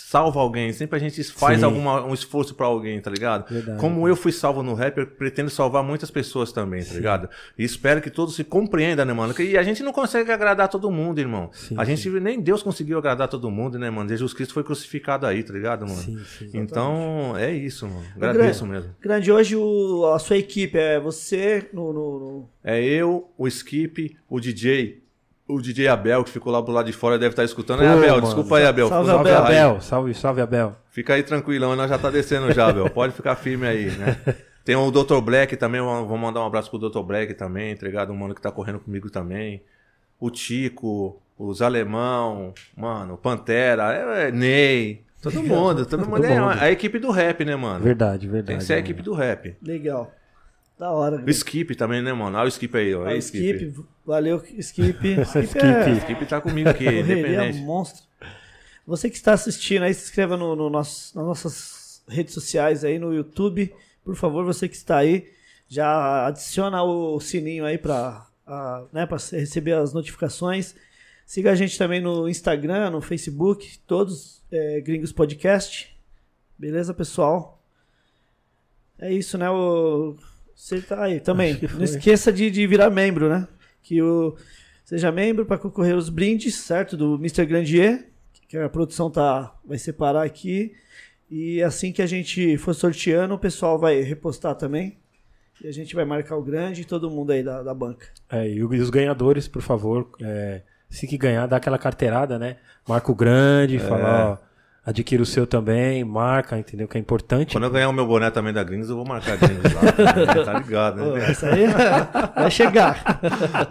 salva alguém, sempre a gente faz Sim. alguma, um esforço pra alguém, tá ligado? Verdade. Como eu fui salvo no rap, eu pretendo salvar muitas pessoas também, tá ligado? E espero que todos se compreendam, né, mano? E a gente não consegue agradar todo mundo, irmão. Sim, a gente, nem Deus conseguiu agradar todo mundo, né, mano? Jesus Cristo foi crucificado aí, tá ligado, mano? Sim, sim. Então, é isso, mano. Agradeço mesmo. Grande, hoje o- a sua equipe é você no. no- no- É eu, o Skip, o DJ, o DJ Abel, que ficou lá do lado de fora, deve estar escutando. é, Pô, Abel, mano. desculpa aí, Abel. Salve, Ficou- Salve, Abel. Abel. Salve, salve, Abel. Fica aí tranquilão, nós já tá descendo já, Abel. Pode ficar firme aí, né? Tem o Dr. Black também, vou mandar um abraço pro Dr. Black também, entregado um mano que tá correndo comigo também. O Tico, os Alemão, mano, Pantera, é, é, Ney, todo mundo, todo mundo. É a equipe do rap, né, mano? Verdade, verdade. Tem que ser a equipe do rap. Legal. Da hora. O. Skip também, né, mano? Olha o Skip aí, ó. Ah, Aí, Skip. Valeu, Skip. Skip, Skip. é O Skip tá comigo aqui, independente. monstro. Você que está assistindo aí, se inscreva no, no nosso, nas nossas redes sociais aí, no YouTube. Por favor, você que está aí, já adiciona o sininho aí para né, pra receber as notificações. Siga a gente também no Instagram, no Facebook, todos é, Gringos Podcast. Beleza, pessoal? É isso, né? O... Você tá aí também. Não esqueça de, de virar membro, né? Que o seja membro para concorrer aos brindes, certo? Do Mr. Grandier, que a produção tá vai separar aqui. E assim que a gente for sorteando, o pessoal vai repostar também. E a gente vai marcar o grande e todo mundo aí da, da banca. É, e os ganhadores, por favor, é, se que ganhar, dá aquela carteirada, né? Marca o grande, fala, ó, adquira o seu também, marca, entendeu? Que é importante. Quando eu ganhar o meu boné também da Gringos, eu vou marcar Gringos lá. né? tá ligado, Pô, né? Isso aí vai chegar.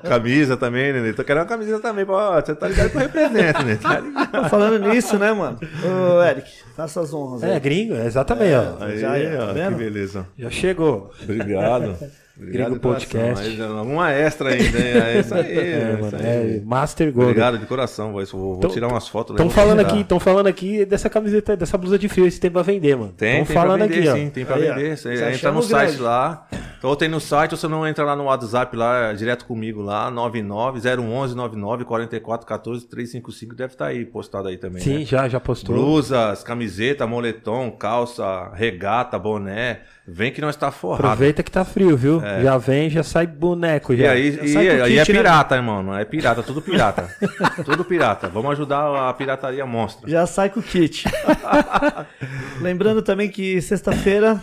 Camisa também, né? Tô querendo uma camisa também. Pô, você tá ligado que eu represento, né? Tá ligado? Falando nisso, né, mano? Ô, Eric, faça as honras É, aí. gringo, é exatamente, ó. Aí, Já é, tá ó, vendo? que beleza. Já chegou. Obrigado. Gringo de coração. Podcast. Aí, Uma extra ainda, hein? É isso aí. É, é mano, isso aí. é Master Gold. Obrigado de coração, vou, vou, Tão- tirar umas fotos. Estão levar falando aqui, estão falando aqui dessa camiseta, dessa blusa de frio, esse tem pra vender, mano. Tem, Tão tem falando pra vender, aqui, ó. sim, tem pra Aí, ó. vender. Você entra chama no o grande. site lá. Ou tem no site, ou você não entra lá no WhatsApp lá, direto comigo lá, 99 011 99 44 14 355, deve estar aí postado aí também. Sim, né? já, já postou. Blusas, camiseta, moletom, calça, regata, boné. Vem que nós tá forrado. Aproveita que tá frio, viu? Já vem, já sai boneco E já. aí, Já e, aí é né? pirata, irmão. É pirata, tudo pirata. tudo pirata. Vamos ajudar a pirataria monstra. Já sai com o kit. Lembrando também que sexta-feira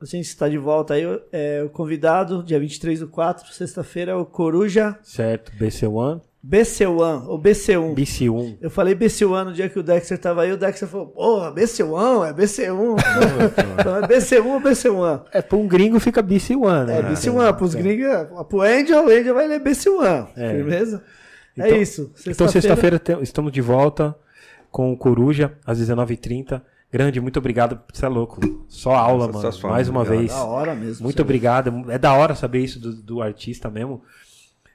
a gente está de volta aí. É, o convidado, dia 23 do 4, sexta-feira, é o Coruja Certo, BC1, BC1, ou BC1. BC1. Eu falei BC1 no dia que o Dexter tava aí, o Dexter falou, porra, BC1, é BC1. então é BC1 ou BC1? É, pra um gringo fica BC1, né? É BC1, pros gringos, é- pro Angel, o Angel vai ler BC1. É. Firmeza? é Então- isso. Então, sexta-feira estamos de volta com o Coruja, às 19h30. Grande, muito obrigado. Você é louco. Só aula, mano. Mais uma obrigado. vez. Da hora mesmo. Muito obrigado. É da hora saber isso do, do artista mesmo.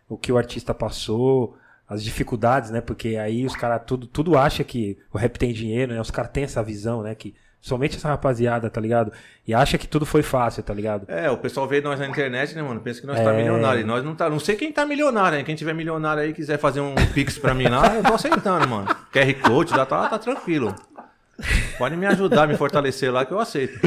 O que o artista passou, as dificuldades, né? Porque aí os caras tudo, tudo acha que o rap tem dinheiro, né? Os caras têm essa visão, né? Que somente essa rapaziada, tá ligado? E acha que tudo foi fácil, tá ligado? É, o pessoal vê nós na internet, né, mano? Pensa que nós É. tá milionário. E nós não tá. Não sei quem tá milionário, hein? Quem tiver milionário aí quiser fazer um pix pra mim lá, eu tô aceitando, mano. QR Code, já tá, tá tranquilo. Pode me ajudar, me fortalecer lá que eu aceito.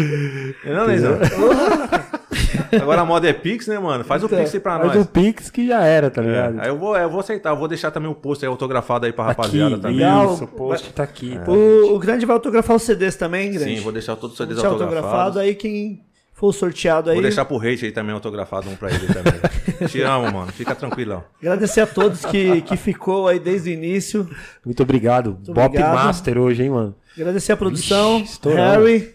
Não, Leizão? Agora a moda é Pix, né, mano? Faz o Então, Pix aí pra nós. o Pix que já era, tá É, ligado? aí eu vou, eu vou aceitar, eu vou deixar também o post aí autografado aí pra Aqui, rapaziada também. legal. isso, o post tá aqui. tá? O, o Grande vai autografar os CDs também, Grande. Sim, vou deixar todos os CDs Deixar autografado. autografados. Aí quem for sorteado aí. Vou deixar pro Hate aí também autografado um pra ele também. Te amo, mano. Fica tranquilão. Agradecer a todos que, que ficou aí desde o início. Muito obrigado. Bop obrigado. Master hoje, hein, mano? Agradecer a produção. Ixi. Harry,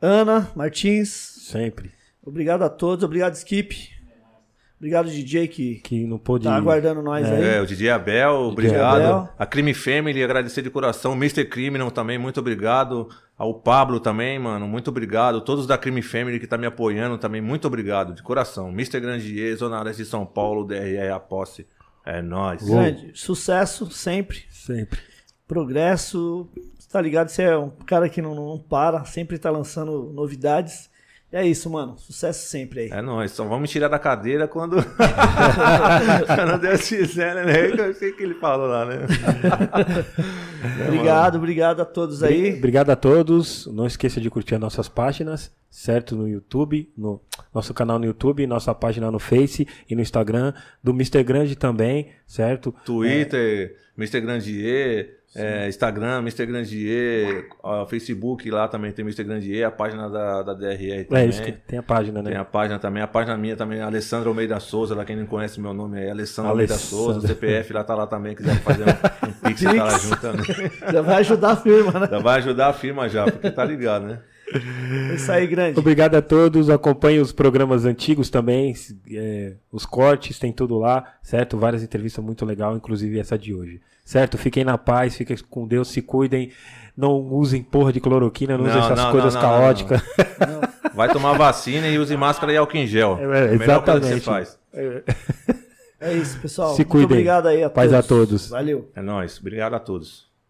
Ana, Martins. Sempre. Obrigado a todos. Obrigado, Skip. Obrigado, DJ, que Que não pôde. tá aguardando nós aí. É, o DJ Abel, obrigado. Abel. A Crime Family, agradecer de coração. Mr. Criminal também, muito obrigado. Ao Pablo também, mano, muito obrigado. Todos da Crime Family que tá me apoiando também, muito obrigado, de coração. Mr. Grandier, Zona Leste de São Paulo, DRR A Posse. É nóis. Grande. Sucesso sempre. Sempre. Progresso. Tá ligado? Você é um cara que não, não para. Sempre tá lançando novidades. E é isso, mano. Sucesso sempre aí. É nóis, só vamos me tirar da cadeira quando. quando Deus quiser, né? Eu sei o que ele falou lá, né? Obrigado, obrigado a todos aí. Obrigado a todos. Não esqueça de curtir as nossas páginas, certo? No YouTube, no nosso canal no YouTube, nossa página no Face e no Instagram, do Mr. Grande também, certo? Twitter, Mr. Grandier, é, Instagram, Mr. Grandier, Facebook lá também tem Mr. Grandier, a página da, da DRR também. É isso que tem a página, né? Tem a página também, a página minha também, Alessandra Almeida Souza, lá quem não conhece meu nome é Alessandra Almeida. Souza, o CPF lá tá lá também, quiser fazer um, um pix, tá lá junto também. Já vai ajudar a firma, né? Já vai ajudar a firma já, porque tá ligado, né? É isso aí, grande. Obrigado a todos. Acompanhe os programas antigos também, é, os cortes, tem tudo lá, certo? Várias entrevistas muito legal, inclusive essa de hoje. Certo? Fiquem na paz, fiquem com Deus, se cuidem. Não usem porra de cloroquina, não, usem Não, essas não, coisas não, não, caóticas. Vai tomar vacina e use máscara e álcool em gel. É, É, a melhor coisa que você exatamente. faz. É isso, pessoal. Se Muito cuidem. obrigado aí a Paz todos. a todos. Valeu. É nóis. Obrigado a todos.